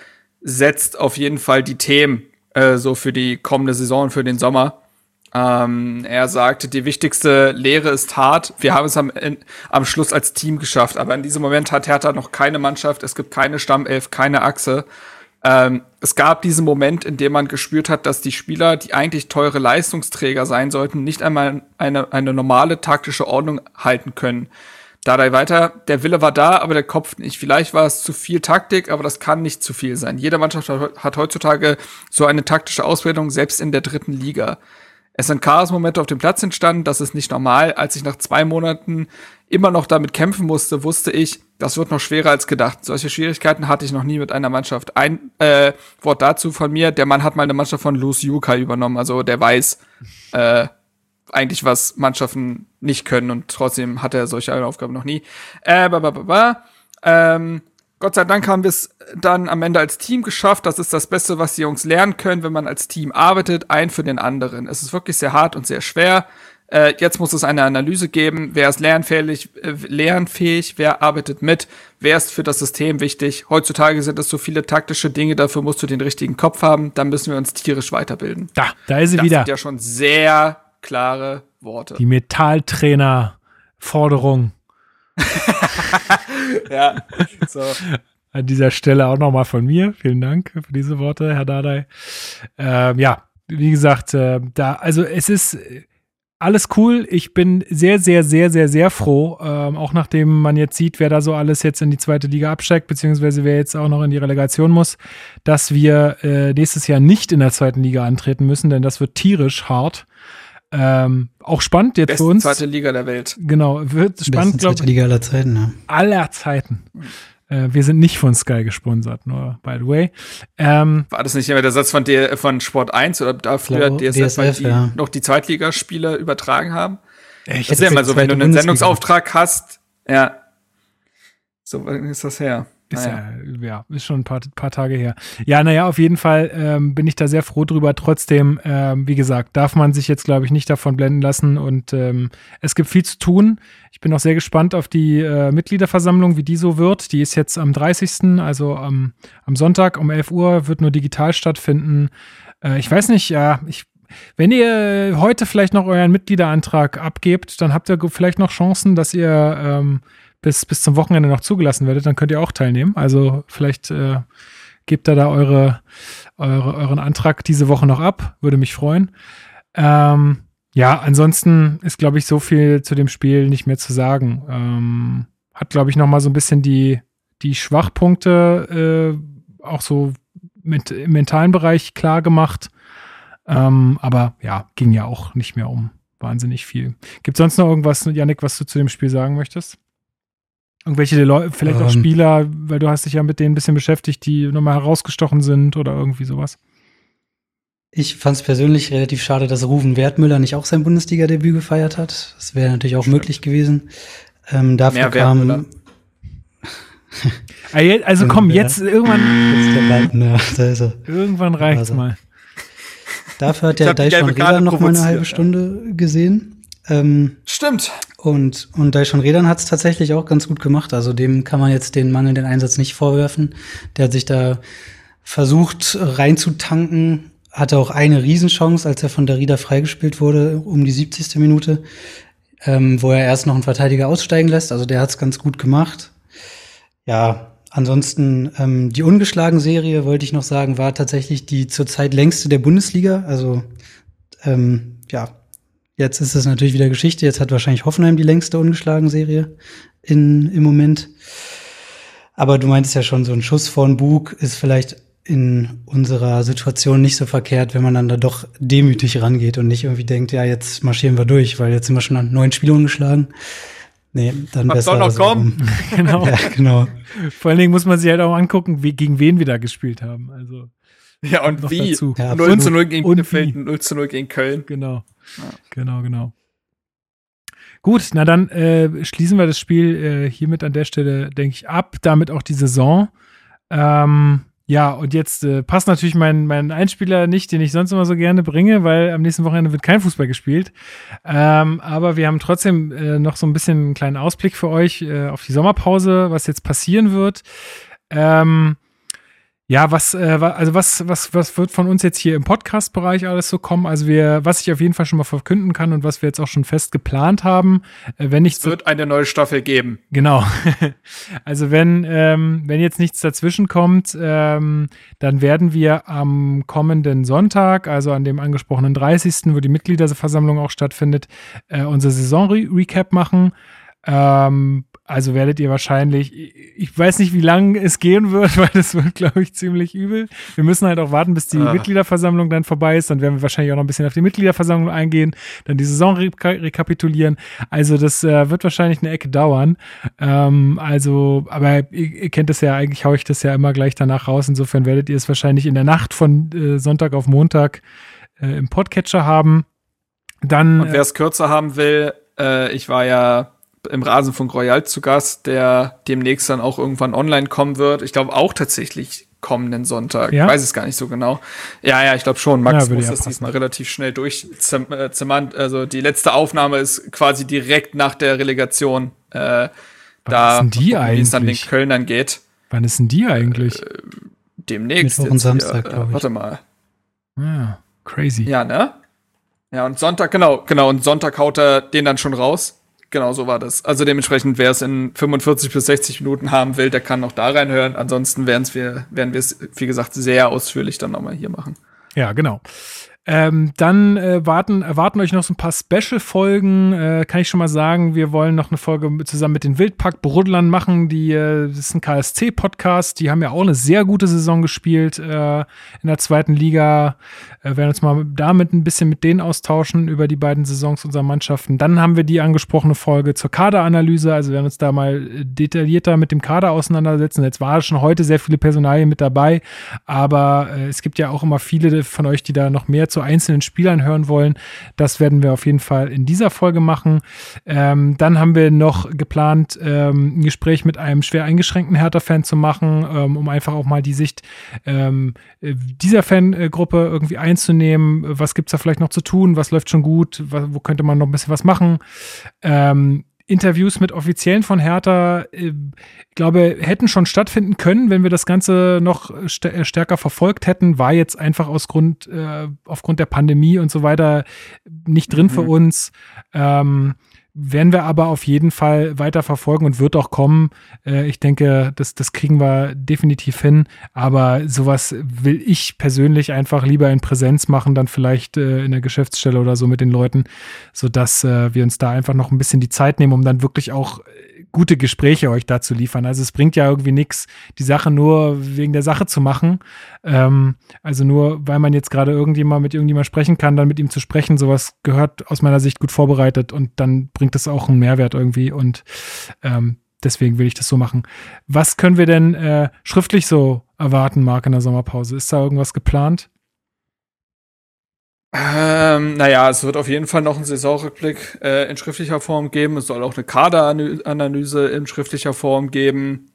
[SPEAKER 7] setzt auf jeden Fall die Themen äh, so für die kommende Saison für den Sommer. Ähm, er sagte, die wichtigste Lehre ist hart. Wir haben es am, in, am Schluss als Team geschafft, aber in diesem Moment hat Hertha noch keine Mannschaft, es gibt keine Stammelf, keine Achse. Ähm, es gab diesen Moment, in dem man gespürt hat, dass die Spieler, die eigentlich teure Leistungsträger sein sollten, nicht einmal eine, eine normale taktische Ordnung halten können. Dadei weiter, der Wille war da, aber der Kopf nicht. Vielleicht war es zu viel Taktik, aber das kann nicht zu viel sein. Jede Mannschaft hat, heutzutage so eine taktische Ausbildung, selbst in der dritten Liga. Es sind Chaos-Momente auf dem Platz entstanden, das ist nicht normal. Als ich nach zwei Monaten immer noch damit kämpfen musste, wusste ich, das wird noch schwerer als gedacht. Solche Schwierigkeiten hatte ich noch nie mit einer Mannschaft. Ein äh, Wort dazu von mir, der Mann hat mal eine Mannschaft von Luz Yukai übernommen, also der weiß äh, eigentlich, was Mannschaften nicht können und trotzdem hat er solche eine Aufgabe noch nie. Äh, ba, ba, ba, ba. Ähm, Gott sei Dank haben wir es dann am Ende als Team geschafft. Das ist das Beste, was die Jungs lernen können, wenn man als Team arbeitet, ein für den anderen. Es ist wirklich sehr hart und sehr schwer. Äh, jetzt muss es eine Analyse geben, wer ist lernfähig, äh, lernfähig, wer arbeitet mit, wer ist für das System wichtig. Heutzutage sind es so viele taktische Dinge, dafür musst du den richtigen Kopf haben, dann müssen wir uns tierisch weiterbilden.
[SPEAKER 1] Da, da ist sie
[SPEAKER 7] das
[SPEAKER 1] wieder.
[SPEAKER 7] sind ja schon sehr klare Worte.
[SPEAKER 1] Die Metalltrainer-Forderung.
[SPEAKER 7] ja, so.
[SPEAKER 1] An dieser Stelle auch nochmal von mir. Vielen Dank für diese Worte, Herr Dardai. Ähm, ja, wie gesagt, äh, da, also es ist alles cool. Ich bin sehr, sehr, sehr, sehr, sehr froh, ähm, auch nachdem man jetzt sieht, wer da so alles jetzt in die zweite Liga absteigt, beziehungsweise wer jetzt auch noch in die Relegation muss, dass wir äh, nächstes Jahr nicht in der zweiten Liga antreten müssen, denn das wird tierisch hart. Ähm, auch spannend jetzt
[SPEAKER 7] Beste
[SPEAKER 1] für uns.
[SPEAKER 7] zweite Liga der Welt.
[SPEAKER 1] Genau, wird spannend, glaube
[SPEAKER 9] ich. Liga aller Zeiten, ja.
[SPEAKER 1] Aller Zeiten. Äh, wir sind nicht von Sky gesponsert, nur by the way. Ähm,
[SPEAKER 7] War das nicht immer der Satz von, der, von Sport 1 oder da früher DSF,
[SPEAKER 9] DSF,
[SPEAKER 7] die
[SPEAKER 9] ja.
[SPEAKER 7] noch die Zweitligaspiele übertragen haben?
[SPEAKER 1] ich
[SPEAKER 7] Das ist ja immer so, wenn du einen
[SPEAKER 9] Bundesliga.
[SPEAKER 7] Sendungsauftrag hast, ja. So wann ist das her.
[SPEAKER 1] Ist ja, ja, ist schon ein paar, paar Tage her. Ja, naja, auf jeden Fall ähm, bin ich da sehr froh drüber. Trotzdem, ähm, wie gesagt, darf man sich jetzt, glaube ich, nicht davon blenden lassen. Und ähm, es gibt viel zu tun. Ich bin auch sehr gespannt auf die äh, Mitgliederversammlung, wie die so wird. Die ist jetzt am 30., also am, am Sonntag um 11 Uhr, wird nur digital stattfinden. Äh, ich weiß nicht, ja, ich wenn ihr heute vielleicht noch euren Mitgliederantrag abgebt, dann habt ihr vielleicht noch Chancen, dass ihr ähm, bis, bis zum Wochenende noch zugelassen werdet. Dann könnt ihr auch teilnehmen. Also vielleicht äh, gebt ihr da eure, eure, euren Antrag diese Woche noch ab. Würde mich freuen. Ähm, ja, ansonsten ist, glaube ich, so viel zu dem Spiel nicht mehr zu sagen. Ähm, hat, glaube ich, noch mal so ein bisschen die, die Schwachpunkte äh, auch so mit, im mentalen Bereich klar gemacht. Ähm, aber ja, ging ja auch nicht mehr um wahnsinnig viel. Gibt sonst noch irgendwas, Yannick, was du zu dem Spiel sagen möchtest? Irgendwelche Leute, vielleicht auch
[SPEAKER 9] Ähm.
[SPEAKER 1] Spieler, weil du hast dich ja mit denen ein bisschen beschäftigt, die nochmal herausgestochen sind oder irgendwie sowas.
[SPEAKER 9] Ich fand es persönlich relativ schade, dass Ruven Wertmüller nicht auch sein Bundesliga-Debüt gefeiert hat. Das wäre natürlich auch möglich gewesen. Ähm, dafür
[SPEAKER 7] Mehr
[SPEAKER 9] kam
[SPEAKER 7] Wertmüller.
[SPEAKER 1] Ah, Also komm,
[SPEAKER 9] Ja.
[SPEAKER 1] jetzt irgendwann,
[SPEAKER 9] jetzt der Waldner, da ist er.
[SPEAKER 1] irgendwann reicht's
[SPEAKER 9] Also.
[SPEAKER 1] mal.
[SPEAKER 9] Dafür hat der
[SPEAKER 7] Karte
[SPEAKER 9] Redan noch mal eine halbe
[SPEAKER 7] ja.
[SPEAKER 9] Stunde gesehen. Ähm,
[SPEAKER 7] Stimmt.
[SPEAKER 9] Und, und Daishon Redan hat es tatsächlich auch ganz gut gemacht. Also dem kann man jetzt den mangelnden Einsatz nicht vorwerfen. Der hat sich da versucht reinzutanken, hatte auch eine Riesenchance, als er von Darida freigespielt wurde, um die 70. Minute, ähm, wo er erst noch einen Verteidiger aussteigen lässt. Also der hat es ganz gut gemacht. Ja, ansonsten ähm, die ungeschlagen Serie, wollte ich noch sagen, war tatsächlich die zurzeit längste der Bundesliga. Also ähm, ja, jetzt ist es natürlich wieder Geschichte. Jetzt hat wahrscheinlich Hoffenheim die längste ungeschlagen Serie in, im Moment. Aber du meintest ja schon, so ein Schuss vor den Bug ist vielleicht in unserer Situation nicht so verkehrt, wenn man dann da doch demütig rangeht und nicht irgendwie denkt, ja, jetzt marschieren wir durch, weil jetzt sind wir schon an neun Spiele ungeschlagen. Nee, dann
[SPEAKER 7] Was
[SPEAKER 9] besser
[SPEAKER 7] soll noch
[SPEAKER 9] so
[SPEAKER 7] kommen?
[SPEAKER 1] Genau.
[SPEAKER 9] Ja, genau.
[SPEAKER 1] Vor allen Dingen muss man sich halt auch angucken, wie, gegen wen wir da gespielt haben. Also
[SPEAKER 7] Ja, und
[SPEAKER 1] noch
[SPEAKER 7] wie?
[SPEAKER 1] dazu.
[SPEAKER 9] Ja,
[SPEAKER 7] 0 zu 0
[SPEAKER 1] Und-
[SPEAKER 7] gegen Bielefeld,
[SPEAKER 1] wie.
[SPEAKER 7] 0 zu 0 gegen Köln.
[SPEAKER 1] Genau. Genau, genau. Gut, na dann äh, schließen wir das Spiel äh, hiermit an der Stelle, denke ich, ab. Damit auch die Saison. Ähm, ja, und jetzt äh, passt natürlich mein, mein Einspieler nicht, den ich sonst immer so gerne bringe, weil am nächsten Wochenende wird kein Fußball gespielt. Ähm, aber wir haben trotzdem äh, noch so ein bisschen einen kleinen Ausblick für euch äh, auf die Sommerpause, was jetzt passieren wird. Ähm, ja, was, äh, also was, was, was wird von uns jetzt hier im Podcast-Bereich alles so kommen? Also wir, was ich auf jeden Fall schon mal verkünden kann und was wir jetzt auch schon fest geplant haben, äh, wenn nicht
[SPEAKER 7] Es wird eine neue Staffel geben.
[SPEAKER 1] Genau. Also wenn, ähm, wenn jetzt nichts dazwischen kommt, ähm, dann werden wir am kommenden Sonntag, also an dem angesprochenen 30., wo die Mitgliederversammlung auch stattfindet, äh, unser Saison-Recap machen. Ähm, also werdet ihr wahrscheinlich, ich weiß nicht, wie lange es gehen wird, weil das wird, glaube ich, ziemlich übel. Wir müssen halt auch warten, bis die
[SPEAKER 7] Ah.
[SPEAKER 1] Mitgliederversammlung dann vorbei ist. Dann werden wir wahrscheinlich auch noch ein bisschen auf die Mitgliederversammlung eingehen, dann die Saison reka rekapitulieren. Also das äh, wird wahrscheinlich eine Ecke dauern. Ähm, also, aber ihr, ihr kennt es ja, eigentlich haue ich das ja immer gleich danach raus. Insofern werdet ihr es wahrscheinlich in der Nacht von äh, Sonntag auf Montag äh, im Podcatcher haben. Dann
[SPEAKER 7] Und wer es kürzer haben will, äh, ich war ja im Rasenfunk Royal zu Gast, der demnächst dann auch irgendwann online kommen wird. Ich glaube auch tatsächlich kommenden Sonntag.
[SPEAKER 1] Ja?
[SPEAKER 7] Ich weiß es gar nicht so genau. Ja, ja, ich glaube schon. Max
[SPEAKER 1] Ja,
[SPEAKER 7] muss
[SPEAKER 1] ja
[SPEAKER 7] das
[SPEAKER 1] passen.
[SPEAKER 7] diesmal relativ schnell durchzimmern. Also die letzte Aufnahme ist quasi direkt nach der Relegation. Äh, da
[SPEAKER 1] ist denn die
[SPEAKER 7] gucken, wie es dann den
[SPEAKER 1] eigentlich?
[SPEAKER 7] Kölnern geht.
[SPEAKER 1] Wann ist denn die eigentlich?
[SPEAKER 7] Demnächst.
[SPEAKER 9] Mittwoch und. Samstag, glaub
[SPEAKER 7] Äh,
[SPEAKER 9] ich.
[SPEAKER 7] Warte mal.
[SPEAKER 1] Ah, crazy.
[SPEAKER 7] Ja, ne? Ja, und Sonntag, genau, genau, und Sonntag haut er den dann schon raus. Genau so war das. Also dementsprechend, wer es in 45 bis 60 Minuten haben will, der kann noch da reinhören. Ansonsten werden wir, es, wie gesagt, sehr ausführlich dann nochmal hier machen.
[SPEAKER 1] Ja, genau. Ähm, dann äh, warten, erwarten euch noch so ein paar Special-Folgen. Äh, kann ich schon mal sagen, wir wollen noch eine Folge zusammen mit den Wildpack Brudlern machen. Die, äh, das ist ein KSC-Podcast. Die haben ja auch eine sehr gute Saison gespielt äh, in der zweiten Liga. Äh, werden uns mal damit ein bisschen mit denen austauschen über die beiden Saisons unserer Mannschaften. Dann haben wir die angesprochene Folge zur Kaderanalyse. Also werden uns da mal äh, detaillierter mit dem Kader auseinandersetzen. Jetzt war schon heute sehr viele Personalien mit dabei, aber äh, es gibt ja auch immer viele von euch, die da noch mehr zu einzelnen Spielern hören wollen. Das werden wir auf jeden Fall in dieser Folge machen. Ähm, dann haben wir noch geplant, ähm, ein Gespräch mit einem schwer eingeschränkten Hertha-Fan zu machen, ähm, um einfach auch mal die Sicht ähm, äh, dieser Fangruppe irgendwie einzunehmen. Was gibt's da vielleicht noch zu tun? Was läuft schon gut? Wo könnte man noch ein bisschen was machen? Ähm, Interviews mit Offiziellen von Hertha, äh, ich glaube, hätten schon stattfinden können, wenn wir das Ganze noch st äh, stärker verfolgt hätten, war jetzt einfach aus Grund, äh, aufgrund der Pandemie und so weiter nicht drin für uns. Ähm, werden wir aber auf jeden Fall weiter verfolgen und wird auch kommen. Äh, ich denke, das, das kriegen wir definitiv hin. Aber sowas will ich persönlich einfach lieber in Präsenz machen, dann vielleicht äh, in der Geschäftsstelle oder so mit den Leuten, sodass äh, wir uns da einfach noch ein bisschen die Zeit nehmen, um dann wirklich auch äh, gute Gespräche euch da zu liefern. Also es bringt ja irgendwie nichts, die Sache nur wegen der Sache zu machen. Ähm, also nur, weil man jetzt gerade irgendjemand mit irgendjemand sprechen kann, dann mit ihm zu sprechen, sowas gehört aus meiner Sicht gut vorbereitet und dann bringt es auch einen Mehrwert irgendwie und ähm, deswegen will ich das so machen. Was können wir denn äh, schriftlich so erwarten, Marc, in der Sommerpause? Ist da irgendwas geplant?
[SPEAKER 7] Ähm, naja, es wird auf jeden Fall noch einen Saisonrückblick äh, in schriftlicher Form geben. Es soll auch eine Kaderanalyse in schriftlicher Form geben.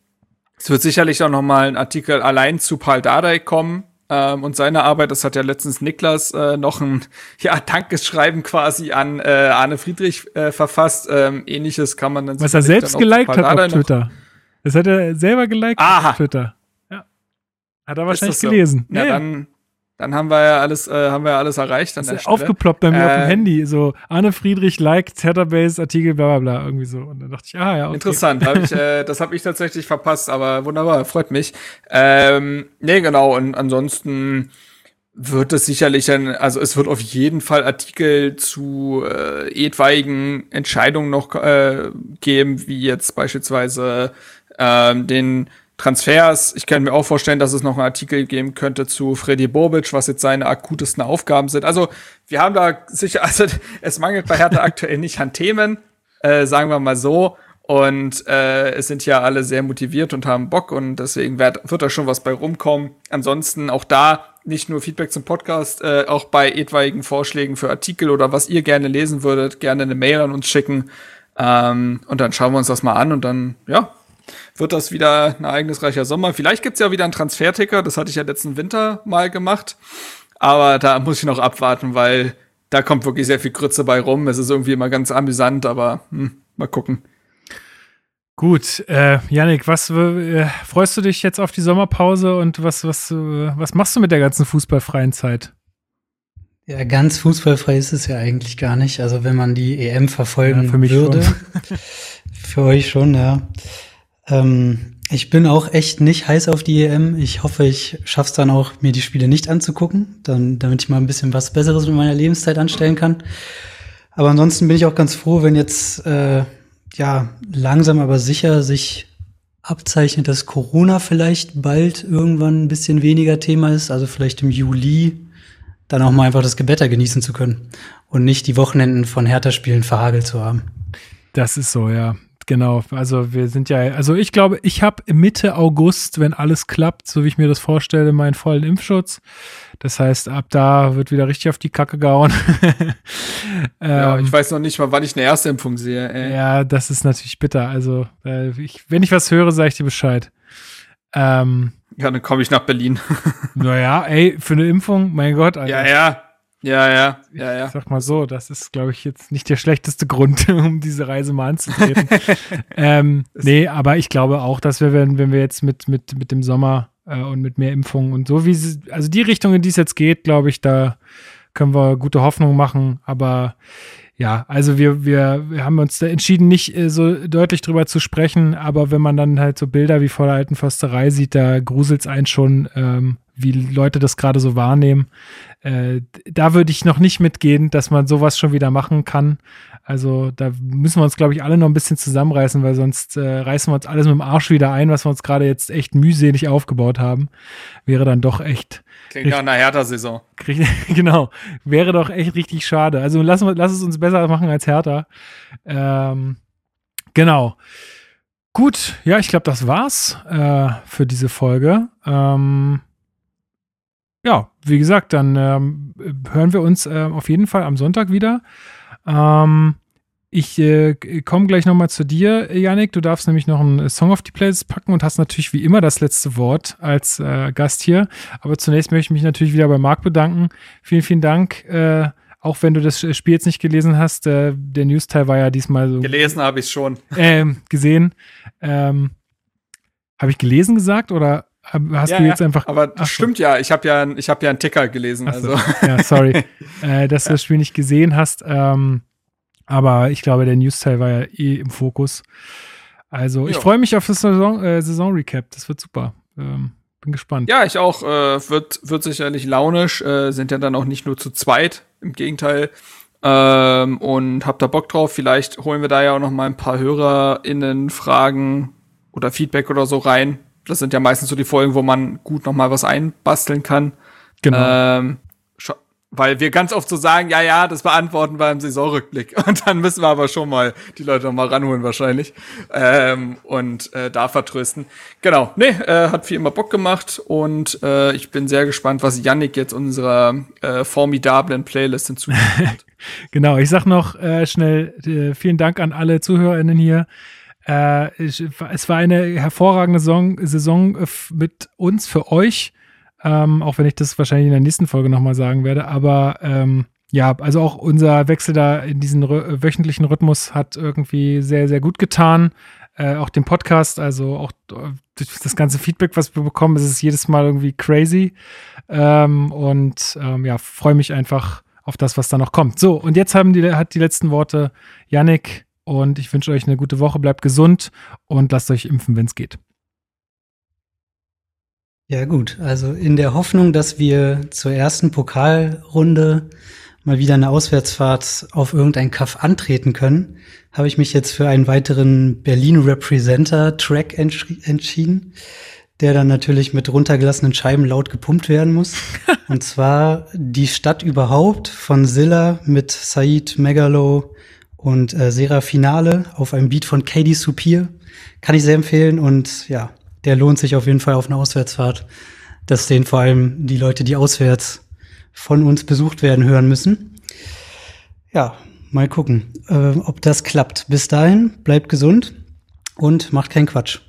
[SPEAKER 7] Es wird sicherlich auch noch mal ein Artikel allein zu Paul Dardai kommen ähm, und seine Arbeit. Das hat ja letztens Niklas äh, noch ein ja, Dankesschreiben quasi an äh, Arne Friedrich äh, verfasst. Ähm, Ähnliches kann man dann
[SPEAKER 1] Was er selbst geliked hat auf
[SPEAKER 7] noch-
[SPEAKER 1] Twitter. Das hat er selber geliked
[SPEAKER 7] Aha.
[SPEAKER 1] auf Twitter. Ja. Hat er wahrscheinlich
[SPEAKER 7] so?
[SPEAKER 1] gelesen.
[SPEAKER 7] Ja, dann, dann haben wir ja alles, äh, haben wir ja alles erreicht an
[SPEAKER 1] Das ist aufgeploppt bei mir auf dem
[SPEAKER 7] Äh,
[SPEAKER 1] Handy. So, Arne Friedrich liked Tetterbase Artikel, bla bla bla, irgendwie so. Und dann dachte ich, ah ja, okay.
[SPEAKER 7] Interessant, hab ich, äh, das habe ich tatsächlich verpasst, aber wunderbar, freut mich. Ähm, nee, genau, und ansonsten wird es sicherlich ein, also es wird auf jeden Fall Artikel zu äh, etwaigen Entscheidungen noch äh, geben, wie jetzt beispielsweise ähm, den Transfers. Ich kann mir auch vorstellen, dass es noch einen Artikel geben könnte zu Freddy Bobic, was jetzt seine akutesten Aufgaben sind. Also wir haben da sicher, also es mangelt bei Hertha aktuell nicht an Themen, äh, sagen wir mal so. Und äh, es sind ja alle sehr motiviert und haben Bock und deswegen wird, wird da schon was bei rumkommen. Ansonsten auch da nicht nur Feedback zum Podcast, äh, auch bei etwaigen Vorschlägen für Artikel oder was ihr gerne lesen würdet, gerne eine Mail an uns schicken. Ähm, und dann schauen wir uns das mal an und dann, ja, wird das wieder ein ereignisreicher Sommer. Vielleicht gibt's ja wieder einen Transferticker, das hatte ich ja letzten Winter mal gemacht. Aber da muss ich noch abwarten, weil da kommt wirklich sehr viel Grütze bei rum. Es ist irgendwie immer ganz amüsant, aber hm, mal gucken.
[SPEAKER 1] Gut, äh, Yannick, was äh, freust du dich jetzt auf die Sommerpause und was, was, äh, was machst du mit der ganzen fußballfreien Zeit?
[SPEAKER 9] Ja, ganz fußballfrei ist es ja eigentlich gar nicht. Also wenn man die EM verfolgen
[SPEAKER 1] Ja, für mich
[SPEAKER 9] würde.
[SPEAKER 1] schon.
[SPEAKER 9] für euch schon, ja. Ähm, ich bin auch echt nicht heiß auf die EM. Ich hoffe, ich schaff's dann auch, mir die Spiele nicht anzugucken, dann, damit ich mal ein bisschen was Besseres mit meiner Lebenszeit anstellen kann. Aber ansonsten bin ich auch ganz froh, wenn jetzt äh, ja langsam aber sicher sich abzeichnet, dass Corona vielleicht bald irgendwann ein bisschen weniger Thema ist, also vielleicht im Juli dann auch mal einfach das Gewetter genießen zu können und nicht die Wochenenden von Hertha-Spielen verhagelt zu haben.
[SPEAKER 1] Das ist so, ja. Genau. Also wir sind ja, also ich glaube, ich habe Mitte August, wenn alles klappt, so wie ich mir das vorstelle, meinen vollen Impfschutz. Das heißt, ab da wird wieder richtig auf die Kacke gehauen.
[SPEAKER 7] Ja,
[SPEAKER 1] ähm,
[SPEAKER 7] ich weiß noch nicht mal, wann ich eine erste Impfung sehe. Ey.
[SPEAKER 1] ja, das ist natürlich bitter. Also, äh, ich, wenn ich was höre, sage ich dir Bescheid. Ähm,
[SPEAKER 7] ja, dann komme ich nach Berlin.
[SPEAKER 1] naja, ey, für eine Impfung, mein Gott.
[SPEAKER 7] Alter. Ja, ja. Ja, ja, ja, ja.
[SPEAKER 1] Ich sag mal so, das ist, glaube ich, jetzt nicht der schlechteste Grund, um diese Reise mal anzutreten. ähm, nee, aber ich glaube auch, dass wir, wenn, wenn wir jetzt mit, mit, mit dem Sommer äh, und mit mehr Impfungen und so wie sie, also die Richtung, in die es jetzt geht, glaube ich, da können wir gute Hoffnung machen. Aber ja, also wir, wir, wir haben uns entschieden, nicht äh, so deutlich drüber zu sprechen, aber wenn man dann halt so Bilder wie vor der alten Försterei sieht, da gruselt es einen schon, ähm, wie Leute das gerade so wahrnehmen. Äh, da würde ich noch nicht mitgehen, dass man sowas schon wieder machen kann. Also da müssen wir uns, glaube ich, alle noch ein bisschen zusammenreißen, weil sonst äh, reißen wir uns alles mit dem Arsch wieder ein, was wir uns gerade jetzt echt mühselig aufgebaut haben. Wäre dann doch echt
[SPEAKER 7] Klingt nach einer Hertha-Saison.
[SPEAKER 1] Genau. Wäre doch echt richtig schade. Also lass, lass es uns besser machen als Hertha. Ähm, genau. Gut, ja, ich glaube, das war's äh, für diese Folge. Ähm, ja, wie gesagt, dann ähm, hören wir uns äh, auf jeden Fall am Sonntag wieder. Ähm, ich äh, komme gleich nochmal zu dir, Yannick. Du darfst nämlich noch einen Song auf die Playlist packen und hast natürlich wie immer das letzte Wort als äh, Gast hier. Aber zunächst möchte ich mich natürlich wieder bei Marc bedanken. Vielen, vielen Dank. Äh, auch wenn du das Spiel jetzt nicht gelesen hast, äh, der News-Teil war ja diesmal so.
[SPEAKER 7] Gelesen habe ich schon.
[SPEAKER 1] Ähm, gesehen. Ähm, habe ich gelesen gesagt oder hast
[SPEAKER 7] ja,
[SPEAKER 1] du jetzt einfach.
[SPEAKER 7] Aber das stimmt ja. Ich habe ja, ich habe ja einen Ticker gelesen.
[SPEAKER 1] So.
[SPEAKER 7] Also.
[SPEAKER 1] Ja, sorry, äh, dass du das Spiel nicht gesehen hast. Ähm, aber ich glaube, der News-Teil war ja eh im Fokus. Also, ich freue mich auf das Saison, äh, Saison-Recap. Das wird super. Ähm, bin gespannt.
[SPEAKER 7] Ja, ich auch. Äh, wird, wird sicherlich launisch. Äh, sind ja dann auch nicht nur zu zweit. Im Gegenteil. Ähm, und hab da Bock drauf. Vielleicht holen wir da ja auch noch mal ein paar HörerInnen Fragen oder Feedback oder so rein. Das sind ja meistens so die Folgen, wo man gut noch mal was einbasteln kann.
[SPEAKER 1] Genau.
[SPEAKER 7] Ähm, weil wir ganz oft so sagen, ja, ja, das beantworten wir im Saisonrückblick. Und dann müssen wir aber schon mal die Leute noch mal ranholen wahrscheinlich. Ähm, und äh, da vertrösten. Genau, nee, äh, hat wie immer Bock gemacht. Und äh, ich bin sehr gespannt, was Yannick jetzt unserer äh, formidablen Playlist hinzufügt.
[SPEAKER 1] genau, ich sag noch äh, schnell äh, vielen Dank an alle ZuhörerInnen hier. Äh, es war eine hervorragende Saison, Saison mit uns für euch. Ähm, auch wenn ich das wahrscheinlich in der nächsten Folge nochmal sagen werde. Aber ähm, ja, also auch unser Wechsel da in diesen wöchentlichen Rhythmus hat irgendwie sehr, sehr gut getan. Äh, auch den Podcast, also auch das ganze Feedback, was wir bekommen, ist es jedes Mal irgendwie crazy. Ähm, und ähm, ja, freue mich einfach auf das, was da noch kommt. So, und jetzt haben die, hat die letzten Worte Yannick und ich wünsche euch eine gute Woche, bleibt gesund und lasst euch impfen, wenn es geht.
[SPEAKER 9] Ja gut, also in der Hoffnung, dass wir zur ersten Pokalrunde mal wieder eine Auswärtsfahrt auf irgendein Kaff antreten können, habe ich mich jetzt für einen weiteren Berlin Representer Track entschieden, der dann natürlich mit runtergelassenen Scheiben laut gepumpt werden muss. Und zwar die Stadt überhaupt von Zilla mit Said Megalo und äh, Serafinale auf einem Beat von Katie Supir. Kann ich sehr empfehlen und ja, der lohnt sich auf jeden Fall auf eine Auswärtsfahrt. Das sehen vor allem die Leute, die auswärts von uns besucht werden, hören müssen. Ja, mal gucken, äh, ob das klappt. Bis dahin, bleibt gesund und macht keinen Quatsch.